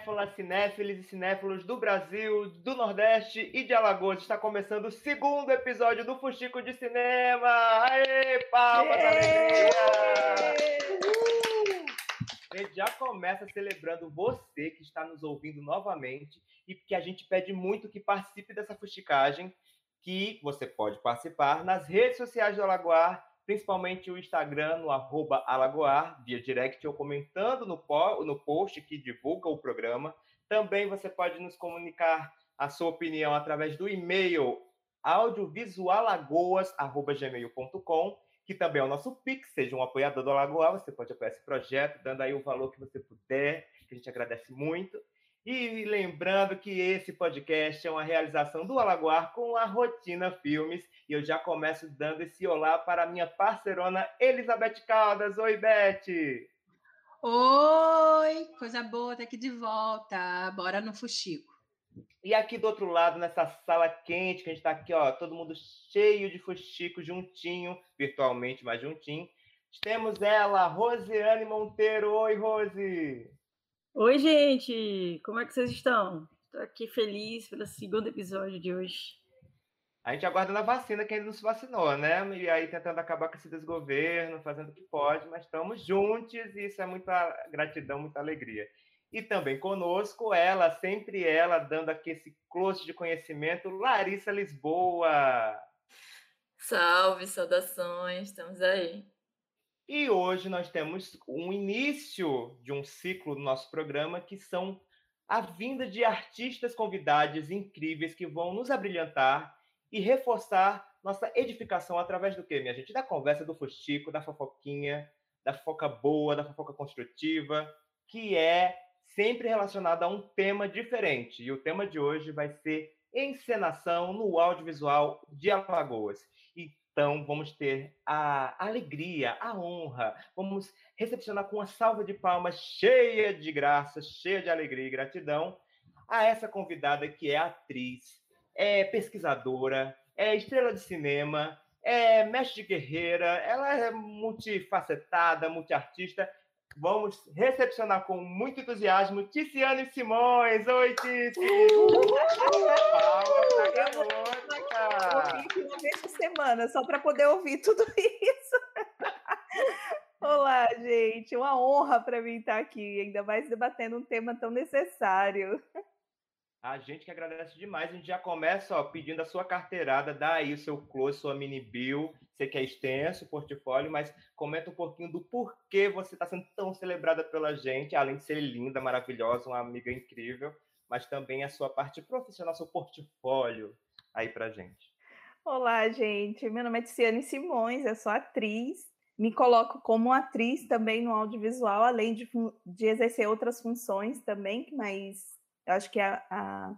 Cinéfilas, cinéfilos e cinéfilos do Brasil, do Nordeste e de Alagoas. Está começando o segundo episódio do Fuxico de Cinema. Aê, palmas, alegria! A gente já começa celebrando você que está nos ouvindo novamente e que a gente pede muito que participe dessa fuxicagem, que você pode participar nas redes sociais do Alagoar principalmente o Instagram no arroba Alagoar, via direct ou comentando no, no post que divulga o programa. Também você pode nos comunicar a sua opinião através do e-mail audiovisualagoas.gmail.com, que também é o nosso Pix, seja um apoiador do Alagoar, você pode apoiar esse projeto, dando aí o valor que você puder, que a gente agradece muito. E lembrando que esse podcast é uma realização do Alagoar com a Rotina Filmes. E eu já começo dando esse olá para a minha parceirona Elizabeth Caldas. Oi, Beth! Oi, coisa boa estar aqui de volta. Bora no Fuxico. E aqui do outro lado, nessa sala quente, que a gente está aqui, ó, todo mundo cheio de fuxico, juntinho, virtualmente, mas juntinho. Temos ela, Rosiane Monteiro. Oi, Rose! Oi, gente! Como é que vocês estão? Estou aqui feliz pelo segundo episódio de hoje. A gente aguarda a vacina que ainda não se vacinou, né? E aí tentando acabar com esse desgoverno, fazendo o que pode, mas estamos juntos e isso é muita gratidão, muita alegria. E também conosco, ela, sempre ela, dando aqui esse close de conhecimento, Larissa Lisboa. Salve, saudações, estamos aí. E hoje nós temos um início de um ciclo do nosso programa que são a vinda de artistas convidados incríveis que vão nos abrilhantar e reforçar nossa edificação através do quê, minha gente? Da conversa do fustico, da fofoquinha, da fofoca boa, da fofoca construtiva, que é sempre relacionada a um tema diferente. E o tema de hoje vai ser encenação no audiovisual de Alagoas. E então, vamos ter a alegria, a honra, vamos recepcionar com uma salva de palmas cheia de graça, cheia de alegria e gratidão a essa convidada que é atriz, é pesquisadora, é estrela de cinema, é mestre de guerreira, ela é multifacetada, multiartista. Vamos recepcionar com muito entusiasmo Ticiane Simões. Oi, Tici! Palmas garota! Uma vez por semana, só para poder ouvir tudo isso. Olá, gente. Uma honra para mim estar aqui, ainda mais debatendo um tema tão necessário. A gente que agradece demais. A gente já começa ó, pedindo a sua carteirada, dá aí o seu close, sua mini bill. Sei que é extenso o portfólio, mas comenta um pouquinho do porquê você está sendo tão celebrada pela gente, além de ser linda, maravilhosa, uma amiga incrível, mas também a sua parte profissional, seu portfólio aí pra gente. Olá, gente. Meu nome é Tiziane Simões, eu sou atriz. Me coloco como atriz também no audiovisual, além de, de exercer outras funções também, mas eu acho que a, a,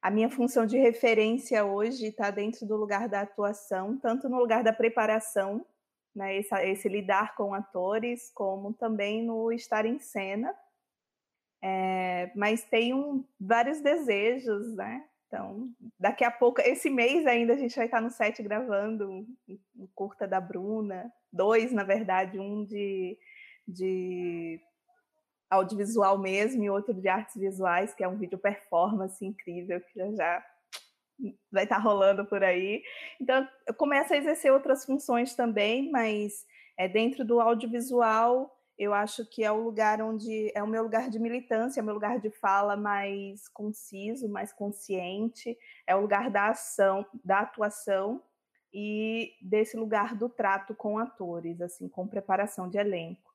a minha função de referência hoje está dentro do lugar da atuação, tanto no lugar da preparação, né, esse, esse lidar com atores, como também no estar em cena. É, mas tenho vários desejos, né? Então, daqui a pouco, esse mês ainda a gente vai estar no set gravando um, um curta da Bruna, dois, na verdade, um de, de audiovisual mesmo e outro de artes visuais, que é um vídeo performance incrível, que já, já vai estar rolando por aí. Então, eu começo a exercer outras funções também, mas é, dentro do audiovisual, eu acho que é o lugar onde é o meu lugar de militância, é o meu lugar de fala mais conciso, mais consciente, é o lugar da ação, da atuação e desse lugar do trato com atores, assim, com preparação de elenco.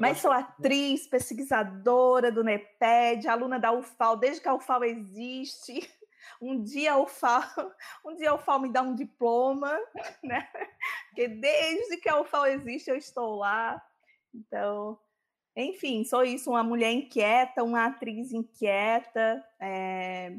Mas sou atriz, pesquisadora do NEPED, aluna da UFAL, desde que a UFAL existe. Um dia a UFAL, um dia a UFAL me dá um diploma, né? Porque desde que a UFAL existe eu estou lá. Então, enfim, sou isso, uma mulher inquieta, uma atriz inquieta, é,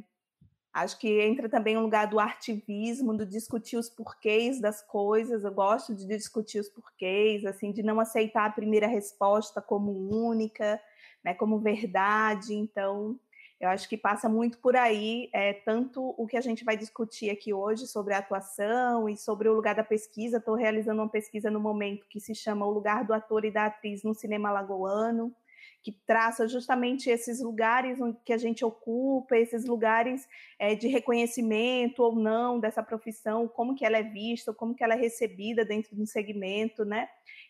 Acho que entra também um lugar do ativismo, do discutir os porquês das coisas. Eu gosto de discutir os porquês, assim, de não aceitar a primeira resposta como única, né, como verdade. Então, eu acho que passa muito por aí, é, tanto o que a gente vai discutir aqui hoje sobre a atuação e sobre o lugar da pesquisa. Estou realizando uma pesquisa no momento que se chama O Lugar do Ator e da Atriz no Cinema Lagoano. que traça justamente esses lugares que a gente ocupa, esses lugares é, de reconhecimento ou não dessa profissão, como que ela é vista, como que ela é recebida dentro de um segmento, né?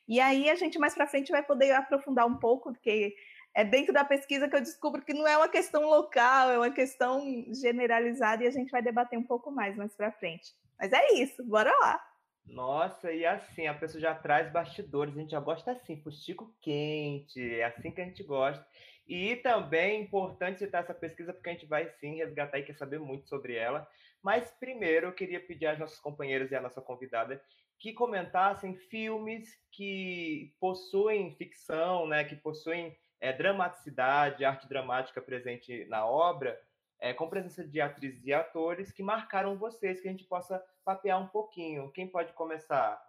E aí a gente mais para frente vai poder aprofundar um pouco, porque é dentro da pesquisa que eu descubro que não é uma questão local, é uma questão generalizada e a gente vai debater um pouco mais mais para frente. Mas é isso, bora lá. Nossa, e assim, a pessoa já traz bastidores, a gente já gosta assim, fustico quente, é assim que a gente gosta. E também é importante citar essa pesquisa, porque a gente vai sim resgatar e quer saber muito sobre ela. Mas primeiro eu queria pedir às nossas companheiras e à nossa convidada que comentassem filmes que possuem ficção, né, que possuem é, dramaticidade, arte dramática presente na obra, é, com presença de atrizes e atores que marcaram vocês, que a gente possa papear um pouquinho. Quem pode começar?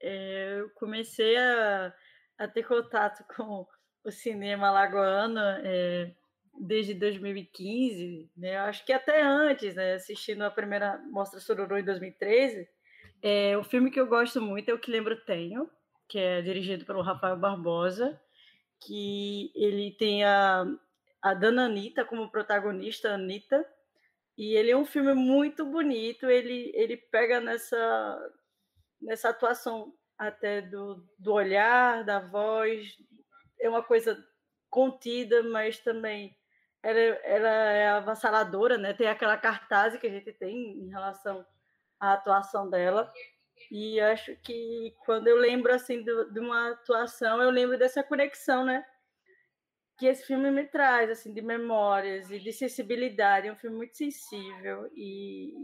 É, eu comecei a, a, ter contato com o cinema lagoano é, desde 2015, né? acho que até antes, né? assistindo a primeira Mostra Sururu em 2013. É, o filme que eu gosto muito é O Que Lembro Tenho, que é dirigido pelo Rafael Barbosa, que ele tem a, a Dana Anitta como protagonista, Anitta, e ele é um filme muito bonito, ele, ele pega nessa, nessa atuação até do, do olhar, da voz, é uma coisa contida, mas também ela, ela é avassaladora, né? Tem aquela cartaz que a gente tem em relação à atuação dela. E acho que quando eu lembro assim do, de uma atuação, eu lembro dessa conexão, né? Que esse filme me traz, assim, de memórias e de sensibilidade. É um filme muito sensível e,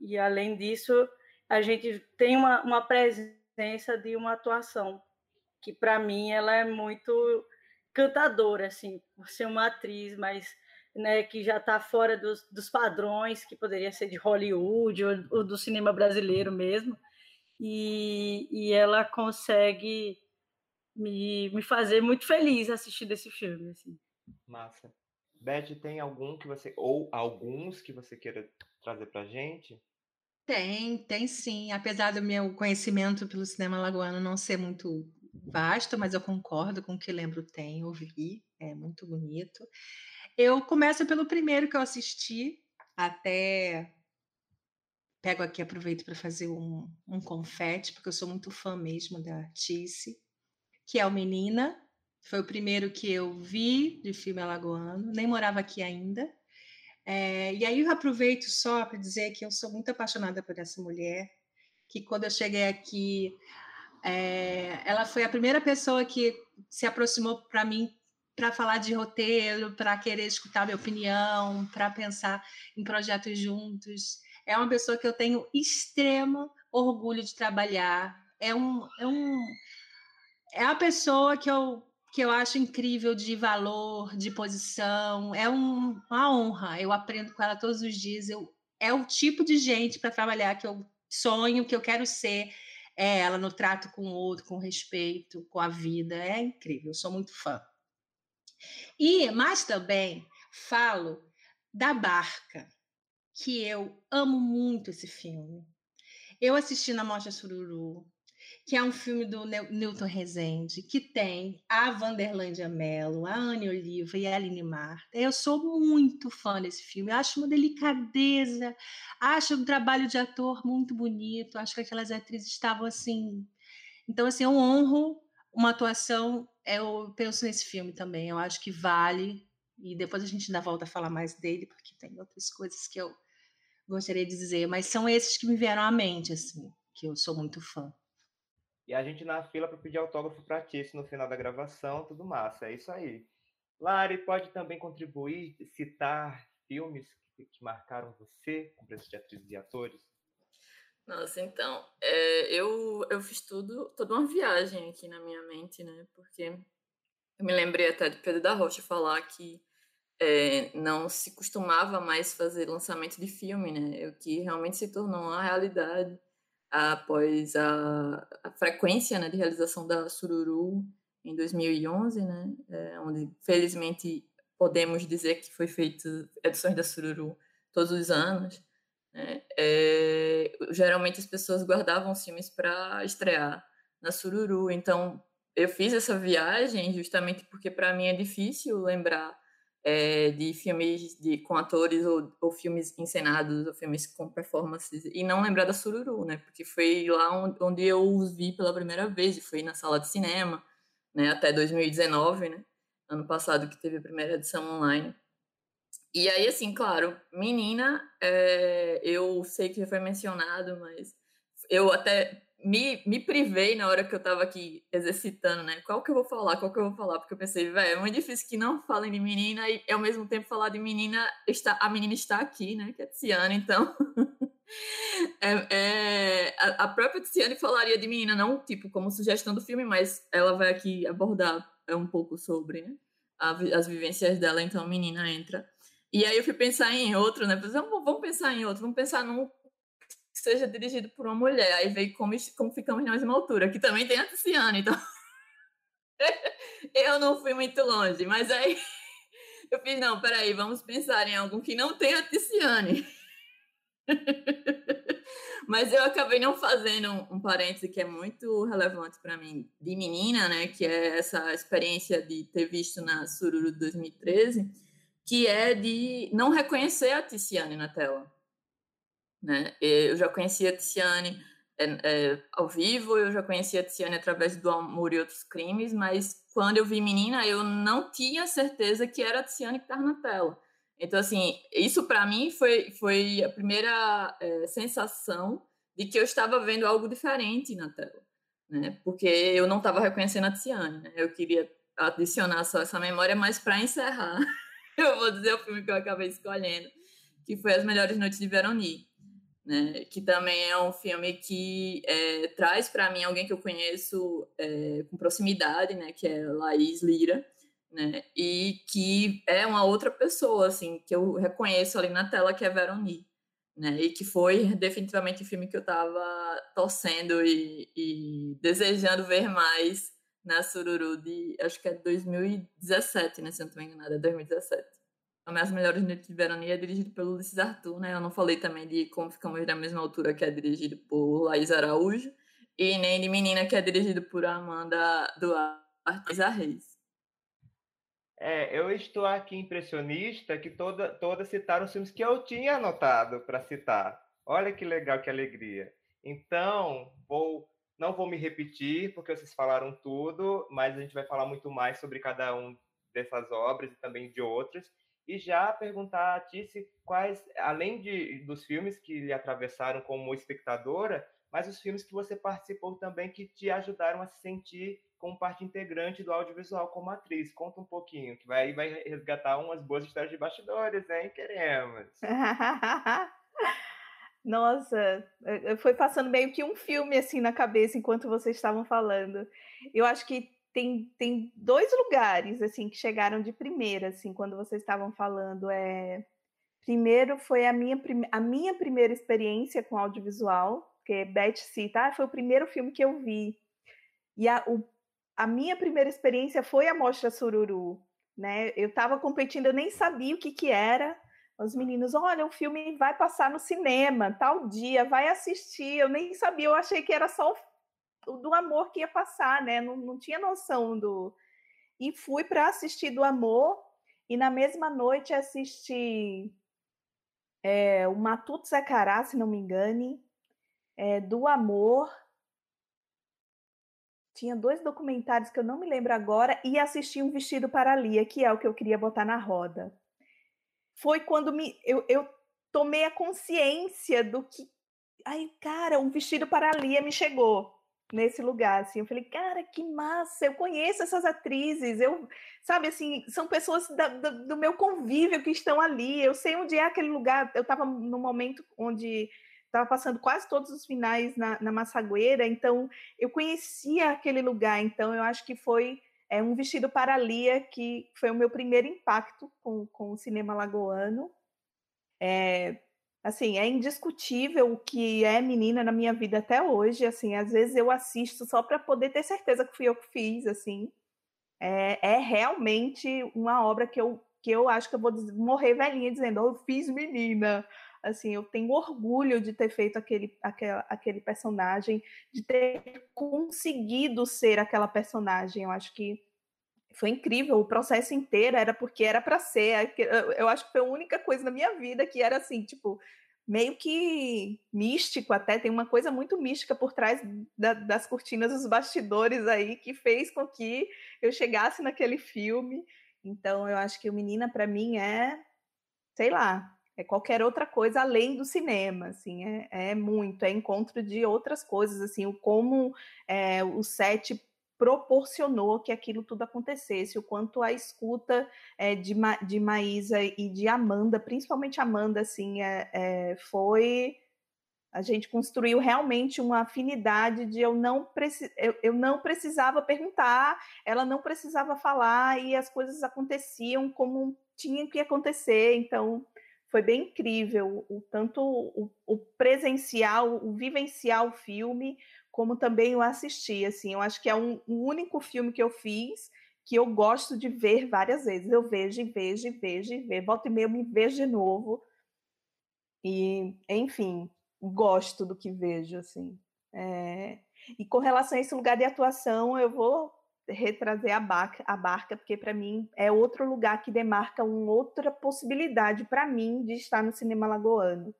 e além disso, a gente tem uma, uma presença de uma atuação que, para mim, ela é muito cantadora, assim, por ser uma atriz, mas né, que já está fora dos, dos, padrões que poderia ser de Hollywood ou, ou do cinema brasileiro mesmo e, e ela consegue me, me fazer muito feliz assistindo esse filme. Assim. Massa. Beth, tem algum que você, ou alguns que você queira trazer pra gente? Tem, tem sim. Apesar do meu conhecimento pelo cinema lagoano não ser muito vasto, mas eu concordo com o que lembro tem, ouvi, é muito bonito. Eu começo pelo primeiro que eu assisti, até pego aqui, aproveito para fazer um, um confete, porque eu sou muito fã mesmo da Tice, que é o Menina. Foi o primeiro que eu vi de filme alagoano, nem morava aqui ainda. É, e aí eu aproveito só para dizer que eu sou muito apaixonada por essa mulher, que quando eu cheguei aqui, é, ela foi a primeira pessoa que se aproximou para mim para falar de roteiro, para querer escutar minha opinião, para pensar em projetos juntos é uma pessoa que eu tenho extremo orgulho de trabalhar. É um, é um é a pessoa que eu que eu acho incrível de valor, de posição. É um, uma honra. Eu aprendo com ela todos os dias. Eu, é o tipo de gente para trabalhar que eu sonho, que eu quero ser. É ela no trato com o outro, com respeito, com a vida. É incrível. Eu sou muito fã. E, mas também falo da barca que eu amo muito esse filme. Eu assisti na Mostra Sururu, que é um filme do Newton Rezende, que tem a Vanderlândia Mello, a Anne Oliva e a Aline Marta. Eu sou muito fã desse filme, acho uma delicadeza, acho um trabalho de ator muito bonito, acho que aquelas atrizes estavam assim... Então, assim, eu honro uma atuação, eu penso nesse filme também, eu acho que vale, e depois a gente ainda volta a falar mais dele, porque tem outras coisas que eu gostaria de dizer, mas são esses que me vieram à mente, assim, que eu sou muito fã. E a gente na fila para pedir autógrafo para Tice no final da gravação, tudo massa, é isso aí. Lari, pode também contribuir, citar filmes que, que marcaram você, com preço de atrizes e atores? Nossa, então, é, eu, eu fiz tudo, toda uma viagem aqui na minha mente, né? Porque eu me lembrei até de Pedro da Rocha falar que é, não se costumava mais fazer lançamento de filme, né? O que realmente se tornou uma realidade após a, a frequência né, de realização da Sururu em 2011, né? É, onde felizmente podemos dizer que foi feito edições da Sururu todos os anos. Né? É, geralmente as pessoas guardavam os filmes para estrear na Sururu, então eu fiz essa viagem justamente porque para mim é difícil lembrar é, de filmes de, com atores ou, ou, filmes encenados ou filmes com performances e não lembrar da Sururu, né? Porque foi lá onde, onde eu os vi pela primeira vez e foi na sala de cinema, né? Até 2019, né? Ano passado que teve a primeira edição online. E aí, assim, claro, menina, é, eu sei que já foi mencionado, mas eu até me, me privei na hora que eu tava aqui exercitando, né? Qual que eu vou falar, qual que eu vou falar? Porque eu pensei, velho, é muito difícil que não falem de menina e ao mesmo tempo falar de menina, está, a menina está aqui, né? Que é a Tiziane, então. é, é, a, a, própria Tiziane falaria de menina, não tipo como sugestão do filme, mas ela vai aqui abordar é, um pouco sobre né? a, as vivências dela, então menina entra. E aí eu fui pensar em outro, né? Vamos pensar em outro, vamos pensar num que seja dirigido por uma mulher. Aí veio como, como ficamos na mesma altura, que também tem a Tiziane, então. eu não fui muito longe, mas aí eu fiz, não, peraí, vamos pensar em algum que não tenha a Tiziane. mas eu acabei não fazendo um, um parêntese que é muito relevante para mim, de menina, né? Que é essa experiência de ter visto na Sururu de 2013, que é de não reconhecer a Tiziane na tela. Né? Eu já conhecia a Tiziane é, é, ao vivo, eu já conhecia a Tiziane através do Amor e Outros Crimes, mas quando eu vi Menina, eu não tinha certeza que era a Tiziane que estava na tela. Então, assim, isso para mim foi, foi a primeira é, sensação de que eu estava vendo algo diferente na tela, né? Porque eu não estava reconhecendo a Tiziane, né? Eu queria adicionar só essa memória, mas para encerrar, eu vou dizer o filme que eu acabei escolhendo, que foi As Melhores Noites de Veronique né? Que também é um filme que é, traz para mim alguém que eu conheço é, com proximidade, né? Que é Laís Lira, né? E que é uma outra pessoa, assim, que eu reconheço ali na tela, que é Veroni, né? E que foi definitivamente o filme que eu estava torcendo e, e, desejando ver mais na Sururu de, acho que é 2017, né? Se eu não estou enganada, é 2017. As Melhores Noites de Verania é dirigido pelo Ulisses Arthur, né? Eu não falei também de Como Ficamos na Mesma Altura, que é dirigido por Laís Araújo, e nem de Menina, que é dirigido por Amanda Duarte Reis. É, eu estou aqui impressionista que toda, todas citaram os filmes que eu tinha anotado para citar. Olha que legal, que alegria. Então, vou, não vou me repetir, porque vocês falaram tudo, mas a gente vai falar muito mais sobre cada um dessas obras e também de outras e já perguntar a ti se quais, além de, dos filmes que lhe atravessaram como espectadora, mas os filmes que você participou também que te ajudaram a se sentir como parte integrante do audiovisual como atriz. Conta um pouquinho, que vai, vai resgatar umas boas histórias de bastidores, hein? Queremos. Nossa, foi passando meio que um filme assim na cabeça enquanto vocês estavam falando. Eu acho que tem, tem dois lugares assim que chegaram de primeira, assim, quando vocês estavam falando. É, primeiro foi a minha, a minha primeira experiência com audiovisual, que Beth cita, ah, foi o primeiro filme que eu vi. E a, o, a minha primeira experiência foi a Mostra Sururu. Né? Eu estava competindo, eu nem sabia o que, que era. Os meninos, olha, o filme vai passar no cinema, tal dia, vai assistir. Eu nem sabia, eu achei que era só do amor que ia passar, né? Não, não tinha noção do. E fui para assistir do amor, e na mesma noite assisti é, o Matuto Zacará, se não me engane, é, do amor. Tinha dois documentários que eu não me lembro agora, e assisti um vestido para Lia, que é o que eu queria botar na roda. Foi quando me, eu, eu tomei a consciência do que. Ai, cara, um vestido para Lia me chegou nesse lugar, assim, eu falei, cara, que massa, eu conheço essas atrizes, eu, sabe, assim, são pessoas da, da, do meu convívio que estão ali, eu sei onde é aquele lugar, eu estava no momento onde estava passando quase todos os finais na, na Massagueira, então eu conhecia aquele lugar, então eu acho que foi é, um vestido para Lia, que foi o meu primeiro impacto com, com o cinema lagoano, é, assim, é indiscutível o que é menina na minha vida até hoje, assim, às vezes eu assisto só para poder ter certeza que fui eu que fiz, assim, é, é, realmente uma obra que eu, que eu acho que eu vou morrer velhinha dizendo, oh, eu fiz menina, Assim, eu tenho orgulho de ter feito aquele, aquele, aquele personagem, de ter conseguido ser aquela personagem. Eu acho que foi incrível. O processo inteiro era porque era para ser. Eu acho que foi a única coisa na minha vida que era assim, tipo, meio que místico até, tem uma coisa muito mística por trás da, das cortinas dos bastidores aí que fez com que eu chegasse naquele filme. Então eu acho que o Menina para mim é, sei lá, é qualquer outra coisa além do cinema, assim, é, é muito, é encontro de outras coisas, assim, o como é, o set proporcionou que aquilo tudo acontecesse, o quanto a escuta é, de, Ma, de Maísa e de Amanda, principalmente Amanda, assim, é, é, foi a gente construiu realmente uma afinidade de eu não, preci eu, eu não precisava perguntar, ela não precisava falar e as coisas aconteciam como tinham que acontecer. Então, foi bem incrível o tanto o, o presencial, o vivenciar o filme, como também o assistir. Assim, eu acho que é um, um único filme que eu fiz que eu gosto de ver várias vezes. Eu vejo e vejo e vejo e vejo. Volta e meia eu me vejo de novo. E, enfim, gosto do que vejo, assim. É... E com relação a esse lugar de atuação, eu vou retrazer a barca, a barca porque para mim é outro lugar que demarca uma outra possibilidade para mim de estar no cinema lagoano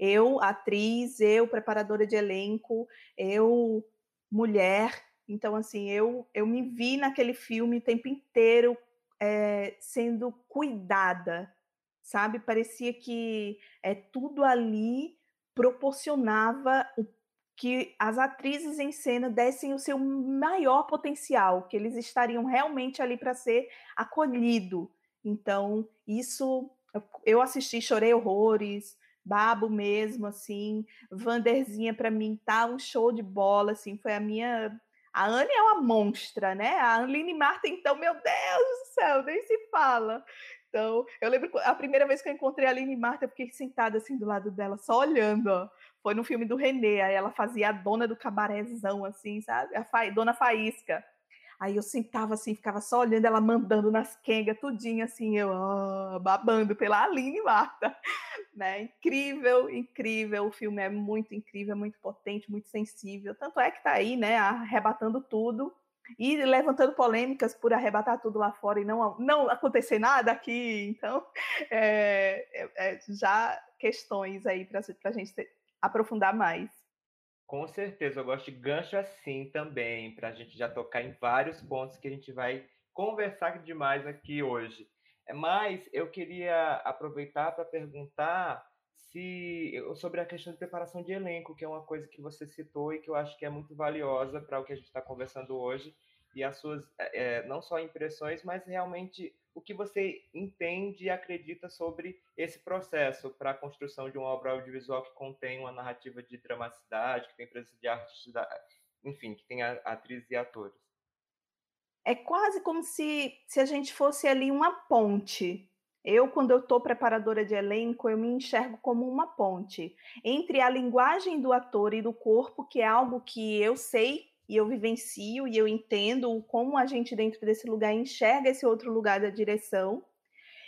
eu, atriz, eu, preparadora de elenco, eu, mulher. Então, assim, eu, eu me vi naquele filme o tempo inteiro é, sendo cuidada, sabe? Parecia que é, tudo ali proporcionava o, que as atrizes em cena dessem o seu maior potencial, que eles estariam realmente ali para ser acolhido. Então, isso eu assisti, chorei horrores, Babo mesmo, assim, Vanderzinha para mim tá um show de bola, assim, foi a minha a Anne é uma monstra, né? A Aline Marta, então, meu Deus do céu, nem se fala. Então, eu lembro a primeira vez que eu encontrei a Aline Marta, eu fiquei sentada assim do lado dela, só olhando, ó. Foi no filme do Renê, aí ela fazia a dona do cabarézão, assim, sabe? A fa... dona Faísca. Aí eu sentava assim, ficava só olhando ela mandando nas quengas, tudinho assim, eu oh, babando pela Aline Marta. Né? Incrível, incrível. O filme é muito incrível, muito potente, muito sensível. Tanto é que tá aí, né, arrebatando tudo e levantando polêmicas por arrebatar tudo lá fora e não, não acontecer nada aqui. Então, é, é, é já questões aí para a gente aprofundar mais. Com certeza, eu gosto de gancho assim também, para a gente já tocar em vários pontos que a gente vai conversar demais aqui hoje. Mas eu queria aproveitar para perguntar se sobre a questão de preparação de elenco, que é uma coisa que você citou e que eu acho que é muito valiosa para o que a gente está conversando hoje, e as suas é, não só impressões, mas realmente o que você entende e acredita sobre esse processo para a construção de uma obra audiovisual que contém uma narrativa de dramaticidade, que tem presença de artistas, enfim, que tem atrizes e atores. É quase como se, se a gente fosse ali uma ponte. Eu, quando eu estou preparadora de elenco, eu me enxergo como uma ponte entre a linguagem do ator e do corpo, que é algo que eu sei e eu vivencio e eu entendo como a gente dentro desse lugar enxerga esse outro lugar da direção.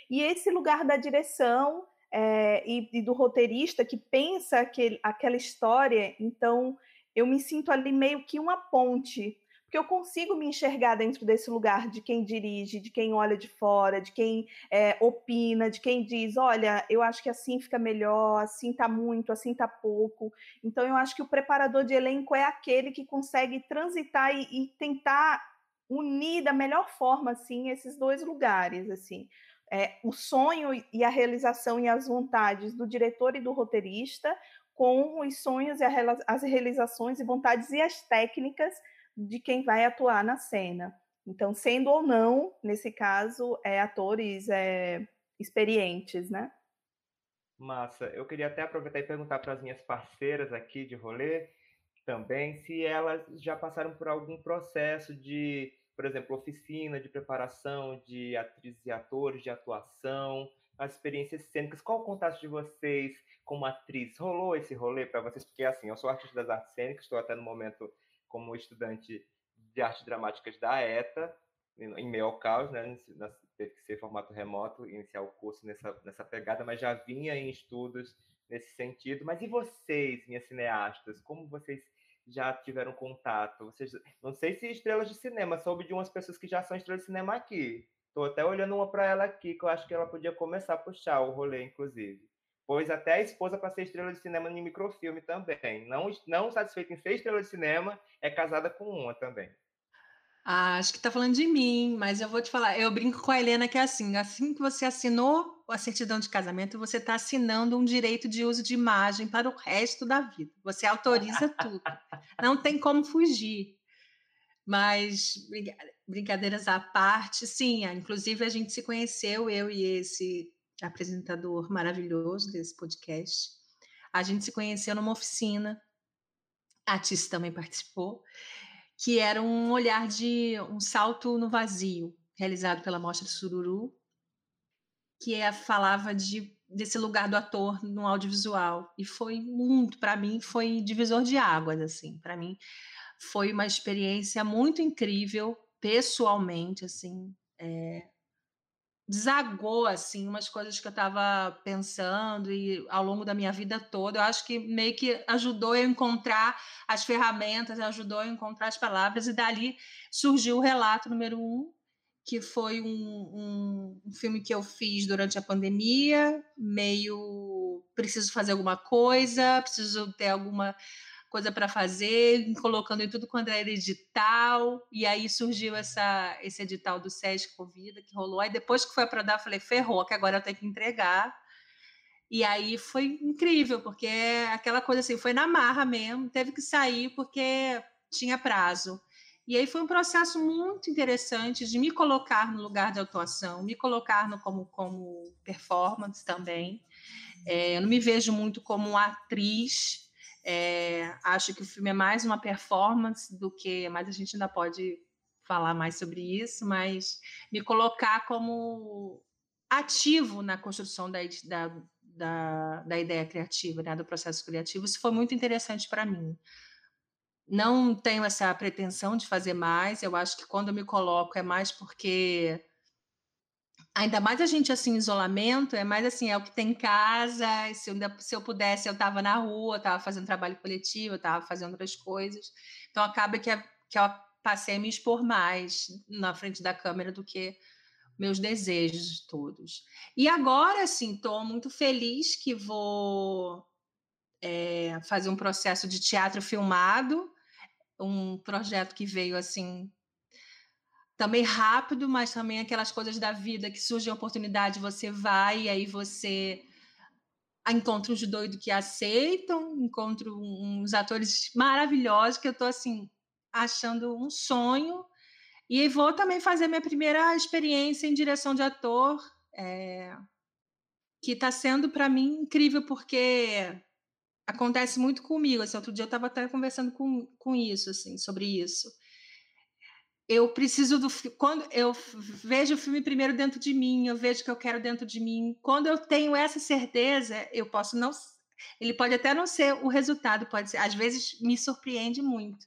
E esse lugar da direção é, e, e, do roteirista que pensa aquele, aquela história, então eu me sinto ali meio que uma ponte porque eu consigo me enxergar dentro desse lugar de quem dirige, de quem olha de fora, de quem é, opina, de quem diz, olha, eu acho que assim fica melhor, assim tá muito, assim tá pouco. Então eu acho que o preparador de elenco é aquele que consegue transitar e, e tentar unir da melhor forma assim esses dois lugares assim. É, o sonho e a realização e as vontades do diretor e do roteirista com os sonhos e as realizações e vontades e as técnicas de quem vai atuar na cena. Então, sendo ou não, nesse caso, é, atores é, experientes, né? Massa. Eu queria até aproveitar e perguntar para as minhas parceiras aqui de rolê também se elas já passaram por algum processo de, por exemplo, oficina de preparação de atrizes e atores, de atuação, as experiências cênicas. Qual o contato de vocês como atriz? Rolou esse rolê para vocês? Porque, assim, eu sou artista das artes cênicas, estou até no momento como estudante de artes dramáticas da ETA, em meio ao caos, né? Teve que ser formato remoto, iniciar o curso nessa, nessa pegada, mas já vinha em estudos nesse sentido. Mas e vocês, minhas cineastas? Como vocês já tiveram contato? Vocês, não sei se estrelas de cinema, soube de umas pessoas que já são estrelas de cinema aqui. Estou até olhando uma para ela aqui, que eu acho que ela podia começar a puxar o rolê, inclusive. Pois até a esposa para ser estrela de cinema em microfilme também. Não, não satisfeita em ser estrela de cinema, é casada com uma também. Ah, acho que está falando de mim, mas eu vou te falar. Eu brinco com a Helena que é assim: assim que você assinou a certidão de casamento, você está assinando um direito de uso de imagem para o resto da vida. Você autoriza tudo. Não tem como fugir. Mas brincadeiras à parte, sim. Inclusive a gente se conheceu eu e esse apresentador maravilhoso desse podcast. A gente se conheceu numa oficina. A Tis também participou que era um olhar de um salto no vazio, realizado pela Mostra Sururu, que é, falava de, desse lugar do ator no audiovisual. E foi muito, para mim, foi divisor de águas, assim. Para mim, foi uma experiência muito incrível, pessoalmente, assim. É, desagou assim umas coisas que eu estava pensando e ao longo da minha vida toda. Eu acho que meio que ajudou eu a encontrar as ferramentas, ajudou a encontrar as palavras e dali surgiu o relato número um, que foi um, um, um filme que eu fiz durante a pandemia, meio preciso fazer alguma coisa, preciso ter alguma coisa para fazer, colocando em tudo quando era edital, e aí surgiu essa, esse edital do SESC Convida, que rolou. Aí depois que foi para dar, falei, ferrou, que agora eu tenho que entregar. E aí foi incrível, porque aquela coisa assim, foi na marra mesmo, teve que sair porque tinha prazo. E aí foi um processo muito interessante de me colocar no lugar de atuação, me colocar no, como, como performance também. É, eu não me vejo muito como atriz, é, acho que o filme é mais uma performance do que. Mas a gente ainda pode falar mais sobre isso, mas me colocar como ativo na construção da, da, da, da ideia criativa, né, do processo criativo, isso foi muito interessante para mim. Não tenho essa pretensão de fazer mais, eu acho que quando eu me coloco é mais porque Ainda mais a gente assim, isolamento, é mais assim, é o que tem em casa. Se eu, se eu pudesse, eu estava na rua, estava fazendo trabalho coletivo, estava fazendo outras coisas. Então acaba que, que eu passei a me expor mais na frente da câmera do que meus desejos todos. E agora, assim, estou muito feliz que vou é, fazer um processo de teatro filmado, um projeto que veio assim também rápido, mas também aquelas coisas da vida que surge a oportunidade, você vai e aí você encontra uns doidos que aceitam, encontro uns atores maravilhosos que eu estou assim achando um sonho e vou também fazer minha primeira experiência em direção de ator, é, que está sendo para mim incrível porque acontece muito comigo. Assim, outro dia eu estava até conversando com, com isso, assim, sobre isso eu preciso do quando eu vejo o filme primeiro dentro de mim, eu vejo o que eu quero dentro de mim. Quando eu tenho essa certeza, eu posso não ele pode até não ser o resultado, pode ser, às vezes me surpreende muito.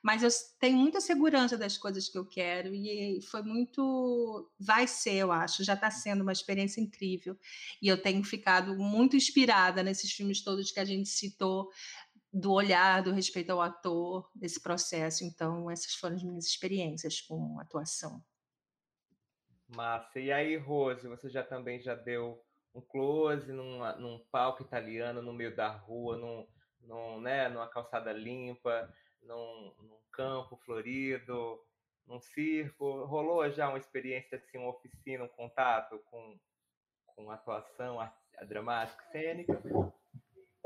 Mas eu tenho muita segurança das coisas que eu quero e foi muito vai ser, eu acho, já está sendo uma experiência incrível. E eu tenho ficado muito inspirada nesses filmes todos que a gente citou, do olhar, do respeito ao ator, desse processo. Então, essas foram as minhas experiências com atuação. Massa. E aí, Rose, você já também já deu um close num, num palco italiano no meio da rua, num, num, né, numa calçada limpa, num, num campo florido, num circo. Rolou já uma experiência assim, uma oficina, um contato com, com atuação a, a dramática, cênica?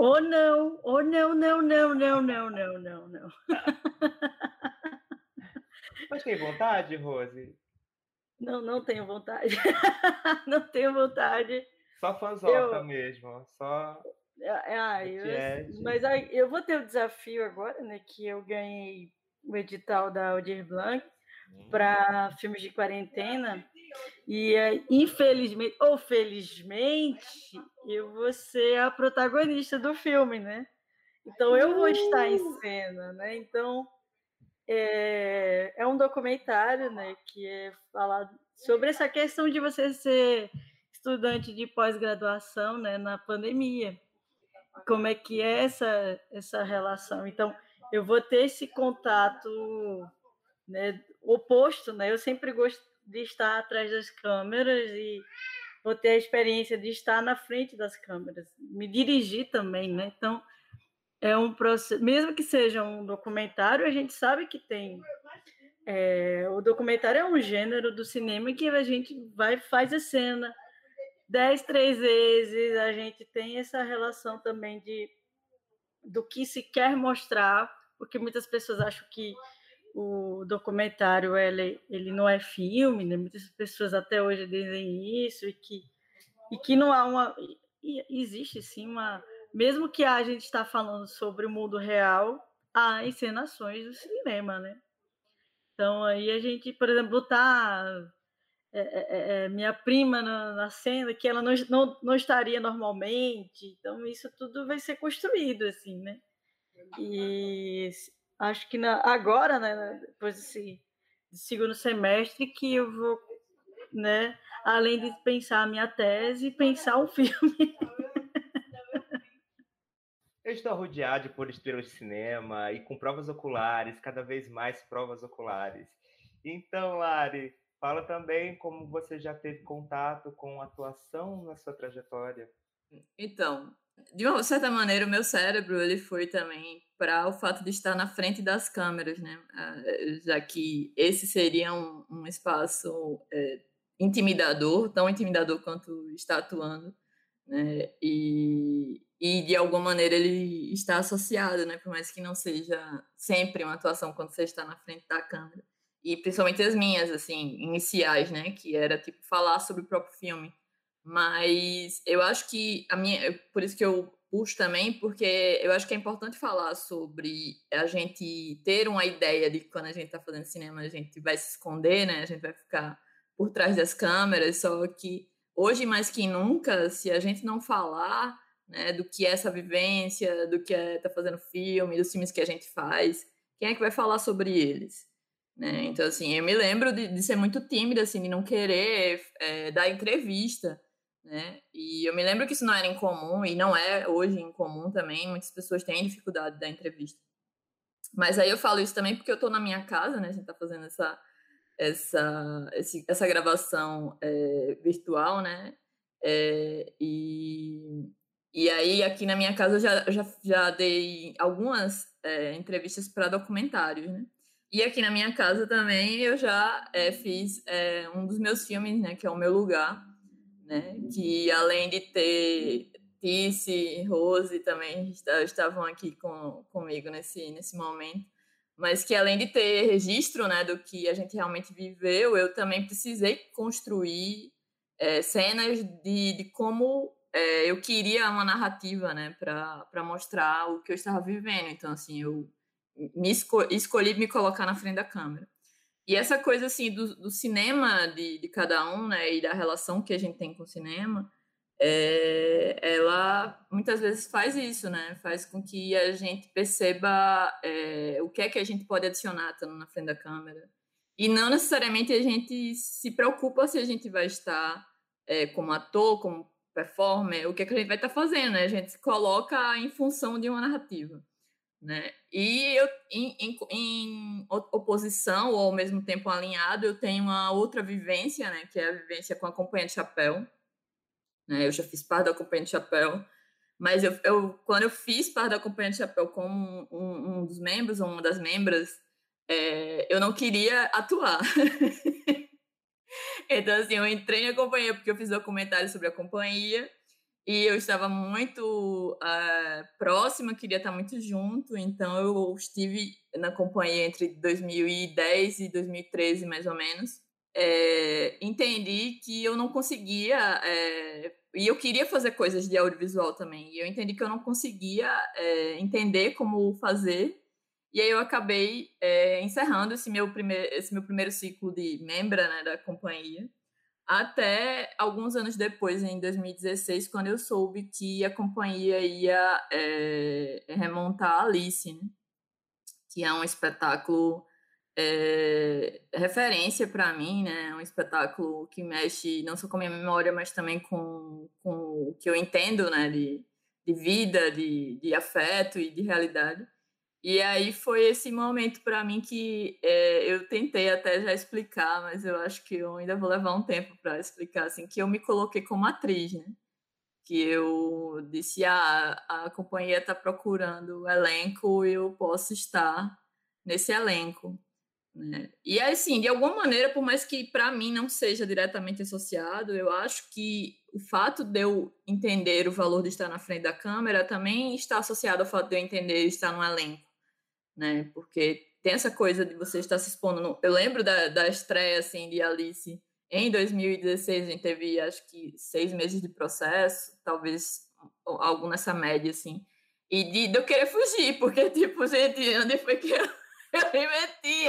Ou não, ou não, não, não, não, não, não, não, não. Mas tem vontade, Rose? Não, não tenho vontade. não tenho vontade. Só fanzoca eu... mesmo, só. Ah, eu... Mas aí, eu vou ter o desafio agora, né? Que eu ganhei o edital da Aldir Blanc hum. para filmes de quarentena. E infelizmente ou felizmente, eu vou ser a protagonista do filme, né? Então eu vou estar em cena, né? Então é, é um documentário, né, que é falado sobre essa questão de você ser estudante de pós-graduação, né, na pandemia. como é que é essa, essa relação. Então, eu vou ter esse contato né, oposto, né? Eu sempre gosto de estar atrás das câmeras e vou ter a experiência de estar na frente das câmeras, me dirigir também, né? Então, é um processo, mesmo que seja um documentário, a gente sabe que tem é, o documentário é um gênero do cinema que a gente vai faz a cena dez, três vezes, a gente tem essa relação também de do que se quer mostrar, porque muitas pessoas acham que o documentário ele, ele não é filme, né? muitas pessoas até hoje dizem isso e que e que não há uma existe sim uma mesmo que a gente está falando sobre o mundo real, há encenações do cinema, né? Então aí a gente, por exemplo, tá é, é, é, minha prima na, na, cena que ela não, não, não estaria normalmente, então isso tudo vai ser construído assim, né? E acho que na, agora, né, depois desse segundo semestre, que eu vou, né, além de pensar a minha tese, pensar um filme. Eu estou rodeado por estrelas de cinema e com provas oculares, cada vez mais provas oculares. Então, Lari, fala também como você já teve contato com atuação na sua trajetória. Então, de uma certa maneira, o meu cérebro ele foi também para o fato de estar na frente das câmeras, né? Ah, já que esse seria um, um espaço é, intimidador, tão intimidador quanto está atuando, né? E, e de alguma maneira ele está associado, né? Por mais que não seja sempre uma atuação quando você está na frente da câmera. E principalmente as minhas, assim, iniciais, né? Que era tipo falar sobre o próprio filme. Mas eu acho que a minha, por isso que eu puxo também, porque eu acho que é importante falar sobre a gente ter uma ideia de que quando a gente está fazendo cinema a gente vai se esconder, né? A gente vai ficar por trás das câmeras, só que hoje mais que nunca, se a gente não falar né, do que é essa vivência, do que é estar tá fazendo filme, dos filmes que a gente faz, quem é que vai falar sobre eles? Né? Então, assim, eu me lembro de, de ser muito tímida, assim, de não querer é, dar entrevista, né? E eu me lembro que isso não era incomum, e não é hoje incomum também, muitas pessoas têm dificuldade da entrevista. Mas aí eu falo isso também porque eu estou na minha casa, né? A gente está fazendo essa, essa, esse, essa gravação é, virtual, né? É, e e aí, aqui na minha casa, eu já, já, já dei algumas é, entrevistas para documentários, né? E aqui na minha casa também eu já é, fiz é, um dos meus filmes, né? Que é O Meu Lugar, né? Que além de ter Tice, Rose também estavam aqui com, comigo nesse, nesse momento. Mas que além de ter registro né, do que a gente realmente viveu, eu também precisei construir é, cenas de, de como é, eu queria uma narrativa, né, para mostrar o que eu estava vivendo. Então, assim, eu me esco escolhi me colocar na frente da câmera. E essa coisa, assim, do, do cinema de, de cada um, né, e da relação que a gente tem com o cinema, é, ela muitas vezes faz isso, né? Faz com que a gente perceba é, o que é que a gente pode adicionar estando na frente da câmera. E não necessariamente a gente se preocupa se a gente vai estar é, como ator, como performer, o que, é que a gente vai estar fazendo, né? A gente se coloca em função de uma narrativa, né? E eu, em, em, em, oposição ou ao mesmo tempo alinhado, eu tenho uma outra vivência, né? Que é a vivência com a Companhia de Chapéu, né? Eu já fiz parte da Companhia de Chapéu, mas eu, eu quando eu fiz parte da Companhia de Chapéu como um, um dos membros ou uma das membras, é, eu não queria atuar. Então, assim, eu entrei na companhia porque eu fiz documentário sobre a companhia e eu estava muito uh, próxima, queria estar muito junto, então eu estive na companhia entre 2010 e 2013, mais ou menos. É, entendi que eu não conseguia, é, e eu queria fazer coisas de audiovisual também, e eu entendi que eu não conseguia é, entender como fazer e aí eu acabei encerrando esse meu, primeir, esse meu primeiro ciclo de membra né, da companhia, até alguns anos depois, em 2016, quando eu soube que a companhia ia é, remontar Alice, né? que é um espetáculo é, referência para mim, né? Um espetáculo que mexe não só com a minha memória, mas também com, com o que eu entendo, né? De, de vida, de, de afeto e de realidade. E aí foi esse momento para mim que é, eu tentei até já explicar, mas eu acho que eu ainda vou levar um tempo para explicar, assim, que eu me coloquei como atriz, né? Que eu disse, ah, a companhia está procurando o elenco e eu posso estar nesse elenco. Né? E assim, de alguma maneira, por mais que para mim não seja diretamente associado, eu acho que o fato de eu entender o valor de estar na frente da câmera também está associado ao fato de eu entender estar no elenco, né? Porque tem essa coisa de você estar se expondo. No... Eu lembro da, da estreia assim de Alice em 2016, a gente teve acho que seis meses de processo, talvez algo nessa média assim, e de, de eu querer fugir, porque tipo, gente, onde foi que eu eu me meti.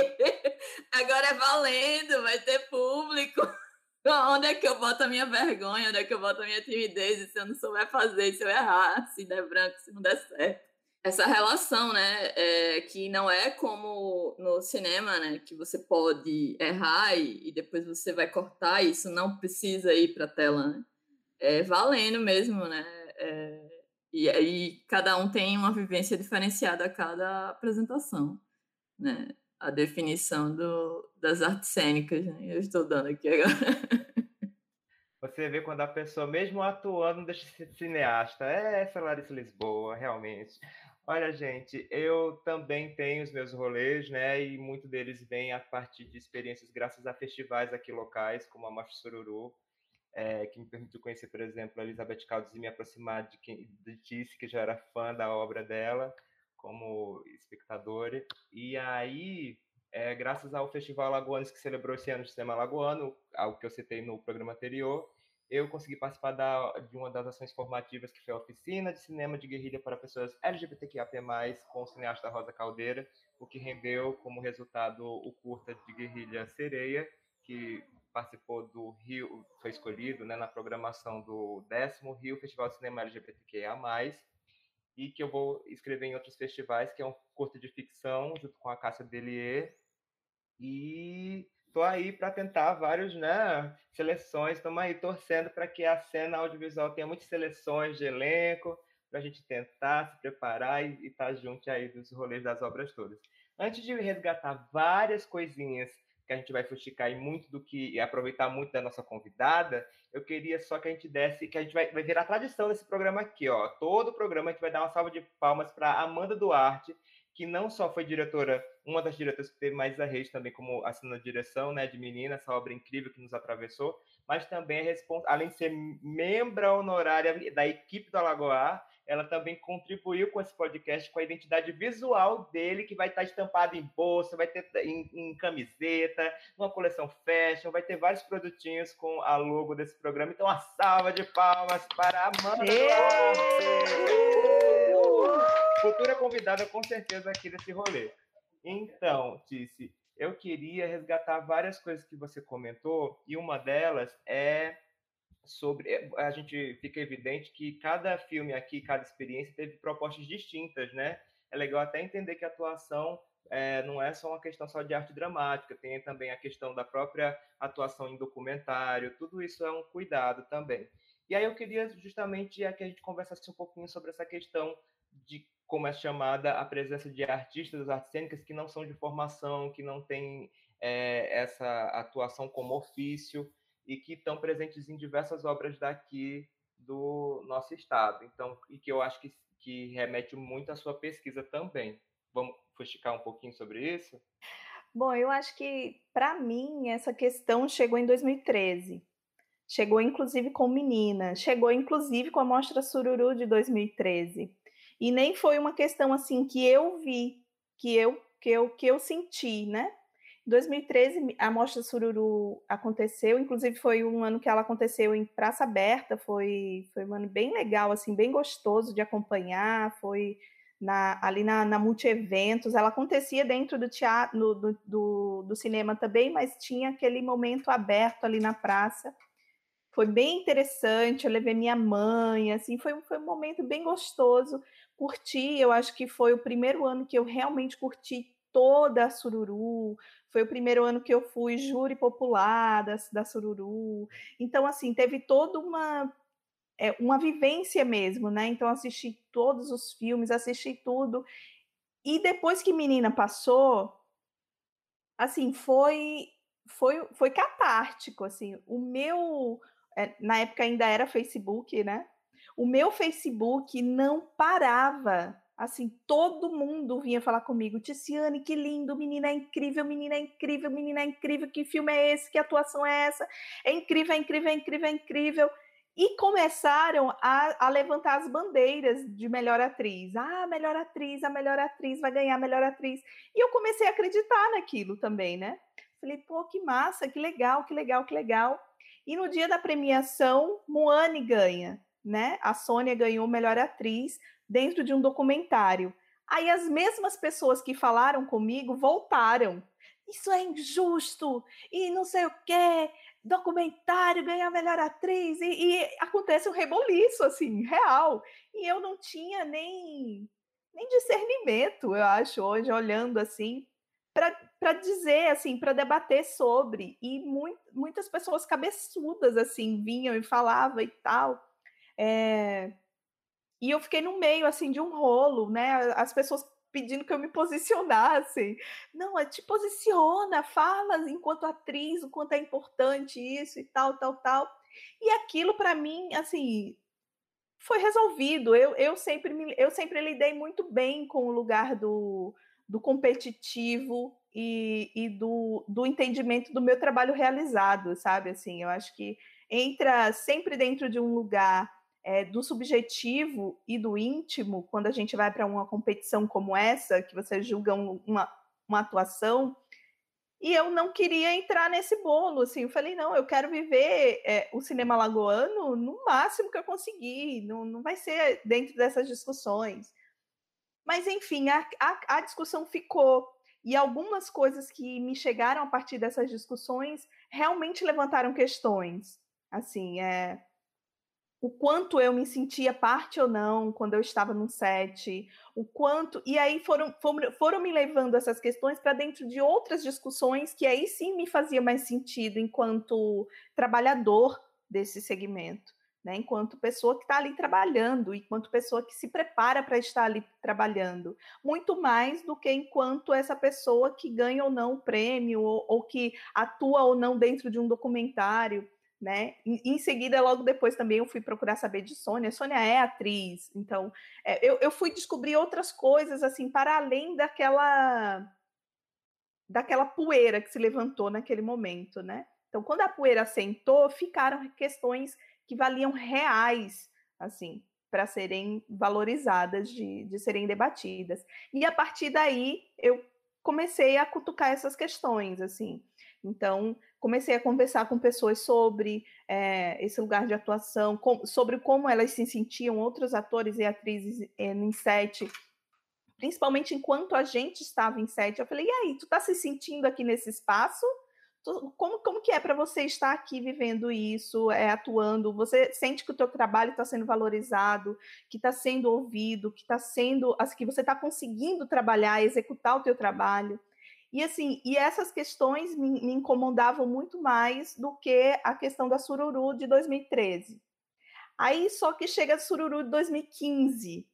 Agora é valendo, vai ter público. Onde é que eu boto a minha vergonha? Onde é que eu boto a minha timidez? E se eu não souber fazer, se eu errar, se der branco, se não der certo. Essa relação, né, é, que não é como no cinema, né, que você pode errar e, e depois você vai cortar, isso não precisa ir para a tela, né? É valendo mesmo, né? É, e aí cada um tem uma vivência diferenciada a cada apresentação né, a definição do, das artes cênicas. Né? Eu estou dando aqui agora. Você vê quando a pessoa, mesmo atuando, deixa de ser cineasta. É essa Larissa Lisboa, realmente. Olha, gente, eu também tenho os meus rolês, né? E muito deles vem a partir de experiências graças a festivais aqui locais, como a Mafia Sururu, é, que me permitiu conhecer, por exemplo, a Elizabeth Caldas e me aproximar de, quem, de Tice, que já era fã da obra dela como espectador. E aí, é, graças ao Festival Alagoanos que celebrou esse ano de cinema alagoano, algo que eu citei no programa anterior, eu consegui participar da, de uma das ações formativas que foi a oficina de cinema de guerrilha para pessoas LGBTQIA+, com o cineasta Rosa Caldeira, o que rendeu como resultado o curta de guerrilha Sereia, que participou do Rio, foi escolhido né, na programação do décimo Rio Festival de Cinema LGBTQIA+, e que eu vou escrever em outros festivais, que é um curto de ficção, junto com a Cássia Delier. E tô aí para tentar vários, né, seleções, estamos aí torcendo para que a cena audiovisual tenha muitas seleções de elenco, para a gente tentar se preparar e estar tá junto aí dos rolês das obras todas. Antes de resgatar várias coisinhas que a gente vai fusticar e muito do que e aproveitar muito da nossa convidada, eu queria só que a gente desse, que a gente vai, vai virar tradição nesse programa aqui, ó. Todo programa a gente vai dar uma salva de palmas para Amanda Duarte, que não só foi diretora, uma das diretoras que teve mais a rede também como assinando direção, né, de Menina, essa obra incrível que nos atravessou, mas também é além de ser membro honorária da equipe do Alagoar, ela também contribuiu com esse podcast com a identidade visual dele, que vai estar estampada em bolsa, vai ter em, em camiseta, numa coleção fashion, vai ter vários produtinhos com a logo desse programa. Então, uma salva de palmas para a Amanda Futura convidada, com certeza, aqui desse rolê. Então, Tice, eu queria resgatar várias coisas que você comentou, e uma delas é sobre eh, a gente fica evidente que cada filme aqui, cada experiência teve propostas distintas, né? É legal até entender que a atuação é, não é só uma questão só de arte dramática, tem também a questão da própria atuação em documentário, tudo isso é um cuidado também. E aí eu queria justamente que a gente conversasse um pouquinho sobre essa questão de como é chamada a presença de artistas das artes cênicas que não são de formação, que não têm é, essa atuação como ofício, e que estão presentes em diversas obras daqui do nosso estado. Então, e que eu acho que, que remete muito à sua pesquisa também. Vamos fusticar um pouquinho sobre isso? Bom, eu acho que, para mim, essa questão chegou em 2013. Chegou, inclusive, com Menina. Chegou, inclusive, com a Mostra Sururu de 2013. E nem foi uma questão, assim, que eu vi, que eu, que eu, que eu senti, né? Em 2013, a Mostra Sururu aconteceu, inclusive foi um ano que ela aconteceu em Praça Aberta, foi, foi um ano bem legal, assim, bem gostoso de acompanhar, foi na, ali na, na Multi-Eventos, ela acontecia dentro do teatro, no, do, do, do cinema também, mas tinha aquele momento aberto ali na praça, foi bem interessante, eu levei minha mãe, assim, foi, foi um momento bem gostoso, curti, eu acho que foi o primeiro ano que eu realmente curti toda a Sururu, foi o primeiro ano que eu fui júri popular da, da Sururu. Então, assim, teve toda uma é uma vivência mesmo, né? Então assisti todos os filmes, assisti tudo. E depois que Menina passou, assim, foi foi foi catártico, assim. O meu é, na época ainda era Facebook, né? O meu Facebook não parava. Assim, todo mundo vinha falar comigo, Ticiane, que lindo, menina é incrível, menina é incrível, menina é incrível, que filme é esse, que atuação é essa? É incrível, é incrível, é incrível, é incrível. E começaram a, a, levantar as bandeiras de melhor atriz. Ah, melhor atriz, a melhor atriz vai ganhar a melhor atriz. E eu comecei a acreditar naquilo também, né? Falei, pô, que massa, que legal, que legal, que legal. E no dia da premiação, Moane ganha, né? A Sônia ganhou melhor atriz dentro de um documentário. Aí as mesmas pessoas que falaram comigo voltaram. Isso é injusto e não sei o quê documentário, ganhar melhor atriz, e, e, acontece um reboliço, assim, real. E eu não tinha nem, nem discernimento, eu acho, hoje, olhando assim, para dizer, assim, para debater sobre. E muitas pessoas cabeçudas, assim, vinham e falavam e tal. É... E eu fiquei no meio, assim, de um rolo, né? As pessoas pedindo que eu me posicionasse. Não, é te posiciona, fala enquanto atriz, o quanto é importante isso e tal, tal, tal. E aquilo para mim, assim, foi resolvido. Eu, eu, sempre me, eu sempre lidei muito bem com o lugar do, do competitivo e, e do, do entendimento do meu trabalho realizado, sabe? Assim, eu acho que entra sempre dentro de um lugar é, do subjetivo e do íntimo, quando a gente vai para uma competição como essa, que você julga um, uma, uma atuação, e eu não queria entrar nesse bolo, assim, eu falei, não, eu quero viver é, o cinema lagoano no máximo que eu conseguir, não, não vai ser dentro dessas discussões. Mas, enfim, a, a, a discussão ficou, e algumas coisas que me chegaram a partir dessas discussões realmente levantaram questões, assim, é o quanto eu me sentia parte ou não quando eu estava num set, o quanto. E aí foram, foram, foram me levando essas questões para dentro de outras discussões que aí sim me fazia mais sentido enquanto trabalhador desse segmento. Né, enquanto pessoa que está ali trabalhando, enquanto pessoa que se prepara para estar ali trabalhando, muito mais do que enquanto essa pessoa que ganha ou não o prêmio, ou, ou que atua ou não dentro de um documentário né? Em, seguida, logo depois também eu fui procurar saber de Sônia. Sônia é atriz, então é, eu, eu fui descobrir outras coisas assim para além daquela daquela poeira que se levantou naquele momento, né? Então, quando a poeira assentou, ficaram questões que valiam reais, assim, para serem valorizadas, de, de serem debatidas. E a partir daí, eu comecei a cutucar essas questões, assim. Então, comecei a conversar com pessoas sobre é, esse lugar de atuação, com, sobre como elas se sentiam, outros atores e atrizes é, em set, principalmente enquanto a gente estava em set. Eu falei, e aí, tu está se sentindo aqui nesse espaço? Como, como que é para você estar aqui vivendo isso, é, atuando? Você sente que o teu trabalho está sendo valorizado, que está sendo ouvido, que está sendo, que você está conseguindo trabalhar, executar o teu trabalho? E assim, e essas questões me, me, incomodavam muito mais do que a questão da Sururu de 2013. Aí só que chega a Sururu de 2015.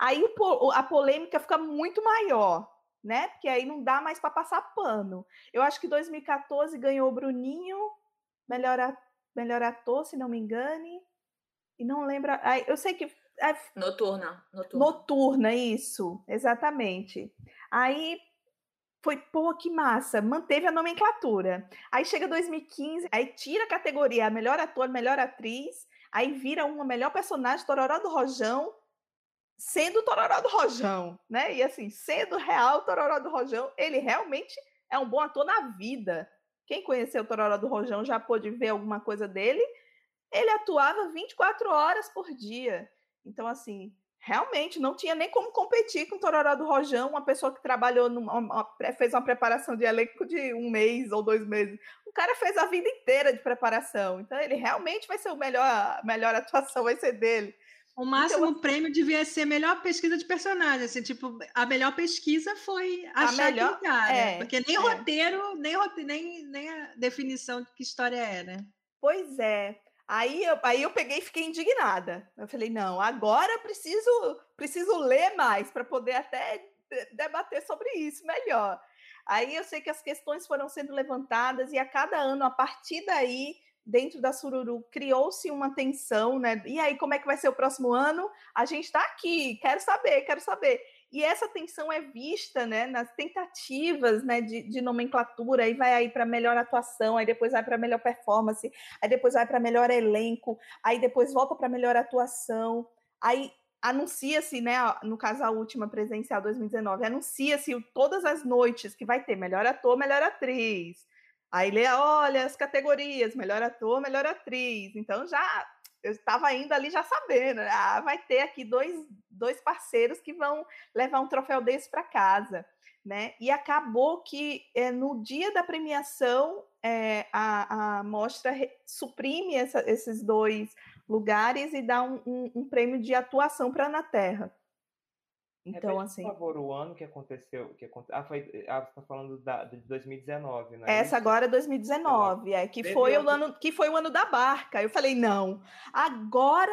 Aí o, a polêmica fica muito maior, né? Porque aí não dá mais para passar pano. Eu acho que 2014 ganhou o Bruninho, melhor, melhor ator, se não me engane. E não lembra. Eu sei que. É, noturna, noturna. Noturna, isso, exatamente. Aí foi, pô, que massa, manteve a nomenclatura. Aí chega 2015, aí tira a categoria melhor ator, melhor atriz, aí vira uma melhor personagem, Tororó do Rojão, sendo Tororó do Rojão, né? E assim, sendo real Tororó do Rojão, ele realmente é um bom ator na vida. Quem conheceu o Tororó do Rojão já pôde ver alguma coisa dele. Ele atuava 24 horas por dia. Então, assim, realmente não tinha nem como competir com o Tororó do Rojão, uma pessoa que trabalhou, numa, fez uma preparação de elenco de um mês ou dois meses. O cara fez a vida inteira de preparação, então ele realmente vai ser o melhor, a melhor atuação vai ser dele. O máximo então, prêmio devia ser melhor pesquisa de personagem, assim, tipo, a melhor pesquisa foi achar melhor, quem cara, é, porque nem é. roteiro, nem, nem, nem a definição de que história é, né? Pois é. Aí eu, aí eu peguei e fiquei indignada. Eu falei, não, agora preciso, preciso ler mais para poder até debater sobre isso melhor. Aí eu sei que as questões foram sendo levantadas e a cada ano, a partir daí, dentro da Sururu, criou-se uma tensão, né? E aí, como é que vai ser o próximo ano? A gente está aqui, quero saber, quero saber. E essa tensão é vista né, nas tentativas né, de, de nomenclatura, aí vai aí para melhor atuação, aí depois vai para melhor performance, aí depois vai para melhor elenco, aí depois volta para melhor atuação, aí anuncia-se, né, no caso a última presencial 2019, anuncia-se todas as noites que vai ter melhor ator, melhor atriz. Aí lê, olha as categorias, melhor ator, melhor atriz. Então já eu estava indo ali já sabendo, né, ah, vai ter aqui dois, dois parceiros que vão levar um troféu desse para casa. Né? E acabou que é, no dia da premiação é, a, a mostra suprime essa, esses dois lugares e dá um, um, um prêmio de atuação para na Terra. Então, Repete, assim. Por favor, o ano que aconteceu. Que aconte... Ah, foi. Ah, você está falando da, de 2019, né? Essa agora é 2019, é, que foi, o ano, que foi o ano da barca. Eu falei, não, agora,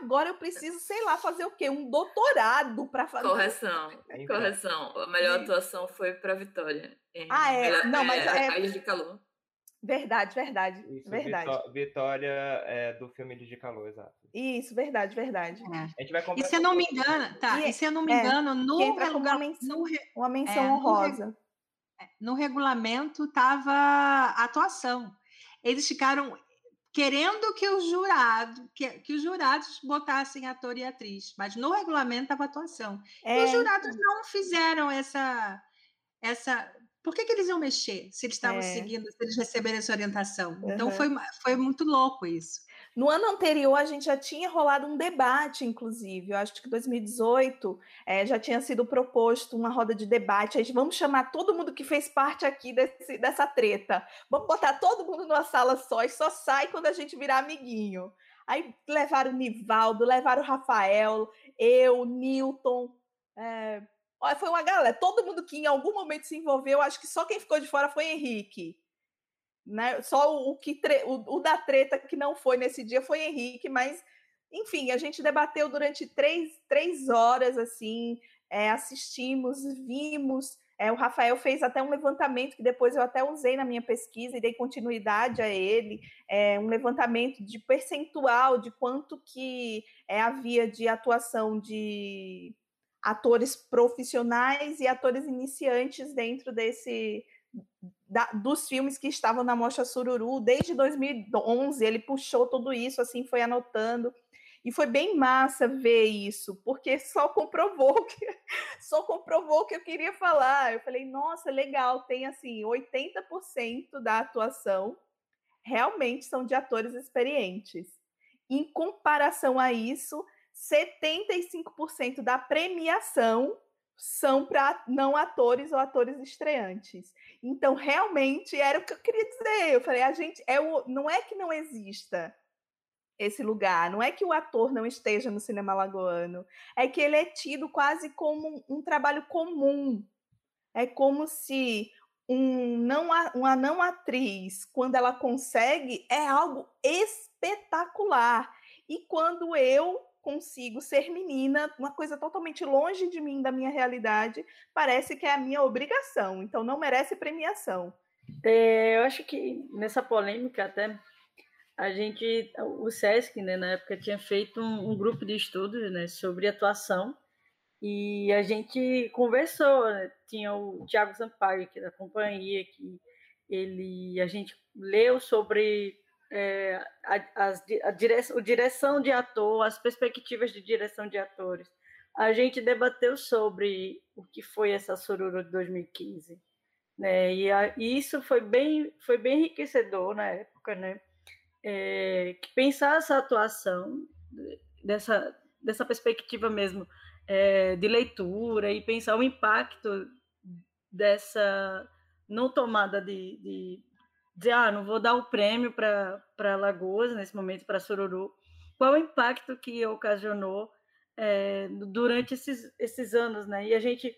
agora eu preciso, sei lá, fazer o quê? Um doutorado para fazer. Correção, então. correção. A melhor atuação foi para Vitória. Ah, é? Não, mas é. A Ilha de Calor. Verdade, verdade. Isso, verdade. Vitória é, do filme de Calor, exato. Isso, verdade, verdade. É. A gente vai e se eu não me engano, tá, e, e se eu não me é, engano, no, uma menção, no, uma menção é, honrosa. No, é, no regulamento estava atuação. Eles ficaram querendo que o jurado, que, que os jurados botassem ator e atriz, mas no regulamento estava atuação. E os é, jurados então. não fizeram essa essa por que, que eles iam mexer se eles estavam é. seguindo, se eles receberam essa orientação? Uhum. Então foi, foi muito louco isso. No ano anterior, a gente já tinha rolado um debate, inclusive. Eu acho que 2018 é, eh, já tinha sido proposto uma roda de debate. A gente vamos chamar todo mundo que fez parte aqui desse, dessa treta. Vamos botar todo mundo numa sala só e só sai quando a gente virar amiguinho. Aí levaram o Nivaldo, levaram o Rafael, eu, Newton. É, Olha, foi uma galera, todo mundo que em algum momento se envolveu, acho que só quem ficou de fora foi Henrique. Né? Só o, que tre... o, o, da treta que não foi nesse dia foi Henrique, mas enfim, a gente debateu durante três, três horas assim, é, assistimos, vimos. É, o Rafael fez até um levantamento que depois eu até usei na minha pesquisa e dei continuidade a ele, é, um levantamento de percentual de quanto que é, havia de atuação de atores profissionais e atores iniciantes dentro desse da, dos filmes que estavam na Mostra Sururu desde 2011 ele puxou tudo isso assim foi anotando. E foi bem massa ver isso porque só comprovou que só comprovou o que eu queria falar. Eu falei nossa legal tem assim 80% da atuação realmente são de atores experientes. Em comparação a isso 75% da premiação são para não atores ou atores estreantes. Então, realmente era o que eu queria dizer. Eu falei, a gente é o, não é que não exista esse lugar, não é que o ator não esteja no cinema lagoano, é que ele é tido quase como um, um trabalho comum. É como se um não, uma não atriz, quando ela consegue, é algo espetacular. E quando eu consigo ser menina, uma coisa totalmente longe de mim, da minha realidade, parece que é a minha obrigação, então não merece premiação. É, eu acho que nessa polêmica até a gente, o SESC, né, na época tinha feito um, um grupo de estudos, né, sobre atuação e a gente conversou, né, tinha o Tiago Sampaio, que é da companhia, que ele, a gente leu sobre é, a, a, direção, direção de ator, as perspectivas de direção de atores. A gente debateu sobre o que foi essa Sororo de 2015. Né? E, a, e isso foi bem, foi bem enriquecedor na época, né? É, pensar essa atuação dessa, dessa perspectiva mesmo é, de leitura e pensar o impacto dessa não tomada de, de, dizer, ah, não vou dar o prêmio para Lagoas, nesse momento, para Soruru, qual o impacto que ocasionou é, durante esses, esses anos, né? E a gente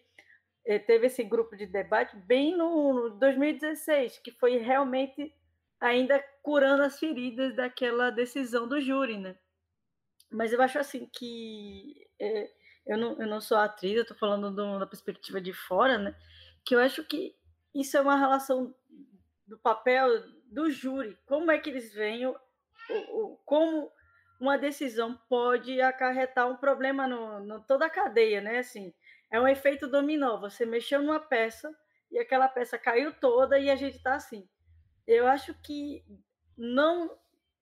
é, teve esse grupo de debate bem no, no 2016, que foi realmente ainda curando as feridas daquela decisão do júri, né? Mas eu acho assim que é, eu, não, eu não sou atriz, eu estou falando do, da perspectiva de fora, né? Que eu acho que isso é uma relação do papel do júri. Como é que eles veem o, o, como uma decisão pode acarretar um problema no, no toda a cadeia, né? Assim, é um efeito dominó. Você mexeu numa peça e aquela peça caiu toda e a gente está assim. Eu acho que não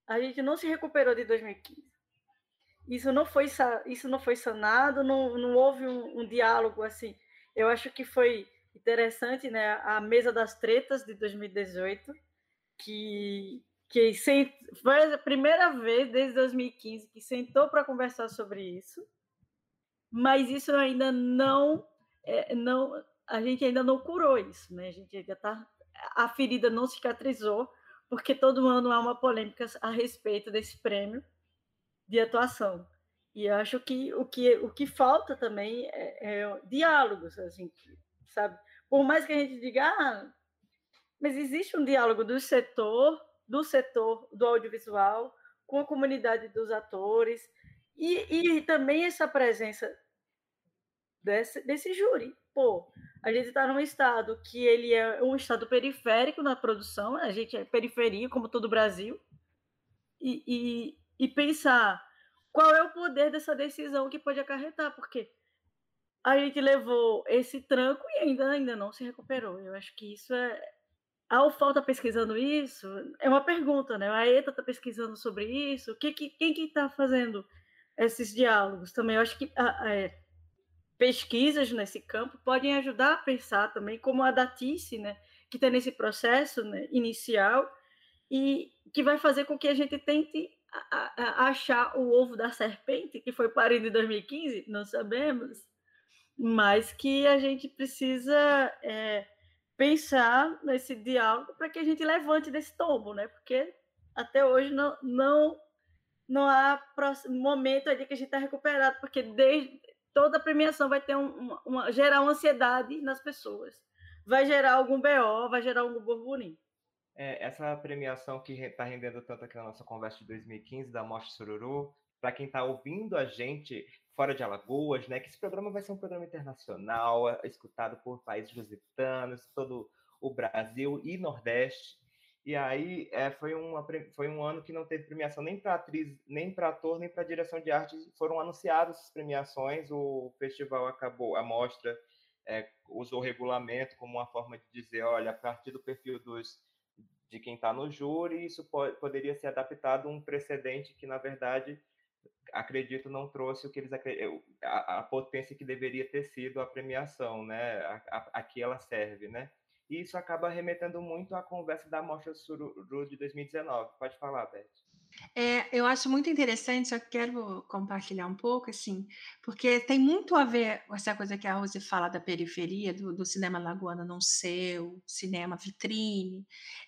a gente não se recuperou de 2015. Isso não foi isso não foi sanado, não, não houve um, um diálogo assim. Eu acho que foi interessante, né, a mesa das tretas de 2018, que que foi a primeira vez desde 2015 que sentou para conversar sobre isso, mas isso ainda não, é, não, a gente ainda não curou isso, né? A gente ainda tá, a ferida não cicatrizou, porque todo ano há uma polêmica a respeito desse prêmio de atuação. E acho que o que, o que falta também é, é diálogos, assim, sabe? Por mais que a gente diga, ah, mas existe um diálogo do setor, do setor do audiovisual, com a comunidade dos atores, e, e também essa presença desse, desse júri. Pô, a gente está num estado que ele é um estado periférico na produção, a gente é periferia, como todo o Brasil, e, e, e pensar qual é o poder dessa decisão que pode acarretar, porque a gente levou esse tranco e ainda, ainda não se recuperou. Eu acho que isso é. A UFAL está pesquisando isso? É uma pergunta, né? A ETA está pesquisando sobre isso? Que, que, quem que está fazendo esses diálogos também? Eu acho que é, pesquisas nesse campo podem ajudar a pensar também, como a Datice, né? Que está nesse processo né, inicial e que vai fazer com que a gente tente a, a achar o ovo da serpente, que foi parido em 2015, não sabemos, mas que a gente precisa é, pensar nesse diálogo para que a gente levante desse tombo, né? Porque até hoje não, não, não há momento ali que a gente está recuperado, porque desde toda premiação vai ter um, uma, uma, gerar uma ansiedade nas pessoas. Vai gerar algum BO, vai gerar algum burburinho. É, essa premiação que está rendendo tanto aqui na nossa conversa de 2015 da Mostra Sururu, para quem está ouvindo a gente fora de Alagoas, né, que esse programa vai ser um programa internacional, é, escutado por países lusitanos, todo o Brasil e Nordeste. E aí é, foi, uma, foi um ano que não teve premiação nem para atriz, nem para ator, nem para direção de arte. Foram anunciadas as premiações, o festival acabou, a mostra é, usou o regulamento como uma forma de dizer, olha, a partir do perfil dos de quem está no júri, isso pode, poderia ser adaptado a um precedente que, na verdade, acredito não trouxe o que eles a, a potência que deveria ter sido a premiação, né? A, a, a que ela serve, né? E isso acaba remetendo muito à conversa da Mostra Sururu de 2019. Pode falar, Beth. É, eu acho muito interessante, só quero compartilhar um pouco, assim, porque tem muito a ver essa coisa que a Rose fala da periferia, do, do cinema lagoano não ser cinema vitrine,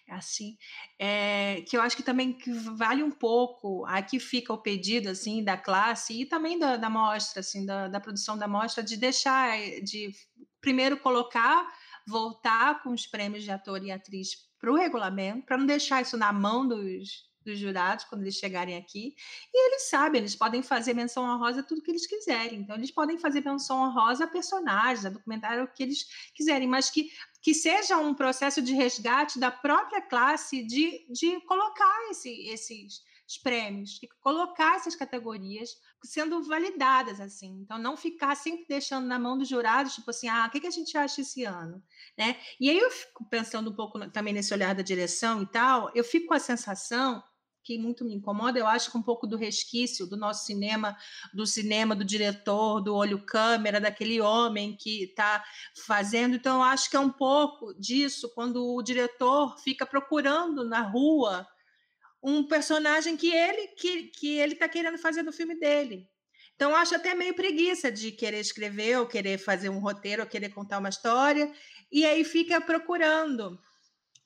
assim, é, que eu acho que também que vale um pouco, aqui fica o pedido, assim, da classe e também da, da mostra, assim, da, da produção da mostra, de deixar, de primeiro colocar, voltar com os prêmios de ator e atriz para o regulamento, para não deixar isso na mão dos dos jurados quando eles chegarem aqui. E eles sabem, eles podem fazer menção honrosa tudo que eles quiserem. Então, eles podem fazer menção honrosa a personagens, a documentário, o que eles quiserem, mas que, que seja um processo de resgate da própria classe de, de colocar esse, esses prêmios, colocar essas categorias sendo validadas assim. Então não ficar sempre deixando na mão dos jurados, tipo assim, ah, o que, que a gente acha esse ano, né? E aí eu fico pensando um pouco também nesse olhar da direção e tal, eu fico com a sensação que muito me incomoda, eu acho que um pouco do resquício do nosso cinema, do cinema do diretor, do olho câmera, daquele homem que está fazendo. Então, eu acho que é um pouco disso, quando o diretor fica procurando na rua um personagem que ele que, que ele está querendo fazer no filme dele. Então, acho até meio preguiça de querer escrever, ou querer fazer um roteiro, ou querer contar uma história, e aí fica procurando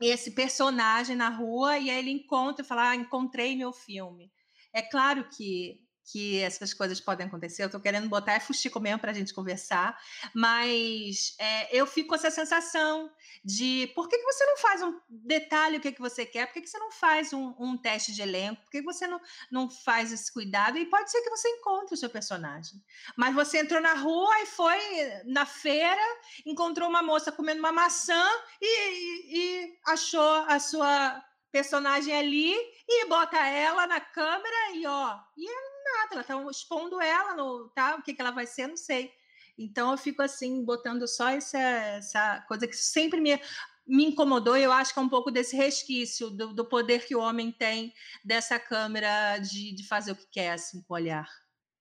esse personagem na rua e aí ele encontra e fala: ah, encontrei meu filme. É claro que que essas coisas podem acontecer. Eu estou querendo botar é fuxico mesmo para a gente conversar, mas é, eu fico com essa sensação de por que, que você não faz um detalhe o que, que você quer, por que, que você não faz um, um teste de elenco, por que, que você não, não faz esse cuidado? E pode ser que você encontre o seu personagem. Mas você entrou na rua e foi na feira, encontrou uma moça comendo uma maçã e, e, e achou a sua personagem ali e bota ela na câmera e ó, e nada, ela tá expondo ela no, tá? O que, que ela vai ser, não sei. Então eu fico assim, botando só essa, essa coisa que sempre me, me incomodou, eu acho que é um pouco desse resquício do, do poder que o homem tem dessa câmera de, de fazer o que quer, assim, com o olhar.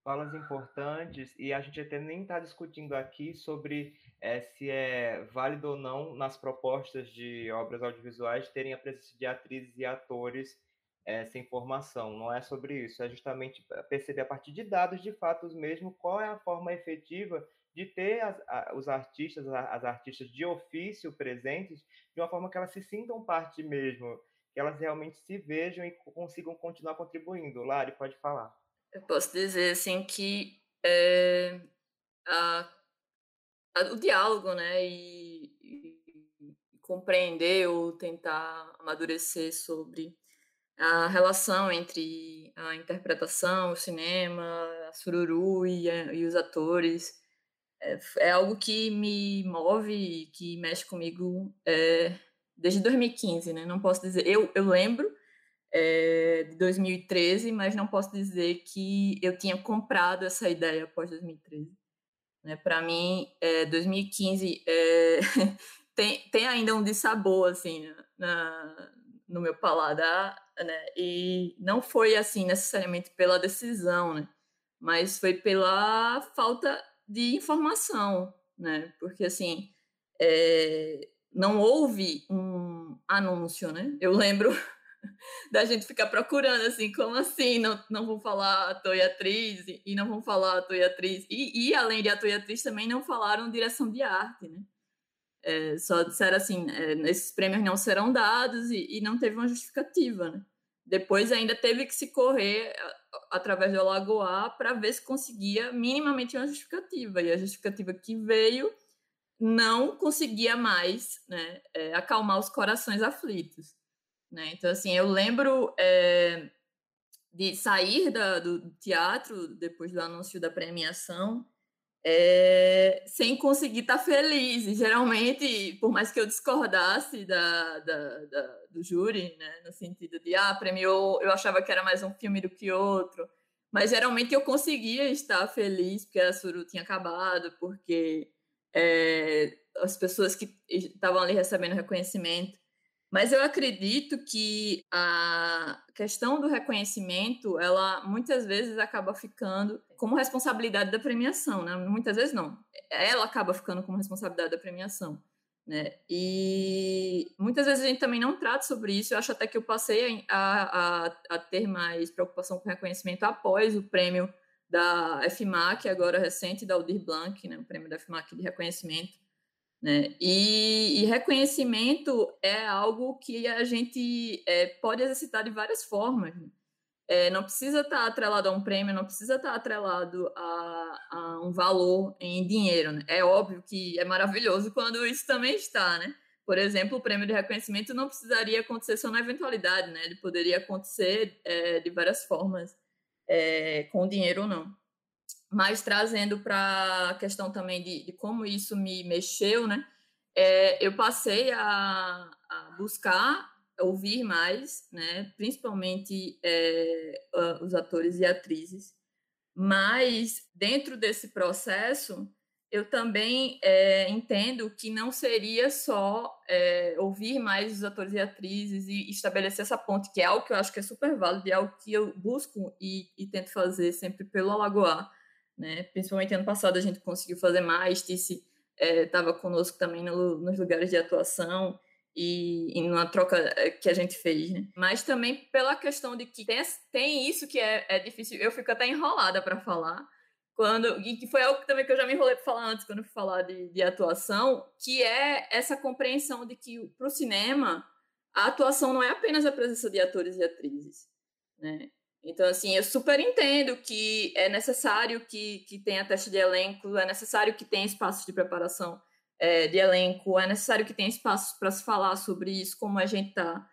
Falas importantes, e a gente até nem está discutindo aqui sobre é, se é válido ou não nas propostas de obras audiovisuais terem a presença de atrizes e atores essa informação. Não é sobre isso, é justamente perceber a partir de dados, de fatos mesmo, qual é a forma efetiva de ter as, a, os artistas, as artistas de ofício presentes, de uma forma que elas se sintam parte mesmo, que elas realmente se vejam e consigam continuar contribuindo. Lari, pode falar. Eu posso dizer assim que é, a, a, o diálogo, né, e, e compreender ou tentar amadurecer sobre a relação entre a interpretação, o cinema, a sururu e, e os atores é, é, algo que me move, que mexe comigo é, desde 2015, né? Não posso dizer, eu, eu lembro é, de 2013, mas não posso dizer que eu tinha comprado essa ideia após 2013. Né? Para mim, 2015 é, tem, tem ainda um dissabor assim na, no meu paladar, né? E não foi assim necessariamente pela decisão, né? Mas foi pela falta de informação, né? Porque assim, é, não houve um anúncio, né? Eu lembro da gente ficar procurando assim, como assim? Não, não vão falar ator e atriz, e não vão falar ator e atriz. E, e além de ator e atriz, também não falaram direção de arte, né? É, só disseram assim, é, esses prêmios não serão dados e, e, não teve uma justificativa, né? Depois ainda teve que se correr através do Alagoa para ver se conseguia minimamente uma justificativa. E a justificativa que veio não conseguia mais né, é, acalmar os corações aflitos. Né? Então, assim, eu lembro é, de sair da, do teatro depois do anúncio da premiação é, sem conseguir estar tá feliz. E, geralmente, por mais que eu discordasse da, da, da, do júri, né, no sentido de, ah, premiou, eu achava que era mais um filme do que outro, mas geralmente eu conseguia estar feliz porque a Suru tinha acabado, porque é, as pessoas que estavam ali recebendo reconhecimento mas eu acredito que a questão do reconhecimento, ela muitas vezes acaba ficando como responsabilidade da premiação, né? Muitas vezes não. Ela acaba ficando como responsabilidade da premiação. Né? E muitas vezes a gente também não trata sobre isso. Eu acho até que eu passei a, a, a ter mais preocupação com reconhecimento após o prêmio da FMAC, agora recente, da Aldir Blanc, né? o prêmio da FMAC de reconhecimento, né? E, e, reconhecimento é algo que a gente é, pode exercitar de várias formas. Né? É, não precisa estar atrelado a um prêmio, não precisa estar atrelado a, a um valor em dinheiro. Né? É óbvio que é maravilhoso quando isso também está, né? Por exemplo, o prêmio de reconhecimento não precisaria acontecer só na eventualidade, né? Ele poderia acontecer é, de várias formas, é, com dinheiro ou não mas trazendo para a questão também de, de, como isso me mexeu, né? É, eu passei a, a, buscar ouvir mais, né? Principalmente é, os atores e atrizes. Mas dentro desse processo, eu também é, entendo que não seria só é, ouvir mais os atores e atrizes e estabelecer essa ponte, que é algo que eu acho que é super válido, é algo que eu busco e, e tento fazer sempre pelo Alagoar né? Principalmente ano passado a gente conseguiu fazer mais, Tice estava é, conosco também no, nos lugares de atuação e, e numa troca é, que a gente fez, né? Mas também pela questão de que tem, tem isso que é, é difícil, eu fico até enrolada para falar, quando e que foi algo também que eu já me enrolei para falar antes quando fui falar de, de atuação, que é essa compreensão de que para o cinema a atuação não é apenas a presença de atores e atrizes, né? Então, assim, eu super entendo que é necessário que, que tenha teste de elenco, é necessário que tenha espaços de preparação é, de elenco, é necessário que tenha espaços para se falar sobre isso, como a gente está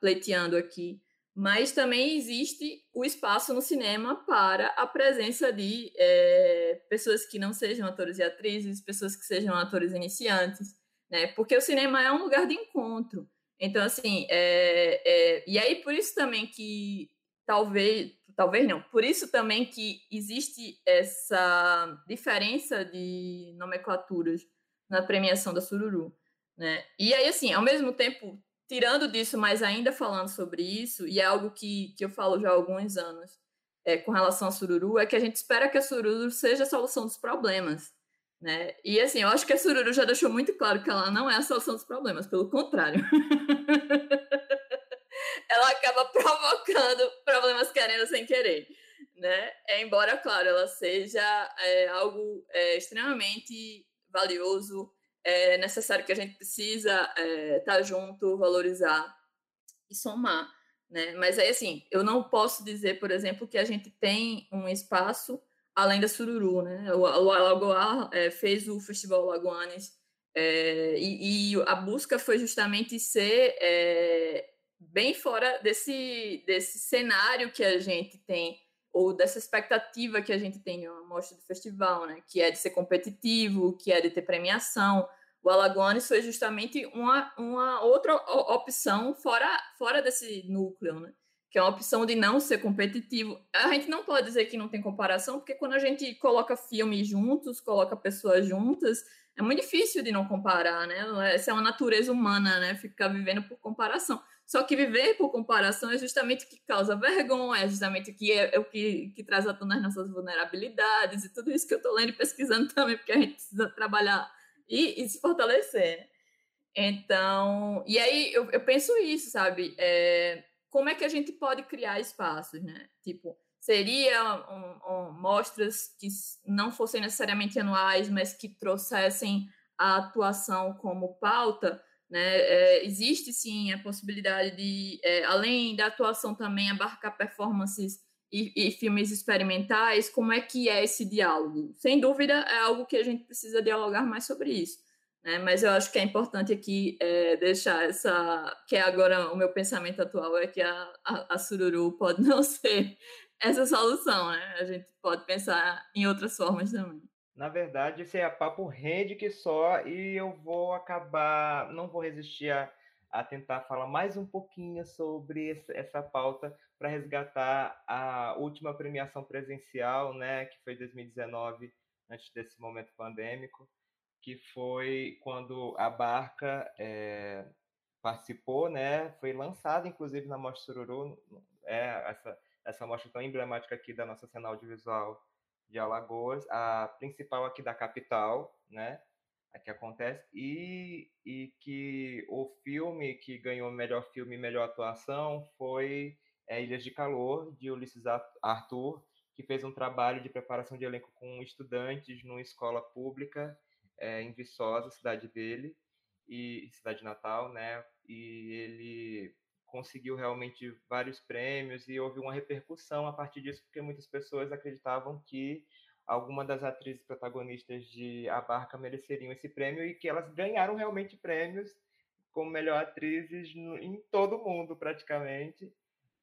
pleiteando aqui. Mas também existe o espaço no cinema para a presença de é, pessoas que não sejam atores e atrizes, pessoas que sejam atores iniciantes, né? Porque o cinema é um lugar de encontro. Então, assim, é, é, e aí por isso também que talvez, talvez não, por isso também que existe essa diferença de nomenclaturas na premiação da Sururu, né? E aí, assim, ao mesmo tempo, tirando disso, mas ainda falando sobre isso, e é algo que, que eu falo já há alguns anos é, com relação à Sururu, é que a gente espera que a Sururu seja a solução dos problemas, né? E assim, eu acho que a Sururu já deixou muito claro que ela não é a solução dos problemas, pelo contrário. ela acaba provocando problemas querendo sem querer, né? É, embora, claro, ela seja é, algo é, extremamente valioso, é necessário que a gente precisa estar é, tá junto, valorizar e somar, né? Mas aí, assim, eu não posso dizer, por exemplo, que a gente tem um espaço além da Sururu, né? O, o Alagoa é, fez o Festival Lagoanes é, e, e, a busca foi justamente ser é, bem fora desse, desse cenário que a gente tem ou dessa expectativa que a gente tem de uma mostra do festival, né? Que é de ser competitivo, que é de ter premiação. O Alagoanes foi justamente uma, uma outra opção fora, fora desse núcleo, né? Que é uma opção de não ser competitivo. A gente não pode dizer que não tem comparação, porque quando a gente coloca filmes juntos, coloca pessoas juntas, é muito difícil de não comparar, né? Essa é uma natureza humana, né? Ficar vivendo por comparação. Só que viver por comparação é justamente o que causa vergonha, é justamente o que é, é o que, que traz à tona as nossas vulnerabilidades e tudo isso que eu estou lendo e pesquisando também, porque a gente precisa trabalhar e, e se fortalecer. Então, e aí eu, eu penso isso, sabe? É, como é que a gente pode criar espaços, né? Tipo, seria um, um, mostras que não fossem necessariamente anuais, mas que trouxessem a atuação como pauta, né? É, existe sim a possibilidade de, é, além da atuação também, abarcar performances e, e, filmes experimentais. Como é que é esse diálogo? Sem dúvida, é algo que a gente precisa dialogar mais sobre isso. Né? Mas eu acho que é importante aqui é, deixar essa. que é agora o meu pensamento atual é que a, a, a Sururu pode não ser essa solução, né? A gente pode pensar em outras formas também. Na verdade, esse é papo rende que só, e eu vou acabar, não vou resistir a, a tentar falar mais um pouquinho sobre essa pauta para resgatar a última premiação presencial, né, que foi 2019, antes desse momento pandêmico, que foi quando a Barca é, participou, né, foi lançada inclusive na Mostra Sururu, é, essa, essa mostra tão emblemática aqui da nossa cena audiovisual de Alagoas, a principal aqui da capital, né? Aqui acontece, e, e que o filme que ganhou melhor filme e melhor atuação foi é, Ilhas de Calor, de Ulisses Arthur, que fez um trabalho de preparação de elenco com estudantes numa escola pública é, em Viçosa, cidade dele, e cidade natal, né? E ele conseguiu realmente vários prêmios e houve uma repercussão a partir disso, porque muitas pessoas acreditavam que alguma das atrizes protagonistas de A Barca mereceriam esse prêmio e que elas ganharam realmente prêmios como melhor atrizes em todo o mundo, praticamente.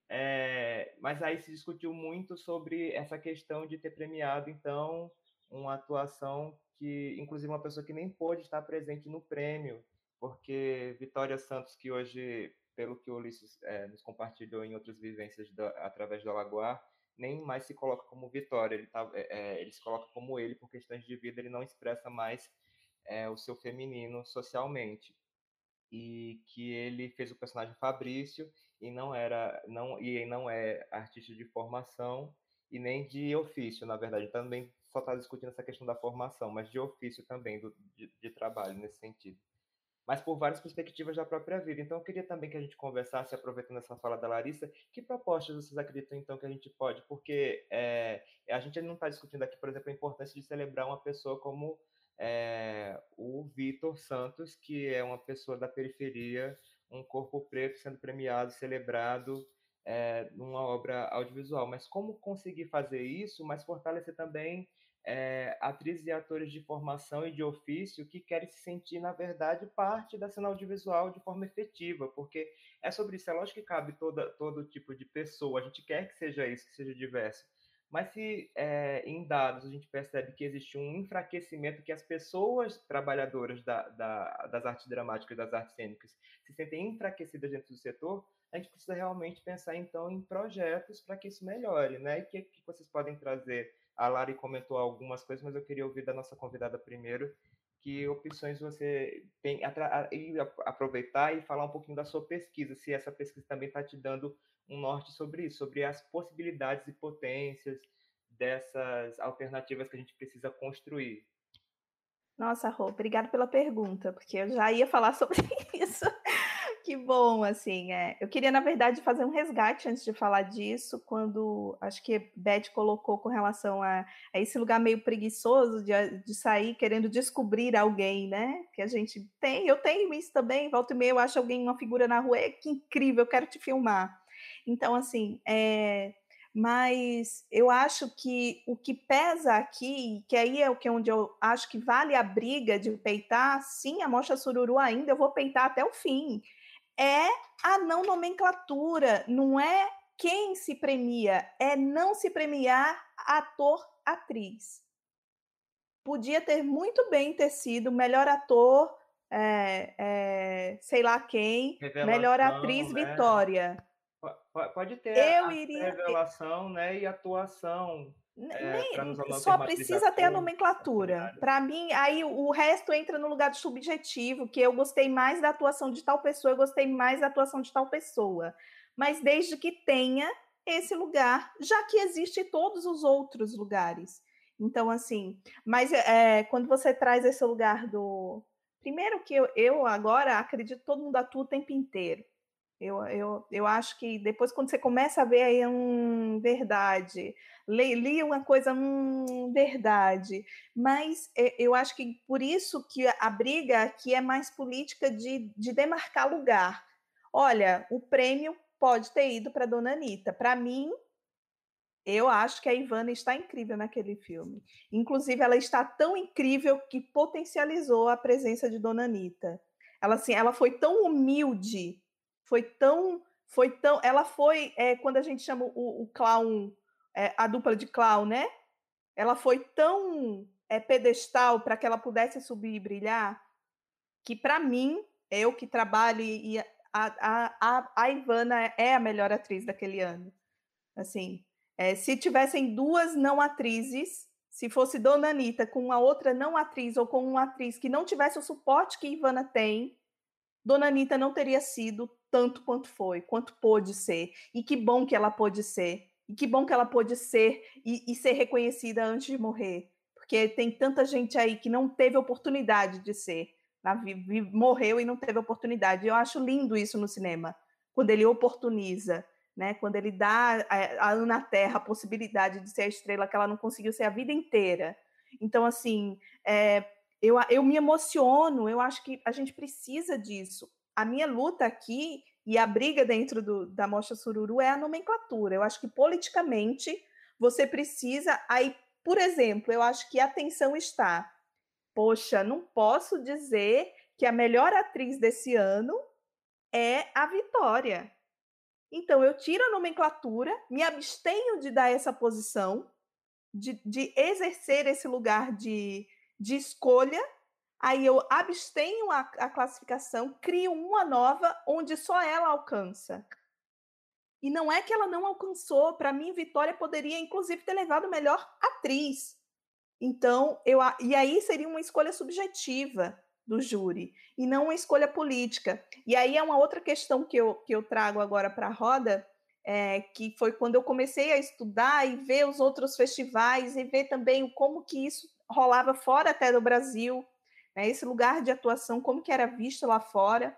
É, mas aí se discutiu muito sobre essa questão de ter premiado, então, uma atuação que, inclusive, uma pessoa que nem pôde estar presente no prêmio, porque Vitória Santos, que hoje pelo que o Ulisses é, nos compartilhou em outras vivências da, através do Alagoar, nem mais se coloca como Vitória, ele, tá, é, ele se coloca como ele, por questões de vida, ele não expressa mais é, o seu feminino socialmente. E que ele fez o personagem Fabrício e não era não e não é artista de formação e nem de ofício, na verdade. Também só está discutindo essa questão da formação, mas de ofício também, do, de, de trabalho nesse sentido mas por várias perspectivas da própria vida. Então, eu queria também que a gente conversasse, aproveitando essa fala da Larissa, que propostas vocês acreditam, então, que a gente pode? Porque é, a gente não está discutindo aqui, por exemplo, a importância de celebrar uma pessoa como é, o Vitor Santos, que é uma pessoa da periferia, um corpo preto sendo premiado, celebrado é, numa obra audiovisual. Mas como conseguir fazer isso, mas fortalecer também é, atrizes e atores de formação e de ofício que querem se sentir, na verdade, parte da cena audiovisual de forma efetiva, porque é sobre isso. É lógico que cabe toda, todo tipo de pessoa, a gente quer que seja isso, que seja diverso. Mas se é, em dados a gente percebe que existe um enfraquecimento, que as pessoas trabalhadoras da, da, das artes dramáticas, das artes cênicas, se sentem enfraquecidas dentro do setor, a gente precisa realmente pensar então em projetos para que isso melhore, né? E o que, que vocês podem trazer a Lari comentou algumas coisas, mas eu queria ouvir da nossa convidada primeiro que opções você tem e aproveitar e falar um pouquinho da sua pesquisa, se essa pesquisa também está te dando um norte sobre isso, sobre as possibilidades e potências dessas alternativas que a gente precisa construir. Nossa, Rô, obrigada pela pergunta, porque eu já ia falar sobre isso. Que bom, assim, é. Eu queria, na verdade, fazer um resgate antes de falar disso, quando acho que Beth colocou com relação a, a esse lugar meio preguiçoso de, de, sair querendo descobrir alguém, né? Que a gente tem, eu tenho isso também, volta e meia eu acho alguém, uma figura na rua, é, que incrível, eu quero te filmar. Então, assim, é, mas eu acho que o que pesa aqui, que aí é o que é onde eu acho que vale a briga de peitar, sim, a Mostra Sururu ainda, eu vou peitar até o fim é a não nomenclatura, não é quem se premia, é não se premiar ator, atriz. Podia ter muito bem ter sido melhor ator, é, é, sei lá quem, Revelação, melhor atriz né? Vitória. Pode ter eu a iria revelação né, e atuação é, só precisa ter a nomenclatura. Para mim, aí o resto entra no lugar do subjetivo, que eu gostei mais da atuação de tal pessoa, eu gostei mais da atuação de tal pessoa. Mas desde que tenha esse lugar, já que existe todos os outros lugares. Então, assim, mas é, quando você traz esse lugar do. Primeiro que eu, eu agora acredito que todo mundo atua o tempo inteiro. Eu, eu, eu acho que depois, quando você começa a ver aí, um verdade, li, uma coisa, hum, verdade. Mas é, eu acho que por isso que a briga aqui é mais política de, de demarcar lugar. Olha, o prêmio pode ter ido para Dona Anitta. Para mim, eu acho que a Ivana está incrível naquele filme. Inclusive, ela está tão incrível que potencializou a presença de Dona Anitta. Ela, assim, ela foi tão humilde foi tão. Foi tão. Ela foi, é, quando a gente chama o, o clown, é, a dupla de clown, né? Ela foi tão é, pedestal para que ela pudesse subir e brilhar, que para mim, eu que trabalho e a, a, a, a Ivana é a melhor atriz daquele ano. Assim, é, se tivessem duas não atrizes, se fosse Dona Anitta com uma outra não atriz ou com uma atriz que não tivesse o suporte que Ivana tem, Dona Anitta não teria sido tanto quanto foi, quanto pôde ser. E que bom que ela pôde ser. E que bom que ela pôde ser e, e ser reconhecida antes de morrer. Porque tem tanta gente aí que não teve oportunidade de ser. Na, vi, morreu e não teve oportunidade. Eu acho lindo isso no cinema, quando ele oportuniza, né? quando ele dá a, Ana Terra a possibilidade de ser a estrela que ela não conseguiu ser a vida inteira. Então, assim, é, eu, eu me emociono, eu acho que a gente precisa disso a minha luta aqui e a briga dentro do, da Mostra Sururu é a nomenclatura. Eu acho que politicamente você precisa. Aí, por exemplo, eu acho que a atenção está. Poxa, não posso dizer que a melhor atriz desse ano é a Vitória. Então, eu tiro a nomenclatura, me abstenho de dar essa posição, de, de exercer esse lugar de, de escolha Aí eu abstenho a, a classificação, crio uma nova onde só ela alcança. E não é que ela não alcançou. Para mim, Vitória poderia, inclusive, ter levado melhor atriz. Então, eu, e aí seria uma escolha subjetiva do júri e não uma escolha política. E aí é uma outra questão que eu, que eu trago agora para a roda, é, que foi quando eu comecei a estudar e ver os outros festivais e ver também como que isso rolava fora até do Brasil né, esse lugar de atuação, como que era visto lá fora.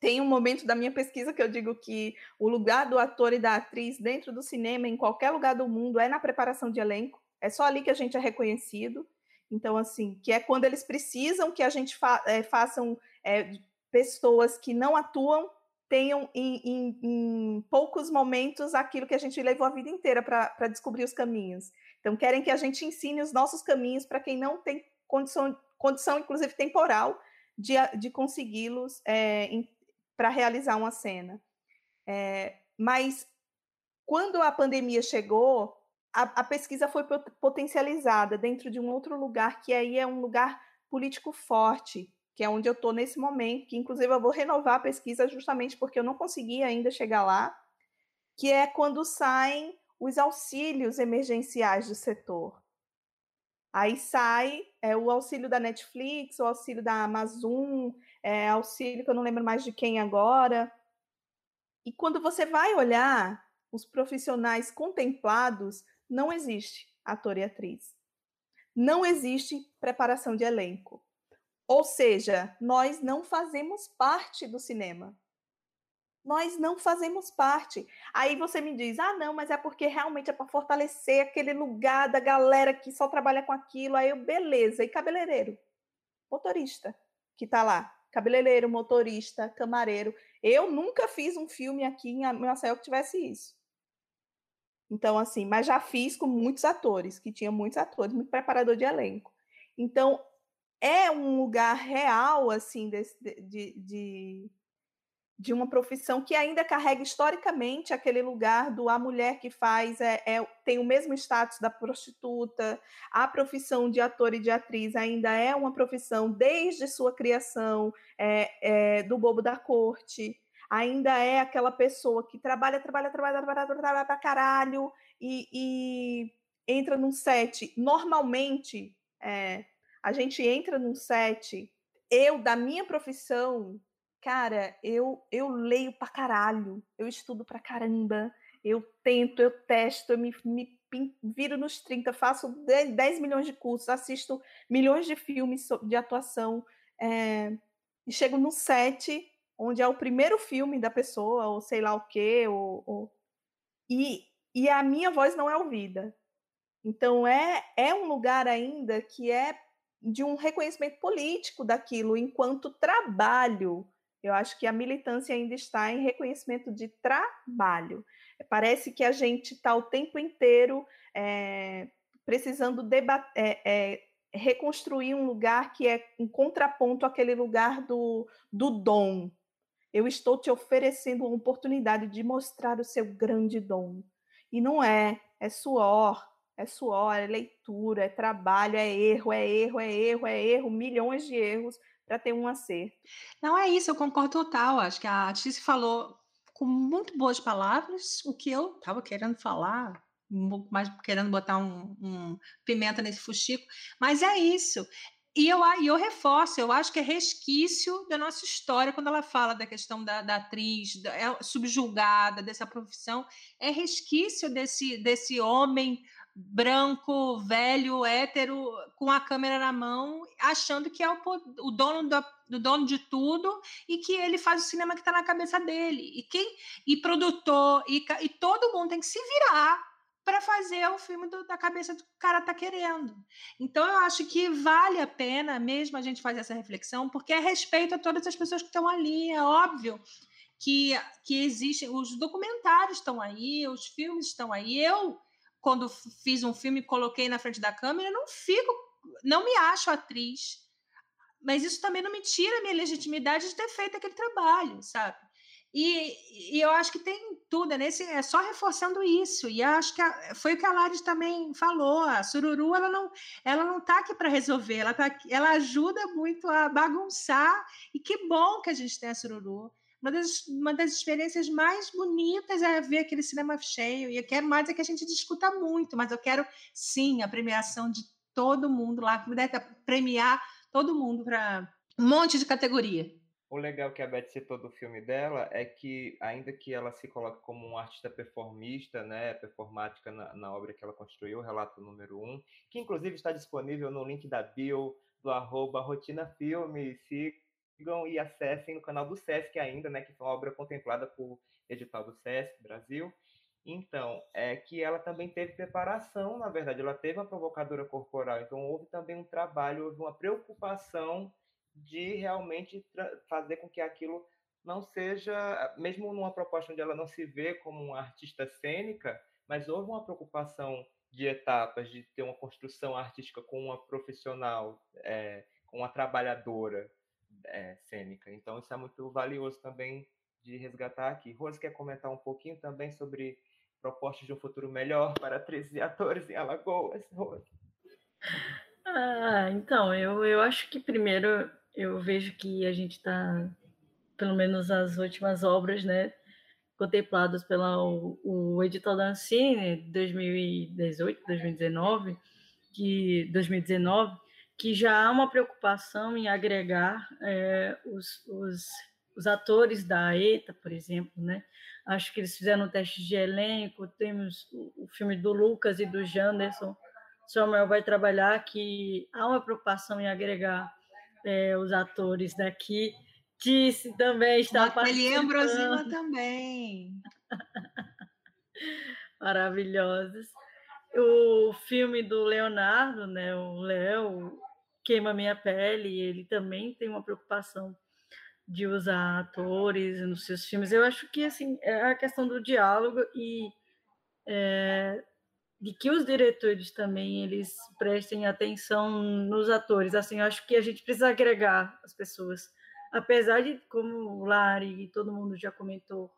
Tem um momento da minha pesquisa que eu digo que o lugar do ator e da atriz dentro do cinema, em qualquer lugar do mundo, é na preparação de elenco. É só ali que a gente é reconhecido. Então, assim, que é quando eles precisam que a gente fa é, façam é, pessoas que não atuam tenham em, em, em, poucos momentos aquilo que a gente levou a vida inteira para descobrir os caminhos. Então, querem que a gente ensine os nossos caminhos para quem não tem condição, condição, inclusive temporal, de, de consegui-los é, para realizar uma cena. É, mas, quando a pandemia chegou, a, a pesquisa foi potencializada dentro de um outro lugar, que aí é um lugar político forte, que é onde eu estou nesse momento, que inclusive eu vou renovar a pesquisa justamente porque eu não consegui ainda chegar lá, que é quando saem os auxílios emergenciais do setor. Aí sai é, o auxílio da Netflix, o auxílio da Amazon, é, auxílio que eu não lembro mais de quem agora. E quando você vai olhar os profissionais contemplados, não existe ator e atriz. Não existe preparação de elenco. Ou seja, nós não fazemos parte do cinema. Nós não fazemos parte. Aí você me diz: ah, não, mas é porque realmente é para fortalecer aquele lugar da galera que só trabalha com aquilo. Aí eu, beleza. E cabeleireiro? Motorista que está lá. Cabeleireiro, motorista, camareiro. Eu nunca fiz um filme aqui em Maceió que tivesse isso. Então, assim, mas já fiz com muitos atores, que tinha muitos atores, muito preparador de elenco. Então, é um lugar real, assim, de, de, de, de, uma profissão que ainda carrega historicamente aquele lugar do a mulher que faz é, é, tem o mesmo status da prostituta, a profissão de ator e de atriz ainda é uma profissão desde sua criação é, é, do bobo da corte, ainda é aquela pessoa que trabalha, trabalha, trabalha, trabalha, trabalha, pra caralho e, e entra num set normalmente. É, a gente entra num set, eu, da minha profissão, cara, eu, eu leio pra caralho, eu estudo pra caramba, eu tento, eu testo, eu me, me viro nos 30, faço 10, 10 milhões de cursos, assisto milhões de filmes de atuação, é, e chego no set, onde é o primeiro filme da pessoa, ou sei lá o quê, ou, ou, e, e a minha voz não é ouvida. Então é, é um lugar ainda que é de um reconhecimento político daquilo enquanto trabalho. Eu acho que a militância ainda está em reconhecimento de trabalho. Parece que a gente está o tempo inteiro é, precisando debater, é, é, reconstruir um lugar que é um contraponto àquele lugar do, do dom. Eu estou te oferecendo uma oportunidade de mostrar o seu grande dom. E não é, é suor, é suor, é leitura, é trabalho, é erro, é erro, é erro, é erro, milhões de erros para ter um acerto. Não é isso, eu concordo total. Acho que a Tice falou com muito boas palavras o que eu estava querendo falar, mais querendo botar um, um, pimenta nesse fuxico, mas é isso. E eu, eu reforço, eu acho que é resquício da nossa história quando ela fala da questão da, da atriz da, é subjulgada, dessa profissão, é resquício desse, desse homem branco, velho, hétero, com a câmera na mão, achando que é o, o dono do, do, dono de tudo e que ele faz o cinema que está na cabeça dele. E quem e produtor e, e todo mundo tem que se virar para fazer o filme do, da cabeça do cara tá querendo. Então eu acho que vale a pena mesmo a gente fazer essa reflexão, porque é respeito a todas as pessoas que estão ali, é óbvio que, que existem, os documentários estão aí, os filmes estão aí. Eu quando fiz um filme e coloquei na frente da câmera, não fico, não me acho atriz. Mas isso também não me tira a minha legitimidade de ter feito aquele trabalho, sabe? E, e eu acho que tem tudo, é, nesse, é só reforçando isso. E acho que a, foi o que a Lari também falou. A Sururu ela não ela não está aqui para resolver, ela, tá, ela ajuda muito a bagunçar. E que bom que a gente tem a Sururu uma das, uma das experiências mais bonitas é ver aquele cinema cheio. E eu quero mais é que a gente discuta muito, mas eu quero sim a premiação de todo mundo lá, premiar todo mundo para um monte de categoria. O legal que a Beth citou do filme dela é que, ainda que ela se coloque como uma artista performista, né, performática na, na obra que ela construiu, o Relato Número 1, que inclusive está disponível no link da bio do arroba Rotina Filme. Se sigam e acessem no canal do SESC ainda, né, que foi uma obra contemplada por edital do SESC Brasil. Então, é que ela também teve preparação, na verdade, ela teve uma provocadora corporal, então houve também um trabalho, houve uma preocupação de realmente fazer com que aquilo não seja, mesmo numa proposta onde ela não se vê como uma artista cênica, mas houve uma preocupação de etapas, de ter uma construção artística com uma profissional, é, com uma trabalhadora é, cênica. Então, isso é muito valioso também de resgatar aqui. Rose quer comentar um pouquinho também sobre propostas de um futuro melhor para atrizes e atores em Alagoas, Rose? Ah, então, eu, eu acho que primeiro eu vejo que a gente está, pelo menos as últimas obras, né, contempladas pelo o, edital da Ancine 2018, 2019, que 2019, que já há uma preocupação em agregar é, os, os, os, atores da ETA, por exemplo, né? Acho que eles fizeram um teste de elenco, temos o, o filme do Lucas e do Janderson, Samuel vai trabalhar que há uma preocupação em agregar é, os atores daqui Tice também está participando. Ambrosina também. Maravilhosos. O filme do Leonardo, né, o Léo, Queima Minha Pele, ele também tem uma preocupação de usar atores nos seus filmes. Eu acho que assim é a questão do diálogo e é, de que os diretores também eles prestem atenção nos atores. Assim, eu acho que a gente precisa agregar as pessoas apesar de, como o Lari e todo mundo já comentou,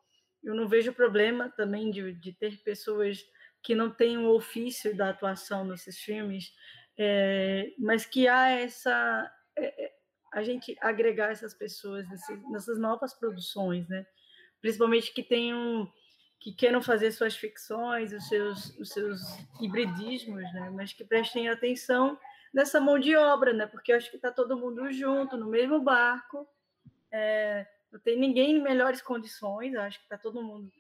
eu não vejo problema também de, de ter pessoas que não têm o ofício da atuação nesses filmes, é, mas que há essa é, a gente agregar essas pessoas nesse, nessas novas produções, né? Principalmente que tenham que queiram fazer suas ficções, os seus os seus hibridismos, né? Mas que prestem atenção nessa mão de obra, né? Porque eu acho que está todo mundo junto no mesmo barco é, não tem ninguém em melhores condições, acho que está todo mundo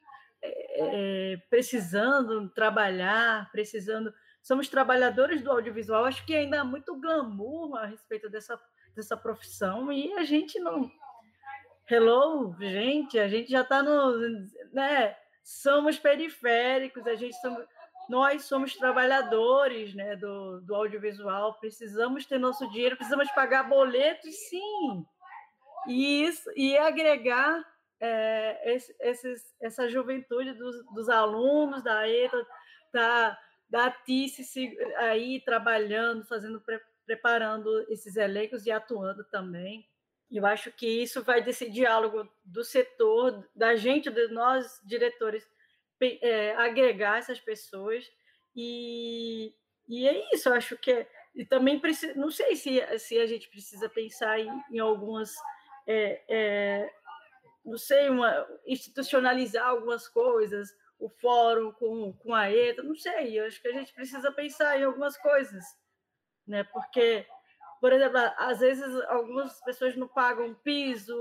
é, é, precisando trabalhar, precisando. Somos trabalhadores do audiovisual, acho que ainda há muito glamour a respeito dessa, dessa profissão e a gente não. Hello, gente, a gente já está no. Né, somos periféricos, a gente somos, nós somos trabalhadores né, do, do audiovisual, precisamos ter nosso dinheiro, precisamos pagar boletos, sim e isso e agregar é, esses, essa juventude dos, dos, alunos da ETA, da, da TICE aí trabalhando, fazendo, pre, preparando esses elencos e atuando também. Eu acho que isso vai desse diálogo do setor, da gente, de nós diretores, é, agregar essas pessoas e, e é isso. Eu acho que é, e também precisa, não sei se, se a gente precisa pensar em, em algumas é, é, não sei, uma, institucionalizar algumas coisas, o fórum com, com a ETA, não sei, eu acho que a gente precisa pensar em algumas coisas, né? Porque, por exemplo, às vezes algumas pessoas não pagam piso,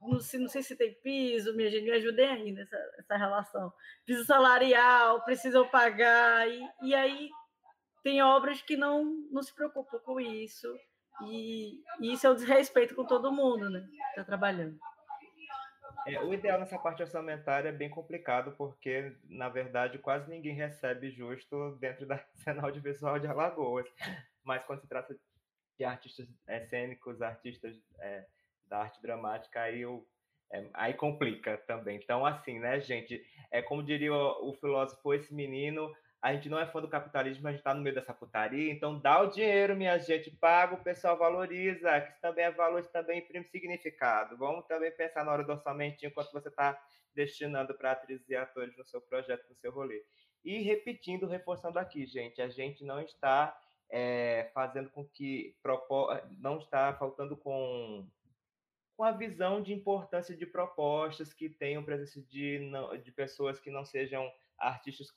não sei, não sei se tem piso, minha gente, me ajudem aí nessa, nessa relação. Piso salarial, precisam pagar, e, e aí tem obras que não, não se preocupam com isso, e, e isso é um desrespeito com todo mundo, né? Que está trabalhando. É, o ideal nessa parte orçamentária é bem complicado, porque, na verdade, quase ninguém recebe justo dentro da cena audiovisual de Alagoas. Mas quando se trata de artistas é, cênicos, artistas é, da arte dramática, aí, eu, é, aí complica também. Então, assim, né, gente? É como diria o, o filósofo, esse menino a gente não é fã do capitalismo, a gente está no meio dessa putaria, então dá o dinheiro, minha gente, paga, o pessoal valoriza, que isso também é valor, isso também imprime significado. Vamos também pensar na hora do orçamento, enquanto você está destinando para atrizes e atores no seu projeto, no seu rolê. E repetindo, reforçando aqui, gente, a gente não está é, fazendo com que não está faltando com com a visão de importância de propostas que tenham presença de, de pessoas que não sejam artistas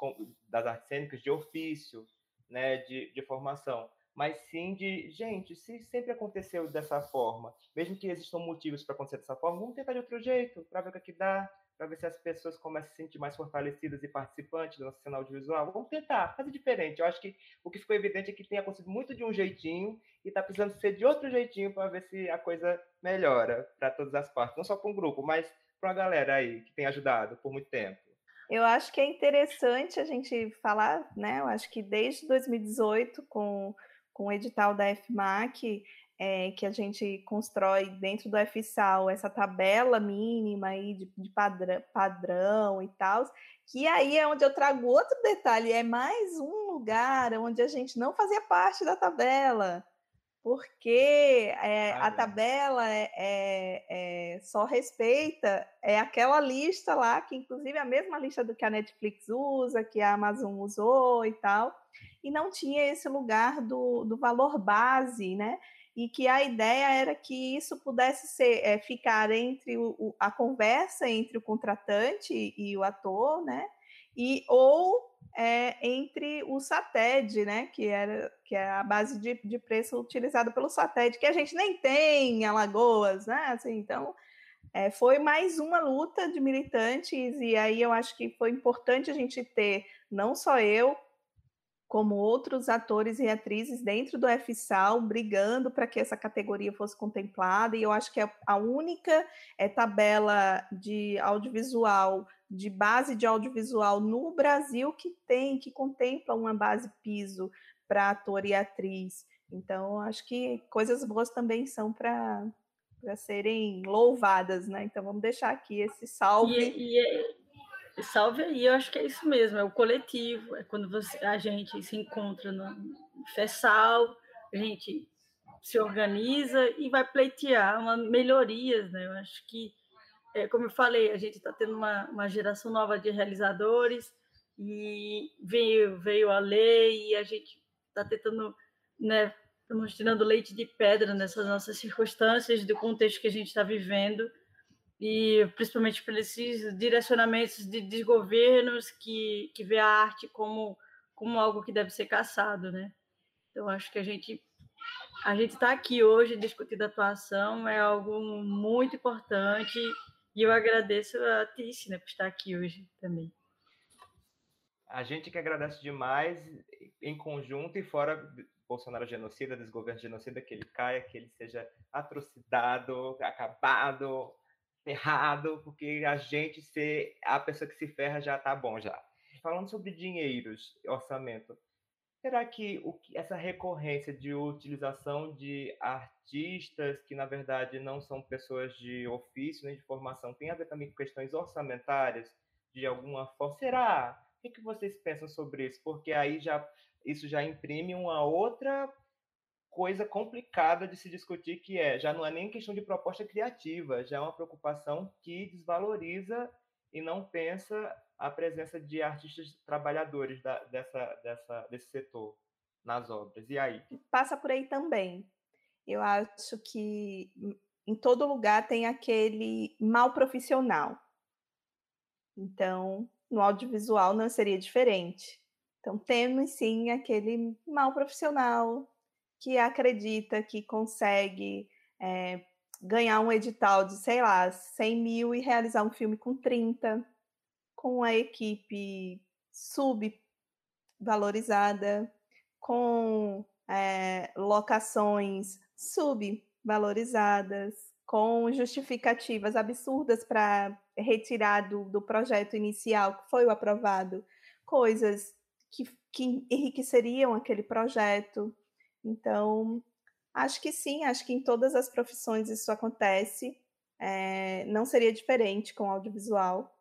das artes cênicas de ofício, né, de, de formação, mas sim de, gente, se sempre aconteceu dessa forma, mesmo que existam motivos para acontecer dessa forma, vamos tentar de outro jeito, para ver o que, é que dá, para ver se as pessoas começam a se sentir mais fortalecidas e participantes da nossa cena audiovisual. Vamos tentar, fazer diferente. Eu acho que o que ficou evidente é que tem acontecido muito de um jeitinho e está precisando ser de outro jeitinho para ver se a coisa melhora para todas as partes, não só para um grupo, mas para a galera aí que tem ajudado por muito tempo. Eu acho que é interessante a gente falar, né? Eu acho que desde 2018, com, com o edital da FMAC, é, que a gente constrói dentro do FSAL, essa tabela mínima aí de, de padrão, padrão e tal, que aí é onde eu trago outro detalhe, é mais um lugar onde a gente não fazia parte da tabela, porque é, a tabela é, é, é, só respeita é aquela lista lá, que inclusive é a mesma lista do que a Netflix usa, que a Amazon usou e tal, e não tinha esse lugar do, do valor base, né? E que a ideia era que isso pudesse ser, é, ficar entre o, o, a conversa entre o contratante e o ator, né? E, ou é, entre o SATED, né, que, era, que é a base de, de preço utilizada pelo SATED, que a gente nem tem em Alagoas, né? Assim, então, é, foi mais uma luta de militantes, e aí eu acho que foi importante a gente ter, não só eu, como outros atores e atrizes dentro do FSAL brigando para que essa categoria fosse contemplada, e eu acho que é a única é, tabela de audiovisual, de base de audiovisual no Brasil que tem, que contempla uma base piso para ator e atriz. Então, acho que coisas boas também são para para serem louvadas, né? Então vamos deixar aqui esse salve. E, e, salve aí, eu acho que é isso mesmo, é o coletivo, é quando você, a gente se encontra no FESAL, a gente se organiza e vai pleitear uma, melhorias, né? Eu acho que, é, como eu falei, a gente está tendo uma, uma geração nova de realizadores e veio, veio a lei e a gente está tentando, né? Estamos tirando leite de pedra nessas nossas circunstâncias, do contexto que a gente está vivendo e principalmente por esses direcionamentos de desgovernos que, que vê a arte como, como algo que deve ser caçado, né? Então, acho que a gente a gente está aqui hoje discutindo atuação é algo muito importante e eu agradeço a Tice, né, por estar aqui hoje também. A gente que agradece demais em conjunto e fora Bolsonaro genocida, desgoverno genocida, que ele caia, que ele seja atrocidado, acabado, ferrado, porque a gente ser a pessoa que se ferra já tá bom já. Falando sobre dinheiros, orçamento, será que o, essa recorrência de utilização de artistas que na verdade não são pessoas de ofício nem de formação tem a ver também com questões orçamentárias de alguma forma? Será? O que, que vocês pensam sobre isso? Porque aí já isso já imprime uma outra coisa complicada de se discutir que é já não é nem questão de proposta criativa, já é uma preocupação que desvaloriza e não pensa a presença de artistas trabalhadores da, dessa, dessa, desse setor nas obras. E aí? Passa por aí também. Eu acho que em todo lugar tem aquele mal profissional. Então, no audiovisual não seria diferente. Então, temos sim aquele mal profissional que acredita que consegue é, ganhar um edital de, sei lá, 100 mil e realizar um filme com 30, com a equipe subvalorizada, com é, locações subvalorizadas, com justificativas absurdas para retirar do, do projeto inicial que foi o aprovado, coisas que, que enriqueceriam aquele projeto. Então, acho que sim, acho que em todas as profissões isso acontece. É, não seria diferente com audiovisual.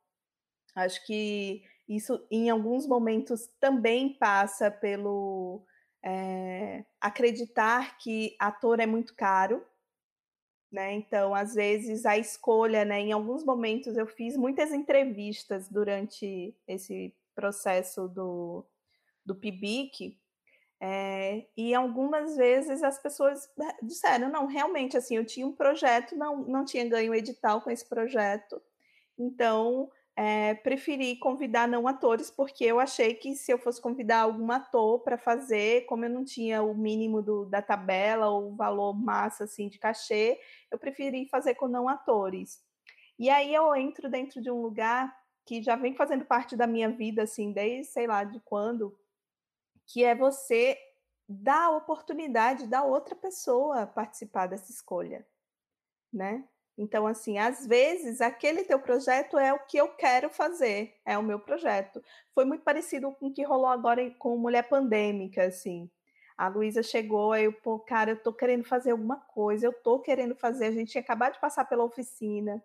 Acho que isso, em alguns momentos, também passa pelo é, acreditar que ator é muito caro. Né? Então, às vezes, a escolha, né? em alguns momentos, eu fiz muitas entrevistas durante esse processo do, do PIBIC, é, e algumas vezes as pessoas disseram, não, realmente, assim, eu tinha um projeto, não, não tinha ganho edital com esse projeto, então é, preferi convidar não atores, porque eu achei que se eu fosse convidar algum ator para fazer, como eu não tinha o mínimo do, da tabela, ou o valor massa, assim, de cachê, eu preferi fazer com não atores. E aí eu entro dentro de um lugar que já vem fazendo parte da minha vida, assim, desde sei lá de quando, que é você dar a oportunidade da outra pessoa participar dessa escolha, né? Então, assim, às vezes aquele teu projeto é o que eu quero fazer, é o meu projeto. Foi muito parecido com o que rolou agora com Mulher Pandêmica, assim. A Luísa chegou, aí pô, cara, eu tô querendo fazer alguma coisa, eu tô querendo fazer. A gente tinha acabado de passar pela oficina.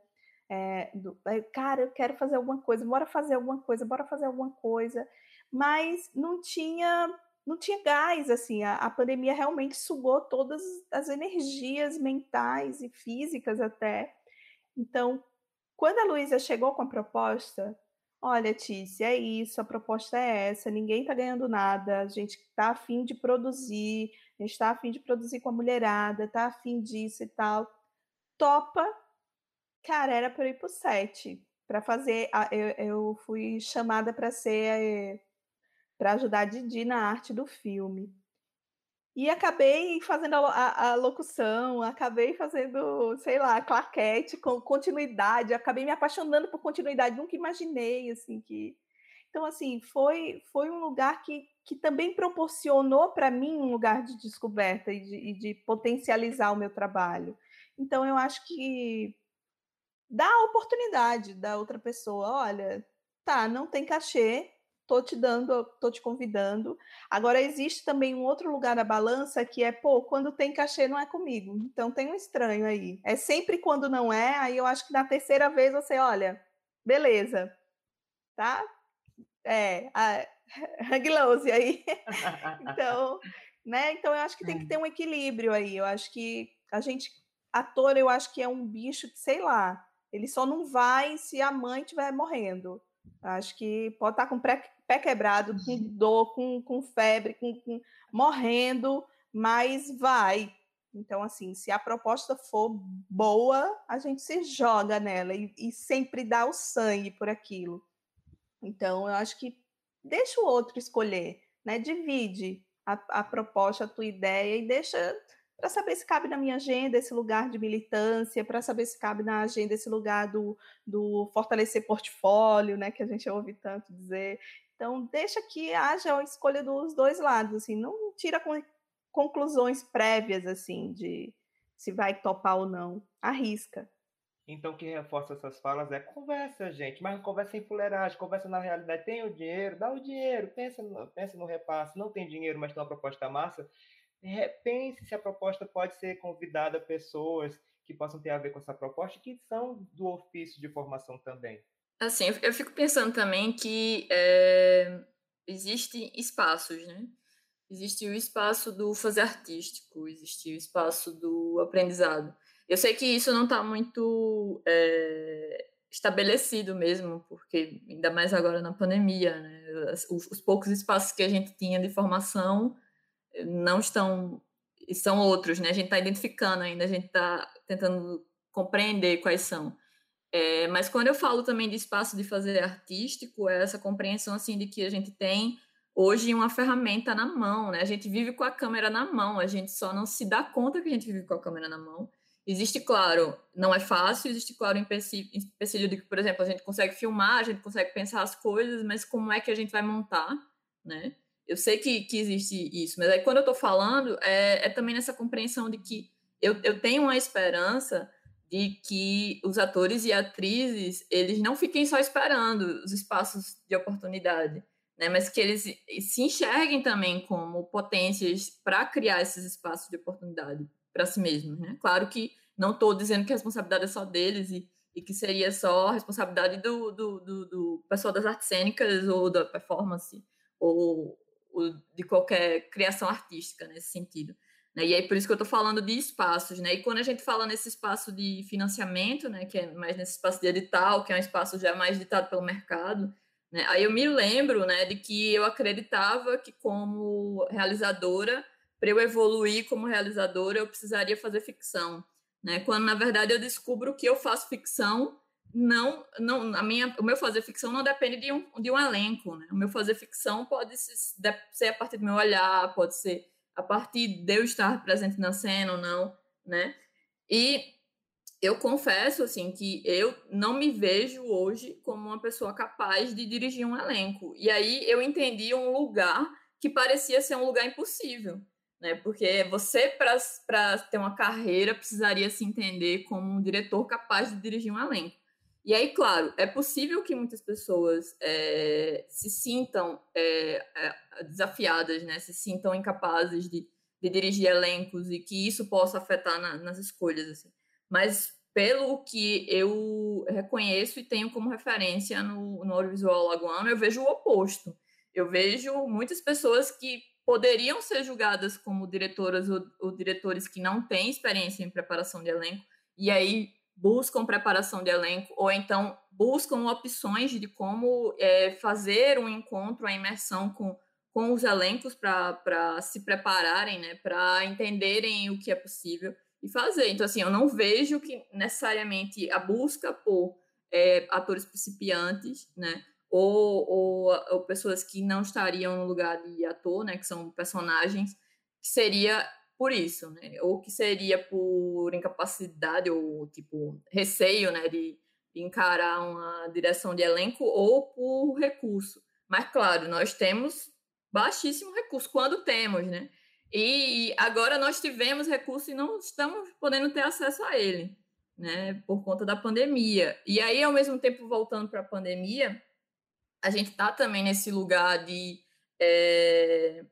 É, do, cara, eu quero fazer alguma coisa, bora fazer alguma coisa, bora fazer alguma coisa. Mas não tinha não tinha gás, assim, a, a, pandemia realmente sugou todas as energias mentais e físicas até. Então, quando a Luísa chegou com a proposta, olha, Tícia, é isso, a proposta é essa, ninguém está ganhando nada, a gente está afim de produzir, a gente está afim de produzir com a mulherada, está afim disso e tal. Topa, cara, era para eu ir para o set, para fazer, eu, eu fui chamada para ser para ajudar Didi na arte do filme. E acabei fazendo a, a, a, locução, acabei fazendo, sei lá, claquete com continuidade, acabei me apaixonando por continuidade, nunca imaginei, assim, que... Então, assim, foi, foi um lugar que, que também proporcionou para mim um lugar de descoberta e de, e de potencializar o meu trabalho. Então, eu acho que dá a oportunidade da outra pessoa, olha, tá, não tem cachê, tô te dando, tô te convidando. Agora existe também um outro lugar na balança que é, pô, quando tem cachê não é comigo. Então tem um estranho aí. É sempre quando não é, aí eu acho que na terceira vez você, olha, beleza. Tá? É, a hang loose aí. então, né? Então eu acho que tem que ter um equilíbrio aí. Eu acho que a gente ator, eu acho que é um bicho que, sei lá, ele só não vai se a mãe estiver morrendo. Acho que pode estar com pré, pé quebrado, com dor, com, com febre, com, com, morrendo, mas vai. Então, assim, se a proposta for boa, a gente se joga nela e, e sempre dá o sangue por aquilo. Então, eu acho que deixa o outro escolher, né? Divide a, a proposta, a tua ideia e deixa para saber se cabe na minha agenda esse lugar de militância, para saber se cabe na agenda esse lugar do, do fortalecer portfólio, né, que a gente ouve tanto dizer. Então, deixa que haja a escolha dos dois lados, assim, não tira conclusões prévias, assim, de se vai topar ou não. Arrisca. Então, o que reforça essas falas é conversa, gente, mas conversa em fuleiragem, conversa na realidade. Tem o dinheiro, dá o dinheiro, pensa no, pensa no repasse. Não tem dinheiro, mas tem uma proposta massa pense se a proposta pode ser convidada pessoas que possam ter a ver com essa proposta que são do ofício de formação também. Assim, eu fico pensando também que é, existem espaços, né? Existe o espaço do fazer artístico, existe o espaço do aprendizado. Eu sei que isso não está muito é, estabelecido mesmo, porque ainda mais agora na pandemia, né? Os, os poucos espaços que a gente tinha de formação não estão são outros, né? A gente está identificando ainda, a gente está tentando compreender quais são. É, mas quando eu falo também de espaço de fazer artístico, é essa compreensão assim de que a gente tem hoje uma ferramenta na mão, né? A gente vive com a câmera na mão, a gente só não se dá conta que a gente vive com a câmera na mão. Existe, claro, não é fácil, existe, claro, empecilho de que, por exemplo, a gente consegue filmar, a gente consegue pensar as coisas, mas como é que a gente vai montar, né? Eu sei que, que existe isso, mas aí quando eu estou falando, é, é, também nessa compreensão de que eu, eu tenho uma esperança de que os atores e atrizes, eles não fiquem só esperando os espaços de oportunidade, né? mas que eles se enxerguem também como potências para criar esses espaços de oportunidade para si mesmos. Né? Claro que não estou dizendo que a responsabilidade é só deles e, e que seria só a responsabilidade do, do, do, do pessoal das artes cênicas ou da performance, ou, de qualquer criação artística nesse sentido. Né? E aí por isso que eu estou falando de espaços, né? E quando a gente fala nesse espaço de financiamento, né, que é mais nesse espaço de edital, que é um espaço já mais ditado pelo mercado, né? Aí eu me lembro, né, de que eu acreditava que como realizadora, para eu evoluir como realizadora, eu precisaria fazer ficção, né? Quando na verdade eu descubro que eu faço ficção não, não a minha, o meu fazer ficção não depende de um, de um elenco, né? O meu fazer ficção pode ser a partir do meu olhar, pode ser a partir de eu estar presente na cena ou não, né? E eu confesso, assim, que eu não me vejo hoje como uma pessoa capaz de dirigir um elenco. E aí eu entendi um lugar que parecia ser um lugar impossível, né? Porque você, para ter uma carreira, precisaria se entender como um diretor capaz de dirigir um elenco. E aí, claro, é possível que muitas pessoas é, se sintam é, desafiadas, né? Se sintam incapazes de, de, dirigir elencos e que isso possa afetar na, nas escolhas, assim. Mas pelo que eu reconheço e tenho como referência no, no audiovisual lagoano, eu vejo o oposto. Eu vejo muitas pessoas que poderiam ser julgadas como diretoras ou, ou diretores que não têm experiência em preparação de elenco, e aí buscam preparação de elenco, ou então buscam opções de como é, fazer um encontro, a imersão com, com os elencos para se prepararem, né, para entenderem o que é possível e fazer. Então, assim, eu não vejo que necessariamente a busca por é, atores principiantes, né, ou, ou, ou, pessoas que não estariam no lugar de ator, né, que são personagens, seria por isso, né? Ou que seria por incapacidade ou tipo receio, né, de, encarar uma direção de elenco ou por recurso. Mas claro, nós temos baixíssimo recurso quando temos, né? E agora nós tivemos recurso e não estamos podendo ter acesso a ele, né? Por conta da pandemia. E aí, ao mesmo tempo, voltando para a pandemia, a gente está também nesse lugar de é,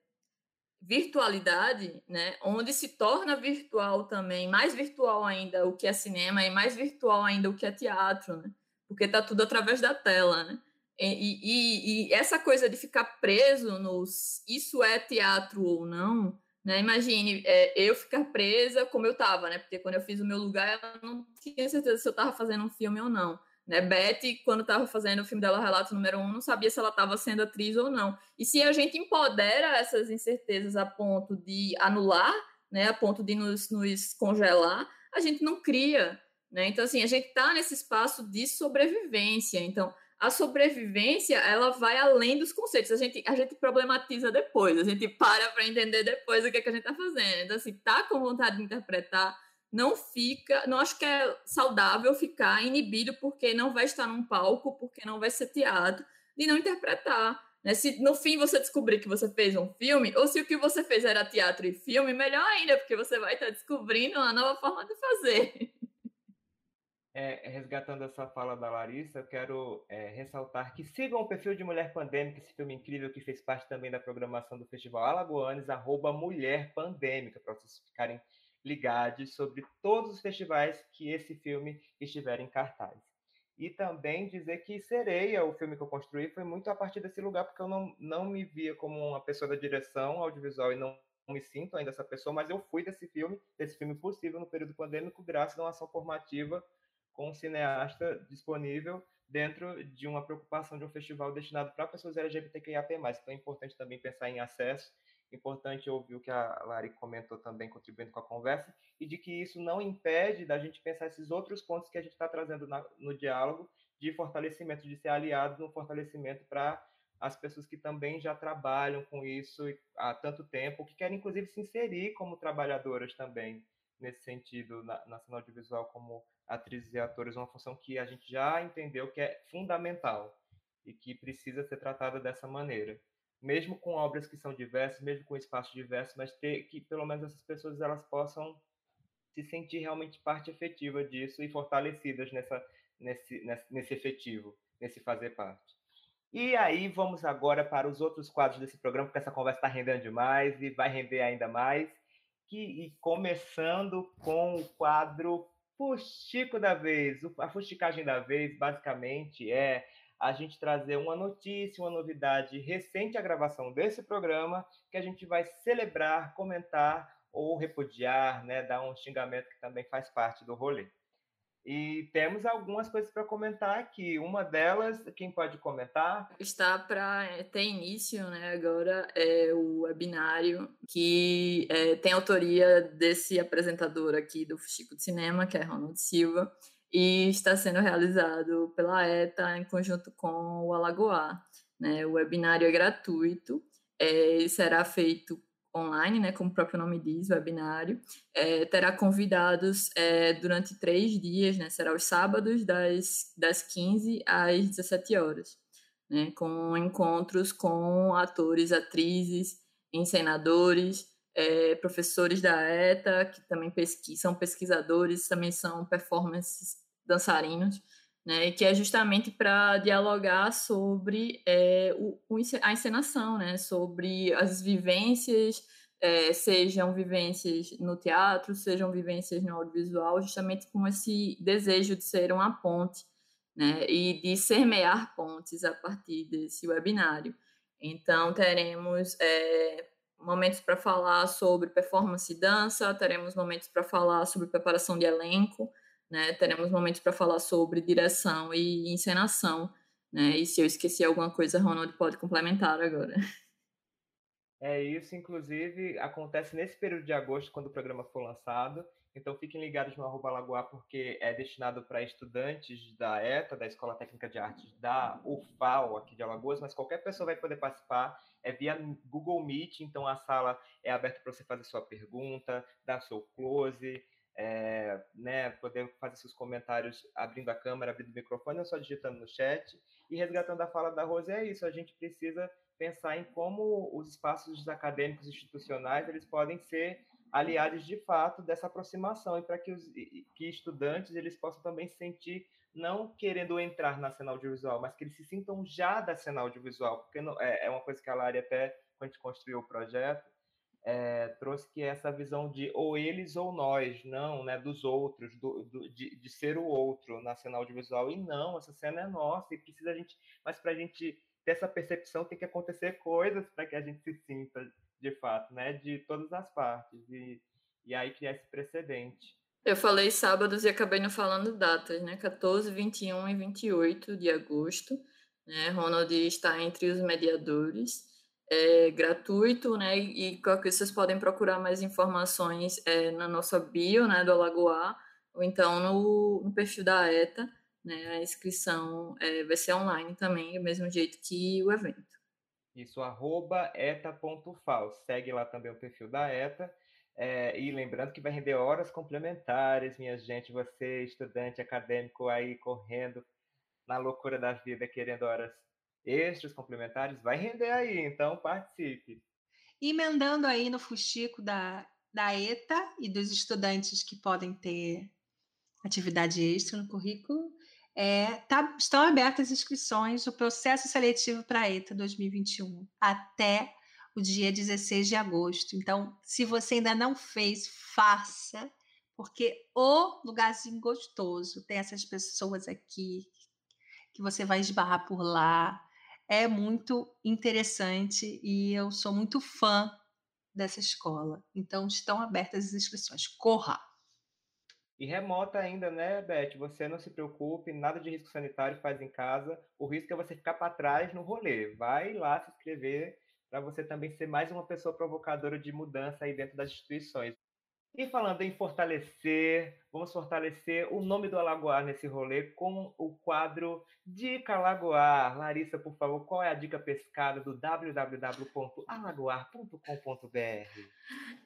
virtualidade, né, onde se torna virtual também, mais virtual ainda o que é cinema e mais virtual ainda o que é teatro, né, porque está tudo através da tela, né, e, e, e, essa coisa de ficar preso nos isso é teatro ou não, né, imagine é, eu ficar presa como eu estava, né, porque quando eu fiz o meu lugar eu não tinha certeza se eu estava fazendo um filme ou não, né? Betty, quando estava fazendo o filme dela, Relato Número Um, não sabia se ela estava sendo atriz ou não. E se a gente empodera essas incertezas a ponto de anular, né, a ponto de nos, nos congelar, a gente não cria. Né? Então, assim, a gente está nesse espaço de sobrevivência. Então, a sobrevivência, ela vai além dos conceitos. A gente, a gente problematiza depois, a gente para para entender depois o que, é que a gente está fazendo. Então, assim, tá com vontade de interpretar, não fica, não acho que é saudável ficar inibido porque não vai estar num palco, porque não vai ser teatro, de não interpretar. Né? Se no fim você descobrir que você fez um filme, ou se o que você fez era teatro e filme, melhor ainda, porque você vai estar descobrindo uma nova forma de fazer. É, resgatando essa fala da Larissa, eu quero é, ressaltar que sigam o perfil de Mulher Pandêmica, esse filme incrível que fez parte também da programação do Festival Alagoanes, arroba Mulher Pandêmica, para vocês ficarem ligados sobre todos os festivais que esse filme estiver em cartaz. E também dizer que Sereia, o filme que eu construí, foi muito a partir desse lugar, porque eu não, não me via como uma pessoa da direção audiovisual e não me sinto ainda essa pessoa, mas eu fui desse filme, desse filme possível no período pandêmico, graças a uma ação formativa com um cineasta disponível dentro de uma preocupação de um festival destinado para pessoas LGBTQIAP+. Então é importante também pensar em acesso Importante ouvir o que a Lari comentou também, contribuindo com a conversa, e de que isso não impede da gente pensar esses outros pontos que a gente está trazendo na, no diálogo de fortalecimento, de ser aliado no fortalecimento para as pessoas que também já trabalham com isso há tanto tempo, que querem inclusive se inserir como trabalhadoras também nesse sentido na, na cena audiovisual como atrizes e atores, uma função que a gente já entendeu que é fundamental e que precisa ser tratada dessa maneira mesmo com obras que são diversas, mesmo com espaços diversos, mas ter que pelo menos essas pessoas elas possam se sentir realmente parte efetiva disso e fortalecidas nessa, nesse, nesse, nesse efetivo, nesse fazer parte. E aí vamos agora para os outros quadros desse programa, porque essa conversa está rendendo demais e vai render ainda mais. Que, e começando com o quadro Fuxico da Vez. A fusticagem da vez, basicamente, é a gente trazer uma notícia, uma novidade recente à gravação desse programa, que a gente vai celebrar, comentar ou repudiar, né, dar um xingamento que também faz parte do rolê. E temos algumas coisas para comentar aqui. Uma delas, quem pode comentar? Está para ter início, né? Agora é o webinário que é, tem autoria desse apresentador aqui do Chico de Cinema, que é Ronald Silva e está sendo realizado pela ETA em conjunto com o Alagoar. Né? O webinário é gratuito, é, será feito online, né, como o próprio nome diz, webinário, é, terá convidados é, durante três dias, né, será os sábados das, das 15 às 17 horas, né, com encontros com atores, atrizes, encenadores, é, professores da ETA, que também são pesquisadores, também são performances dançarinos, né, que é justamente para dialogar sobre é, o, a encenação, né, sobre as vivências, é, sejam vivências no teatro, sejam vivências no audiovisual, justamente com esse desejo de ser uma ponte, né, e de semear pontes a partir desse webinário. Então, teremos é, momentos para falar sobre performance e dança, teremos momentos para falar sobre preparação de elenco, né? Teremos momentos para falar sobre direção e encenação, né? E se eu esqueci alguma coisa, Ronald pode complementar agora. É isso, inclusive acontece nesse período de agosto, quando o programa for lançado. Então fiquem ligados no arroba Lagoa, porque é destinado para estudantes da ETA, da Escola Técnica de Artes da UFAL aqui de Alagoas, mas qualquer pessoa vai poder participar. É via Google Meet, então a sala é aberta para você fazer sua pergunta, dar seu close, é, né, poder fazer seus comentários abrindo a câmera, abrindo o microfone, ou só digitando no chat. E resgatando a fala da Rose, é isso, a gente precisa pensar em como os espaços acadêmicos institucionais eles podem ser aliados de fato dessa aproximação e para que os que estudantes eles possam também sentir não querendo entrar na cena audiovisual, mas que eles se sintam já da cena audiovisual, porque não, é, é uma coisa que a Lari até quando a gente construiu o projeto é, trouxe que essa visão de ou eles ou nós, não, né, dos outros, do, do, de, de ser o outro na cena audiovisual e não, essa cena é nossa e precisa a gente, mas para a gente ter essa percepção tem que acontecer coisas para que a gente se sinta de fato, né, de todas as partes e, e aí criar esse precedente. Eu falei sábados e acabei não falando datas, né? 14, 21 e 28 de agosto. Né? Ronald está entre os mediadores é gratuito, né? E, vocês podem procurar mais informações é, na nossa bio, né, do Alagoar, ou então no, no perfil da ETA, né? A inscrição é, vai ser online também, do mesmo jeito que o evento. Isso, arroba eta.fal. Segue lá também o perfil da ETA. É, e lembrando que vai render horas complementares, minha gente. Você, estudante acadêmico aí correndo na loucura da vida, querendo horas extras complementares, vai render aí, então participe. Emendando aí no fuxico da, da ETA e dos estudantes que podem ter atividade extra no currículo, é, tá, estão abertas as inscrições do processo seletivo para a ETA 2021 até o dia 16 de agosto. Então, se você ainda não fez, faça, porque o lugarzinho gostoso tem essas pessoas aqui que você vai esbarrar por lá, é muito interessante e eu sou muito fã dessa escola. Então, estão abertas as inscrições. Corra! E remota ainda, né, Beth? Você não se preocupe, nada de risco sanitário faz em casa. O risco é você ficar para trás no rolê. Vai lá se inscrever para você também ser mais uma pessoa provocadora de mudança aí dentro das instituições. E falando em fortalecer, vamos fortalecer o nome do Alagoar nesse rolê com o quadro Dica Alagoar. Larissa, por favor, qual é a dica pescada do www.alagoar.com.br?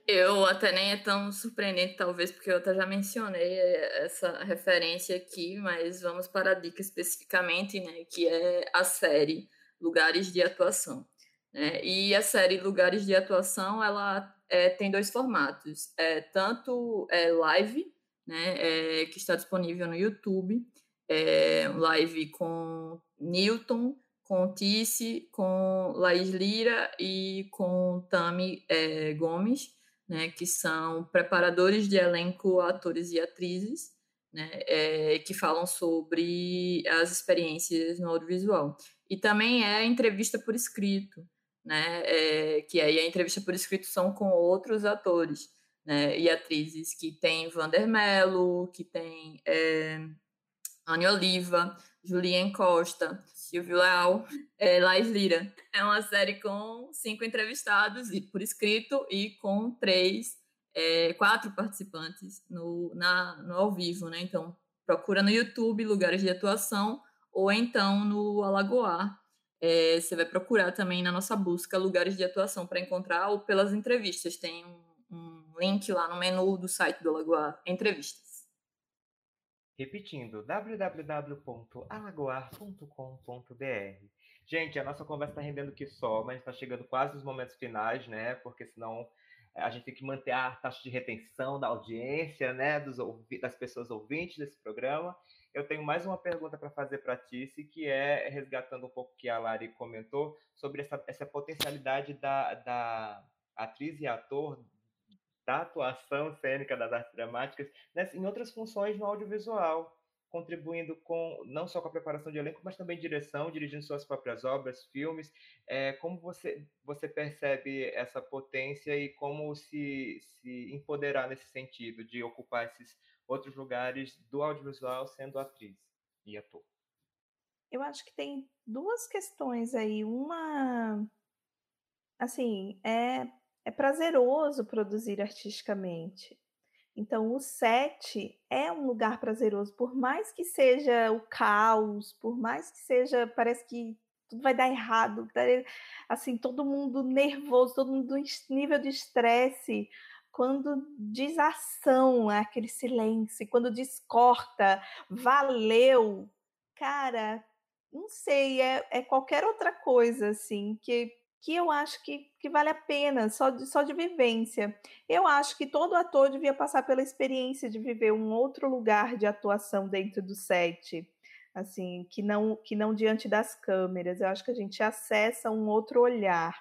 Eu até nem é tão surpreendente, talvez, porque eu até já mencionei essa referência aqui, mas vamos para a dica especificamente, né, que é a série Lugares de Atuação. Né? E a série Lugares de Atuação, ela é, tem dois formatos. É, tanto é, live, né, é, que está disponível no YouTube, é, live com Newton, com Tice, com Laís Lira e com Tami é, Gomes, né, que são preparadores de elenco, atores e atrizes, né, é, que falam sobre as experiências no audiovisual. E também é entrevista por escrito, né? É, que aí a entrevista por escrito são com outros atores né? e atrizes, que tem Vander Mello, que tem é, Anne Oliva, Julien Costa, Silvio Leal, é, Laís Lira. É uma série com cinco entrevistados e por escrito e com três, é, quatro participantes no, na, no ao vivo, né? Então, procura no YouTube lugares de atuação ou então no Alagoar, é, você vai procurar também na nossa busca lugares de atuação para encontrar ou pelas entrevistas. Tem um, um, link lá no menu do site do Alagoar Entrevistas. Repetindo, www.alagoar.com.br. Gente, a nossa conversa está rendendo que só, mas está chegando quase os momentos finais, né? Porque senão a gente tem que manter a taxa de retenção da audiência, né, dos, das pessoas ouvintes desse programa. Eu tenho mais uma pergunta para fazer para a Tice, que é resgatando um pouco o que a Lari comentou sobre essa, essa potencialidade da, da atriz e ator da atuação cênica das artes dramáticas né, em outras funções no audiovisual contribuindo com não só com a preparação de elenco, mas também direção, dirigindo suas próprias obras, filmes. É, como você, você percebe essa potência e como se, se empoderar nesse sentido, de ocupar esses outros lugares do audiovisual sendo atriz e ator? Eu acho que tem duas questões aí. Uma, assim, é, é prazeroso produzir artisticamente. Então, o set é um lugar prazeroso, por mais que seja o caos, por mais que seja, parece que tudo vai dar errado, tá, assim, todo mundo nervoso, todo mundo em nível de estresse, quando diz ação, é aquele silêncio, quando diz corta, valeu, cara, não sei, é, é qualquer outra coisa, assim, que que eu acho que, que vale a pena, só de, só de vivência. Eu acho que todo ator devia passar pela experiência de viver um outro lugar de atuação dentro do set, assim, que não, que não diante das câmeras. Eu acho que a gente acessa um outro olhar.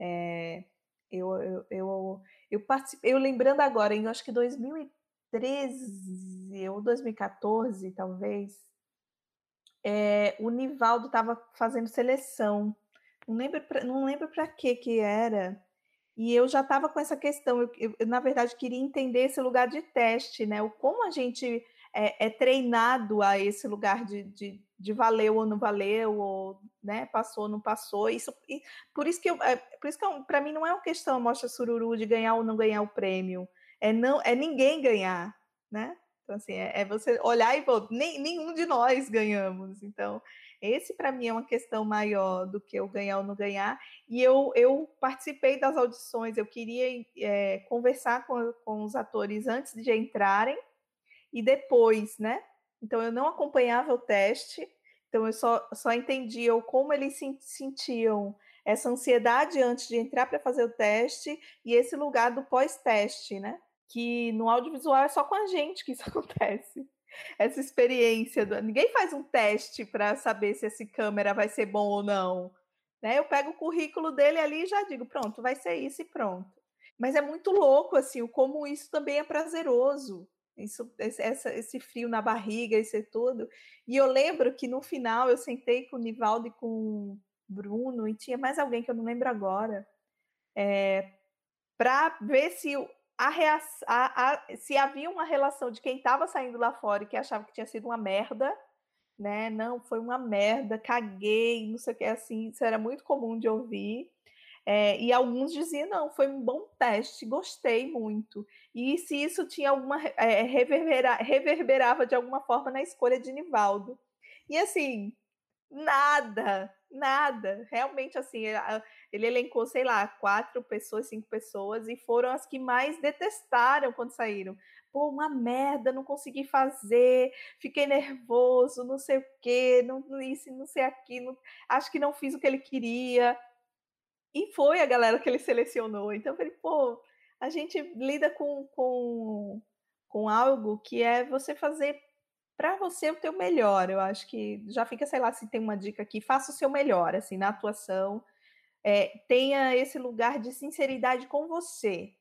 É, eu, eu, eu, eu participei, eu lembrando agora, em acho que 2013 ou 2014, talvez, é, o Nivaldo estava fazendo seleção não lembro, não lembro para que que era. E eu já estava com essa questão. Eu, eu, na verdade, queria entender esse lugar de teste, né? O como a gente é, é treinado a esse lugar de, de, de, valeu ou não valeu, ou né, passou ou não passou. Isso, e por isso que, eu, é, por isso que para mim não é uma questão mostra sururu de ganhar ou não ganhar o prêmio. É não, é ninguém ganhar, né? Então assim, é, é você olhar e pô, nem, nenhum de nós ganhamos. Então esse, para mim, é uma questão maior do que eu ganhar ou não ganhar. E eu, eu participei das audições, eu queria é, conversar com, com os atores antes de entrarem e depois, né? Então, eu não acompanhava o teste, então eu só, só entendia como eles se sentiam essa ansiedade antes de entrar para fazer o teste e esse lugar do pós-teste, né? Que no audiovisual é só com a gente que isso acontece essa experiência. Do... Ninguém faz um teste para saber se esse câmera vai ser bom ou não. Né? Eu pego o currículo dele ali e já digo, pronto, vai ser isso e pronto. Mas é muito louco, assim, como isso também é prazeroso. Isso, esse, esse frio na barriga, isso tudo. E eu lembro que no final eu sentei com o Nivaldo e com o Bruno, e tinha mais alguém que eu não lembro agora, é, eh, para ver se a, a, a, se havia uma relação de quem estava saindo lá fora e que achava que tinha sido uma merda, né? Não, foi uma merda, caguei, não sei o que, assim, isso era muito comum de ouvir. É, e alguns diziam, não, foi um bom teste, gostei muito. E se isso tinha alguma. É, reverbera, reverberava de alguma forma na escolha de Nivaldo. E assim, nada, nada. Realmente, assim, ele elencou, sei lá, quatro pessoas, cinco pessoas, e foram as que mais detestaram quando saíram. Pô, uma merda, não consegui fazer, fiquei nervoso, não sei o quê, não, isso, não sei aquilo, acho que não fiz o que ele queria. E foi a galera que ele selecionou. Então eu falei, pô, a gente lida com, com, com algo que é você fazer para você o teu melhor. Eu acho que já fica, sei lá, se tem uma dica aqui, faça o seu melhor, assim, na atuação. É, tenha esse lugar de sinceridade com você.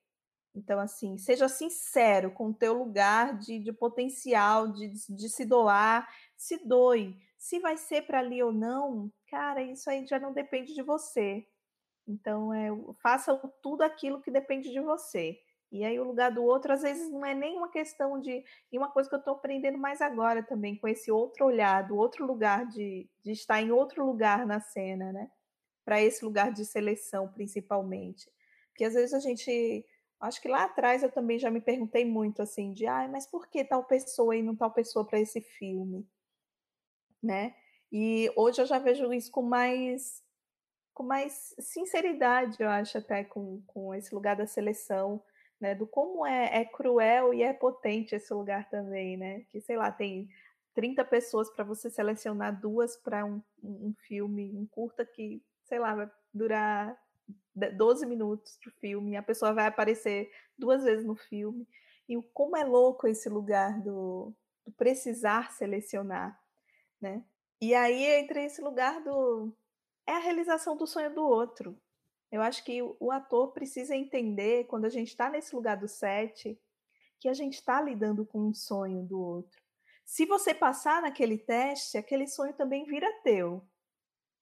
Então, assim, seja sincero com o teu lugar de, de potencial, de, de se doar, se doe. Se vai ser para ali ou não, cara, isso aí já não depende de você. Então, é, faça tudo aquilo que depende de você. E aí o lugar do outro, às vezes, não é nem uma questão de. E uma coisa que eu estou aprendendo mais agora também, com esse outro olhar, do outro lugar de, de estar em outro lugar na cena, né? Para esse lugar de seleção, principalmente. Porque às vezes a gente. Acho que lá atrás eu também já me perguntei muito assim, de ah, mas por que tal pessoa e não tal pessoa para esse filme? Né? E hoje eu já vejo isso com mais com mais sinceridade, eu acho, até com, com esse lugar da seleção né? Do como é, é cruel e é potente esse lugar também, né? Que, sei lá, tem 30 pessoas para você selecionar duas para um, um filme, um curta que, sei lá, vai durar 12 minutos de filme, a pessoa vai aparecer duas vezes no filme. E como é louco esse lugar do, do precisar selecionar, né? E aí entra esse lugar do é a realização do sonho do outro. Eu acho que o ator precisa entender quando a gente está nesse lugar do set que a gente está lidando com um sonho do outro. Se você passar naquele teste, aquele sonho também vira teu.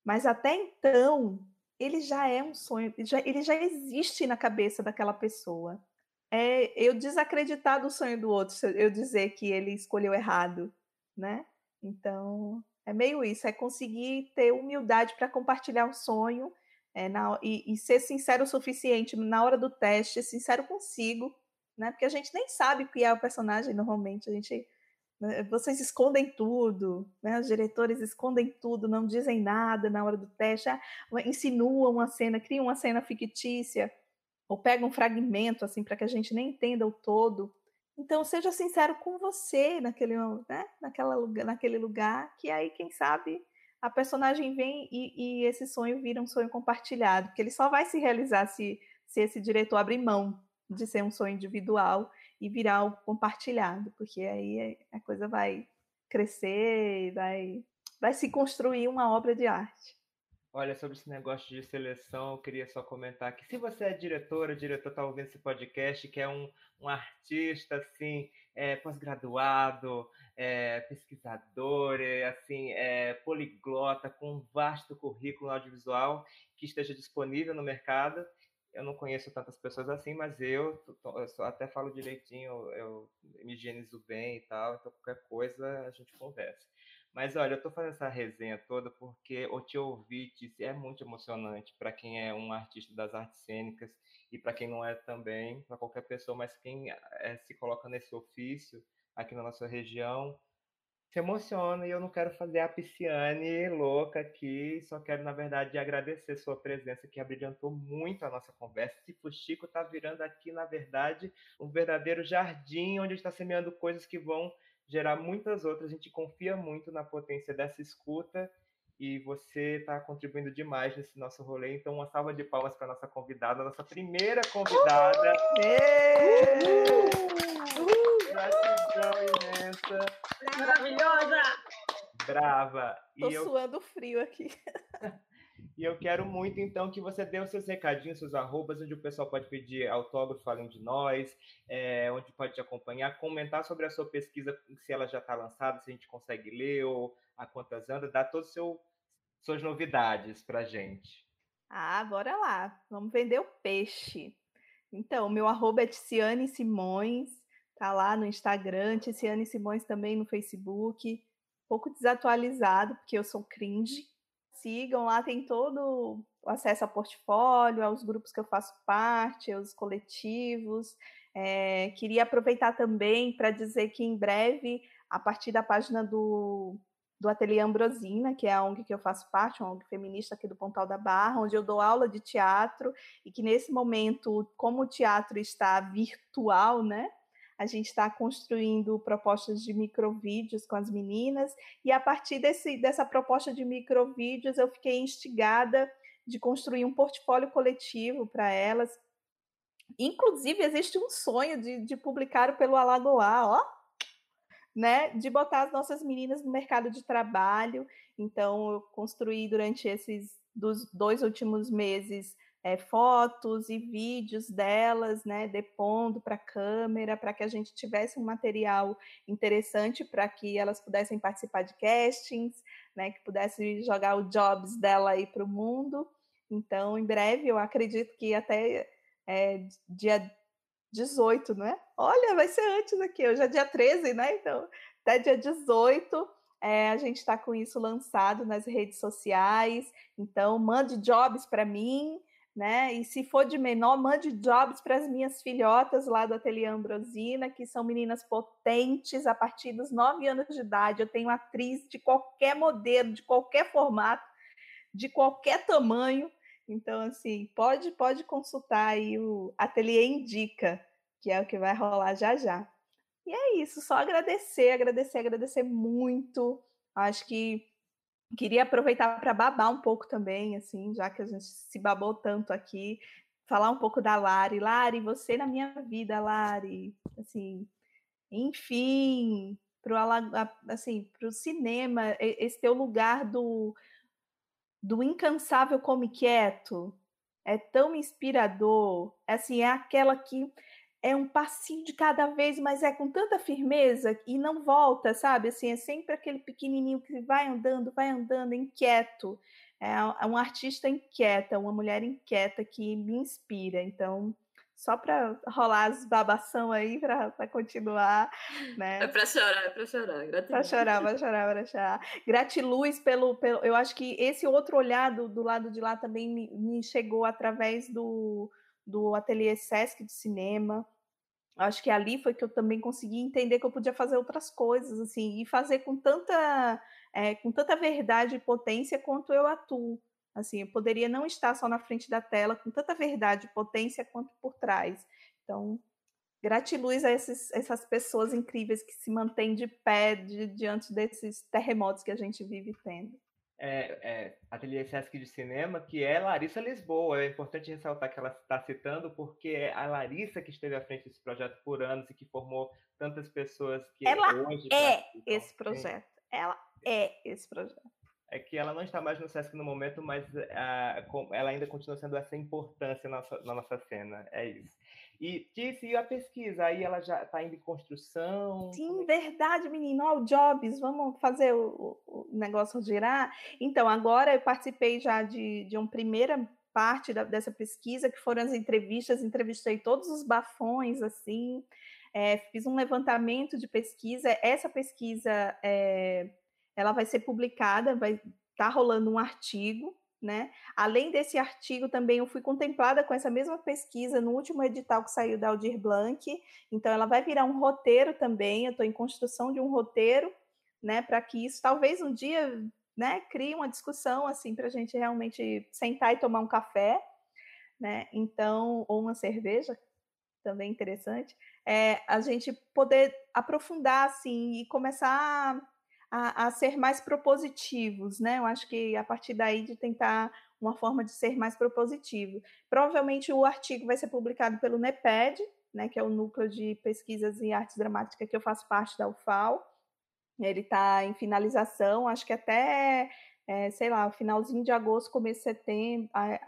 Mas até então, ele já é um sonho, já, ele já existe na cabeça daquela pessoa. É eu desacreditar do sonho do outro, eu dizer que ele escolheu errado, né? Então, é meio isso, é conseguir ter humildade para compartilhar um sonho é, na, e, e, ser sincero o suficiente na hora do teste, sincero consigo, né? Porque a gente nem sabe o que é o personagem normalmente, a gente né, vocês escondem tudo, né? Os diretores escondem tudo, não dizem nada na hora do teste, ah, insinuam uma cena, criam uma cena fictícia, ou pegam um fragmento assim para que a gente nem entenda o todo. Então seja sincero com você naquele, né? Naquela, naquele lugar, que aí quem sabe a personagem vem e, e esse sonho vira um sonho compartilhado, que ele só vai se realizar se, se esse diretor abrir mão de ser um sonho individual e virar algo compartilhado, porque aí a coisa vai crescer, vai, vai se construir uma obra de arte. Olha, sobre esse negócio de seleção, eu queria só comentar que se você é diretora, diretor está ouvindo esse podcast, que é um, um artista assim, é, pós-graduado, é, pesquisador, é, assim, é, poliglota, com um vasto currículo audiovisual que esteja disponível no mercado eu não conheço tantas pessoas assim, mas eu, eu até falo direitinho, eu, me higienizo bem e tal, então qualquer coisa a gente conversa. Mas olha, eu estou fazendo essa resenha toda porque o Te Ouvir é muito emocionante para quem é um artista das artes cênicas e para quem não é também, para qualquer pessoa, mas quem é, se coloca nesse ofício aqui na nossa região, se emociona e eu não quero fazer a pisciane louca aqui, só quero, na verdade, agradecer sua presença, que abrilhantou muito a nossa conversa. Esse Fuxico está virando aqui, na verdade, um verdadeiro jardim onde está semeando coisas que vão gerar muitas outras. A gente confia muito na potência dessa escuta e você está contribuindo demais nesse nosso rolê. Então, uma salva de palmas para nossa convidada, nossa primeira convidada. Gratidão imensa. Maravilhosa! Brava! Tô e suando eu... frio aqui. e eu quero muito, então, que você dê os seus recadinhos, seus arrobas, onde o pessoal pode pedir autógrafo, além de nós, é, onde pode te acompanhar, comentar sobre a sua pesquisa, se ela já está lançada, se a gente consegue ler, ou a quantas anda, dar todas as suas novidades para gente. Ah, bora lá. Vamos vender o peixe. Então, meu arroba é Ticiane Simões. Tá lá no Instagram, Ticiane Simões também no Facebook. Um pouco desatualizado, porque eu sou cringe. Sigam lá, tem todo o acesso ao portfólio, aos grupos que eu faço parte, aos coletivos. É, queria aproveitar também para dizer que em breve, a partir da página do, do Ateliê Ambrosina, que é a ONG que eu faço parte, uma ONG feminista aqui do Pontal da Barra, onde eu dou aula de teatro e que nesse momento, como o teatro está virtual, né? A gente está construindo propostas de microvídeos com as meninas, e a partir desse, dessa proposta de microvídeos eu fiquei instigada de construir um portfólio coletivo para elas. Inclusive, existe um sonho de, de publicar pelo Alagoá, ó, né, de botar as nossas meninas no mercado de trabalho. Então, eu construí durante esses dos dois últimos meses é, fotos e vídeos delas, né, depondo para a câmera, para que a gente tivesse um material interessante para que elas pudessem participar de castings, né, que pudesse jogar o jobs dela aí para o mundo. Então, em breve, eu acredito que até é, dia 18, né? Olha, vai ser antes aqui, hoje é dia 13, né? Então, até dia 18 é, a gente está com isso lançado nas redes sociais. Então, mande jobs para mim, né? E se for de menor, mande jobs para as minhas filhotas lá do Ateliê Ambrosina, que são meninas potentes a partir dos nove anos de idade. Eu tenho atriz de qualquer modelo, de qualquer formato, de qualquer tamanho. Então, assim, pode, pode consultar aí o Ateliê Indica, que é o que vai rolar já já. E é isso, só agradecer, agradecer, agradecer muito. Acho que queria aproveitar para babar um pouco também, assim, já que a gente se babou tanto aqui, falar um pouco da Lari. Lari, você na minha vida, Lari. Assim, enfim, pro assim, pro cinema, esse teu lugar do do incansável come quieto é tão inspirador, assim, é aquela que é um passinho de cada vez, mas é com tanta firmeza e não volta, sabe? Assim, é sempre aquele pequenininho que vai andando, vai andando, inquieto. É, é um artista inquieta, uma mulher inquieta que me inspira. Então, só para rolar as babação aí, para continuar, né? É para chorar, é para chorar. Para chorar, para chorar, para chorar. Gratiluz pelo, pelo... Eu acho que esse outro olhar do, do lado de lá também me, me chegou através do, do Ateliê Sesc de Cinema, acho que ali foi que eu também consegui entender que eu podia fazer outras coisas, assim, e fazer com tanta, é, com tanta verdade e potência quanto eu atuo. Assim, eu poderia não estar só na frente da tela com tanta verdade e potência quanto por trás. Então, gratiluz a esses, essas pessoas incríveis que se mantêm de pé de, diante desses terremotos que a gente vive tendo é, é, Ateliê Sesc de Cinema, que é Larissa Lisboa. É importante ressaltar que ela está citando, porque é a Larissa que esteve à frente desse projeto por anos e que formou tantas pessoas que ela hoje é esse projeto. Ela é esse projeto. É que ela não está mais no Sesc no momento, mas uh, ela ainda continua sendo essa importância na nossa, na nossa cena. É isso. E disse, a pesquisa? Aí ela já está indo em construção? Sim, verdade, menino. Ó, o Jobs, vamos fazer o, o, negócio girar? Então, agora eu participei já de, de uma primeira parte da, dessa pesquisa, que foram as entrevistas, entrevistei todos os bafões, assim, é, fiz um levantamento de pesquisa. Essa pesquisa, é, ela vai ser publicada, vai estar tá rolando um artigo né? Além desse artigo, também eu fui contemplada com essa mesma pesquisa no último edital que saiu da Aldir Blanc. Então, ela vai virar um roteiro também. Eu estou em construção de um roteiro, né? Para que isso talvez um dia, né? Crie uma discussão assim para a gente realmente sentar e tomar um café, né? Então, ou uma cerveja, também interessante. É, a gente poder aprofundar assim e começar a, a, ser mais propositivos, né? Eu acho que a partir daí de tentar uma forma de ser mais propositivo. Provavelmente o artigo vai ser publicado pelo NEPED, né, que é o núcleo de pesquisas em artes dramáticas que eu faço parte da UFAL. Ele está em finalização, acho que até, é, sei lá, finalzinho de agosto, começo de setembro, a,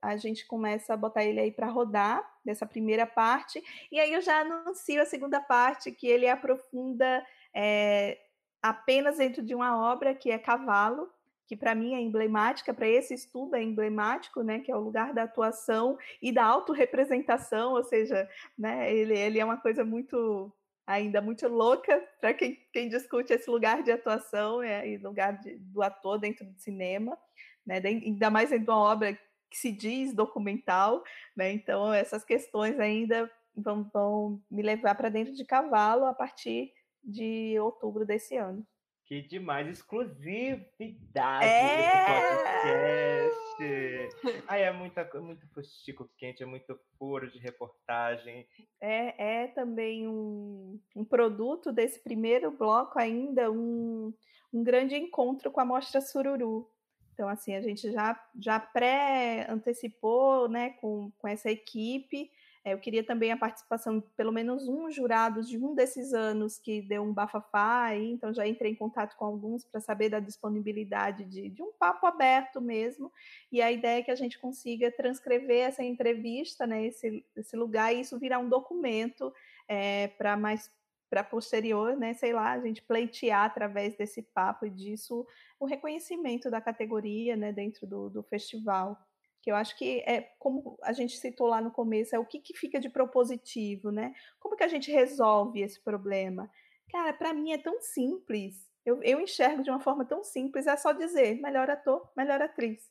a gente começa a botar ele aí para rodar dessa primeira parte, e aí eu já anuncio a segunda parte, que ele aprofunda é, apenas dentro de uma obra que é Cavalo, que para mim é emblemática, para esse estudo é emblemático, né, que é o lugar da atuação e da autorrepresentação, ou seja, né, ele, ele é uma coisa muito ainda muito louca para quem, quem discute esse lugar de atuação é, e lugar de, do ator dentro do cinema, né, ainda mais dentro de uma obra que se diz documental, né, então essas questões ainda vão, vão me levar para dentro de cavalo a partir de outubro desse ano. Que demais, exclusividade é... podcast. Ai, é muita, muito fustico quente, é muito furo de reportagem. É, é também um, um produto desse primeiro bloco ainda, um, um grande encontro com a Mostra Sururu. Então, assim, a gente já, já pré-antecipou né, com, com essa equipe é, eu queria também a participação de pelo menos um jurado de um desses anos que deu um bafafá, aí, então já entrei em contato com alguns para saber da disponibilidade de, de, um papo aberto mesmo. E a ideia é que a gente consiga transcrever essa entrevista, né, esse, esse lugar, e isso virar um documento é, para mais para posterior, né, sei lá, a gente pleitear através desse papo e disso o reconhecimento da categoria, né, dentro do, do festival que eu acho que é como a gente citou lá no começo, é o que, que fica de propositivo, né? Como que a gente resolve esse problema? Cara, para mim é tão simples. Eu, eu enxergo de uma forma tão simples, é só dizer melhor ator, melhor atriz.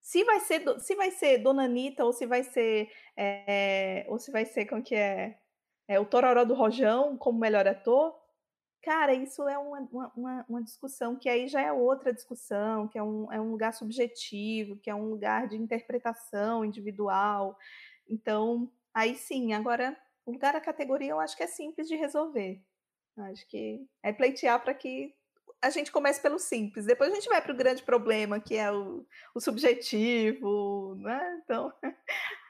Se vai ser, se vai ser Dona Anitta ou se vai ser é, ou se vai ser como que é, é o Tororó do Rojão como melhor ator, Cara, isso é uma, uma, uma, discussão que aí já é outra discussão, que é um, é um lugar subjetivo, que é um lugar de interpretação individual. Então, aí sim, agora, o lugar da categoria eu acho que é simples de resolver. Acho que é pleitear para que a gente começa pelo simples, depois a gente vai para o grande problema, que é o, o subjetivo, né? Então.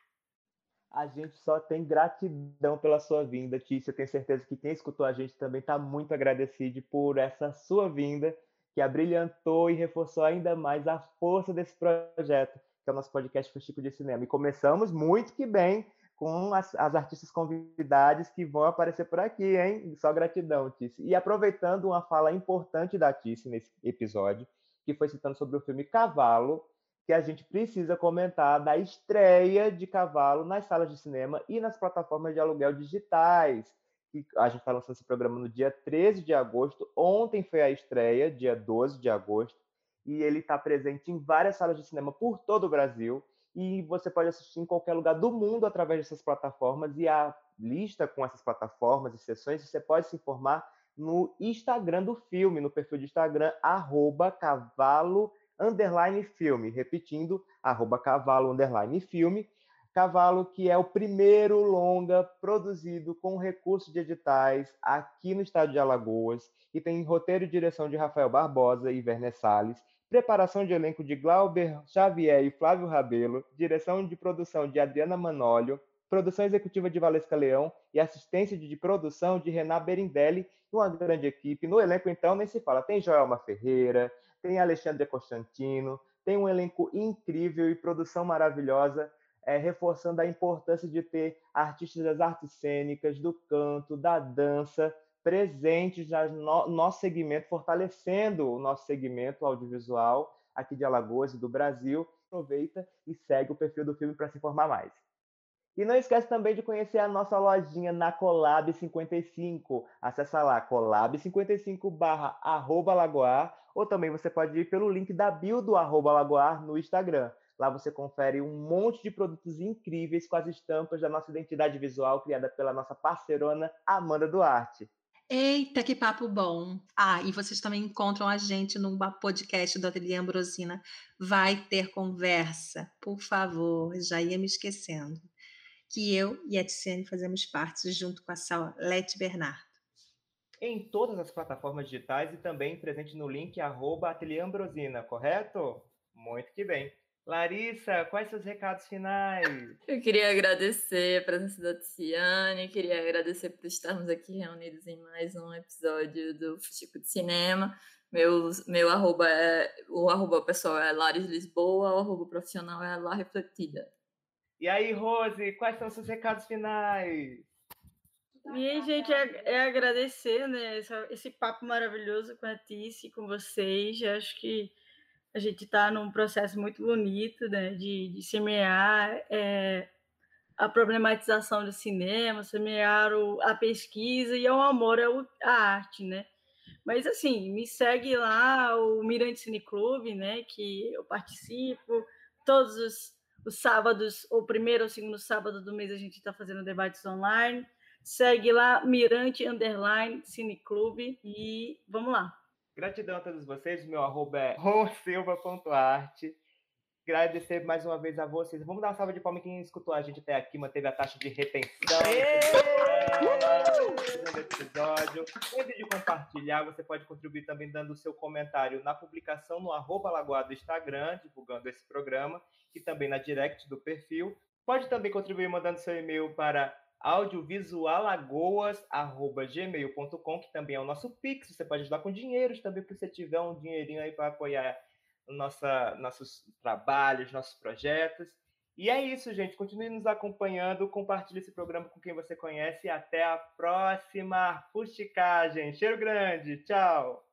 A gente só tem gratidão pela sua vinda, Tícia. Tenho certeza que quem escutou a gente também está muito agradecido por essa sua vinda, que abrilhantou e reforçou ainda mais a força desse projeto, que é o nosso podcast Fuxico de Cinema. E começamos muito que bem com as, as, artistas convidadas que vão aparecer por aqui, hein? Só gratidão, Tice. E aproveitando uma fala importante da Tice nesse episódio, que foi citando sobre o filme Cavalo, que a gente precisa comentar da estreia de Cavalo nas salas de cinema e nas plataformas de aluguel digitais. E a gente está lançando esse programa no dia 13 de agosto. Ontem foi a estreia, dia 12 de agosto, e ele está presente em várias salas de cinema por todo o Brasil e você pode assistir em qualquer lugar do mundo através dessas plataformas e a lista com essas plataformas e sessões você pode se informar no Instagram do filme, no perfil de Instagram arroba cavalo underline filme, repetindo arroba cavalo underline filme, Cavalo que é o primeiro longa produzido com recurso de editais aqui no estado de Alagoas e tem roteiro e direção de Rafael Barbosa e Werner Salles. Preparação de elenco de Glauber Xavier e Flávio Rabelo, direção de produção de Adriana Manolio, produção executiva de Valesca Leão e assistência de produção de Renan Berindelli, uma grande equipe. No elenco, então, nem se fala. Tem Joelma Ferreira, tem Alexandre Constantino, tem um elenco incrível e produção maravilhosa, é, reforçando a importância de ter artistas das artes cênicas, do canto, da dança, presentes no nosso segmento, fortalecendo o nosso segmento audiovisual aqui de Alagoas e do Brasil. Aproveita e segue o perfil do filme para se informar mais. E não esquece também de conhecer a nossa lojinha na Colab 55. Acesse lá colab55 barra arroba Lagoar, ou também você pode ir pelo link da bio do arroba Lagoar no Instagram. Lá você confere um monte de produtos incríveis com as estampas da nossa identidade visual criada pela nossa parceirona Amanda Duarte. Eita, que papo bom! Ah, e vocês também encontram a gente no podcast do Ateliê Ambrosina. Vai ter conversa, por favor, já ia me esquecendo. Que eu e a Tiziane fazemos parte junto com a Salete Bernardo. Em todas as plataformas digitais e também presente no link arroba Ateliê Ambrosina, correto? Muito que bem. Larissa, quais seus recados finais? Eu queria agradecer a presença da Tiziane, queria agradecer por estarmos aqui reunidos em mais um episódio do Fuxico de Cinema. Meu, meu arroba é, o arroba pessoal é Lares Lisboa, o arroba profissional é La Refletida. E aí, Rose, quais são seus recados finais? E aí, gente, é, é agradecer né, esse, esse papo maravilhoso com a Tice, com vocês. Eu acho que a gente está num processo muito bonito né, de, de semear é, a problematização do cinema, semear o, a pesquisa e o amor à arte, né? Mas assim, me segue lá o Mirante Cine Clube, né? Que eu participo todos os, os sábados, ou primeiro ou segundo sábado do mês a gente está fazendo debates online. Segue lá Mirante Underline Cine Clube e vamos lá. Gratidão a todos vocês. Meu arroba é ronsilva.arte. Agradecer mais uma vez a vocês. Vamos dar uma salva de palmas quem escutou a gente até aqui, manteve a taxa de retenção. No episódio. Lembre de compartilhar. Você pode contribuir também dando o seu comentário na publicação no arroba Lagoa do Instagram, divulgando esse programa, e também na direct do perfil. Pode também contribuir mandando seu e-mail para audiovisualagoas.gmail.com, que também é o nosso Pix. Você pode ajudar com dinheiro também, se você tiver um dinheirinho aí para apoiar nossa, nossos trabalhos, nossos projetos. E é isso, gente. Continue nos acompanhando, compartilhe esse programa com quem você conhece e até a próxima fusticagem. Cheiro grande, tchau!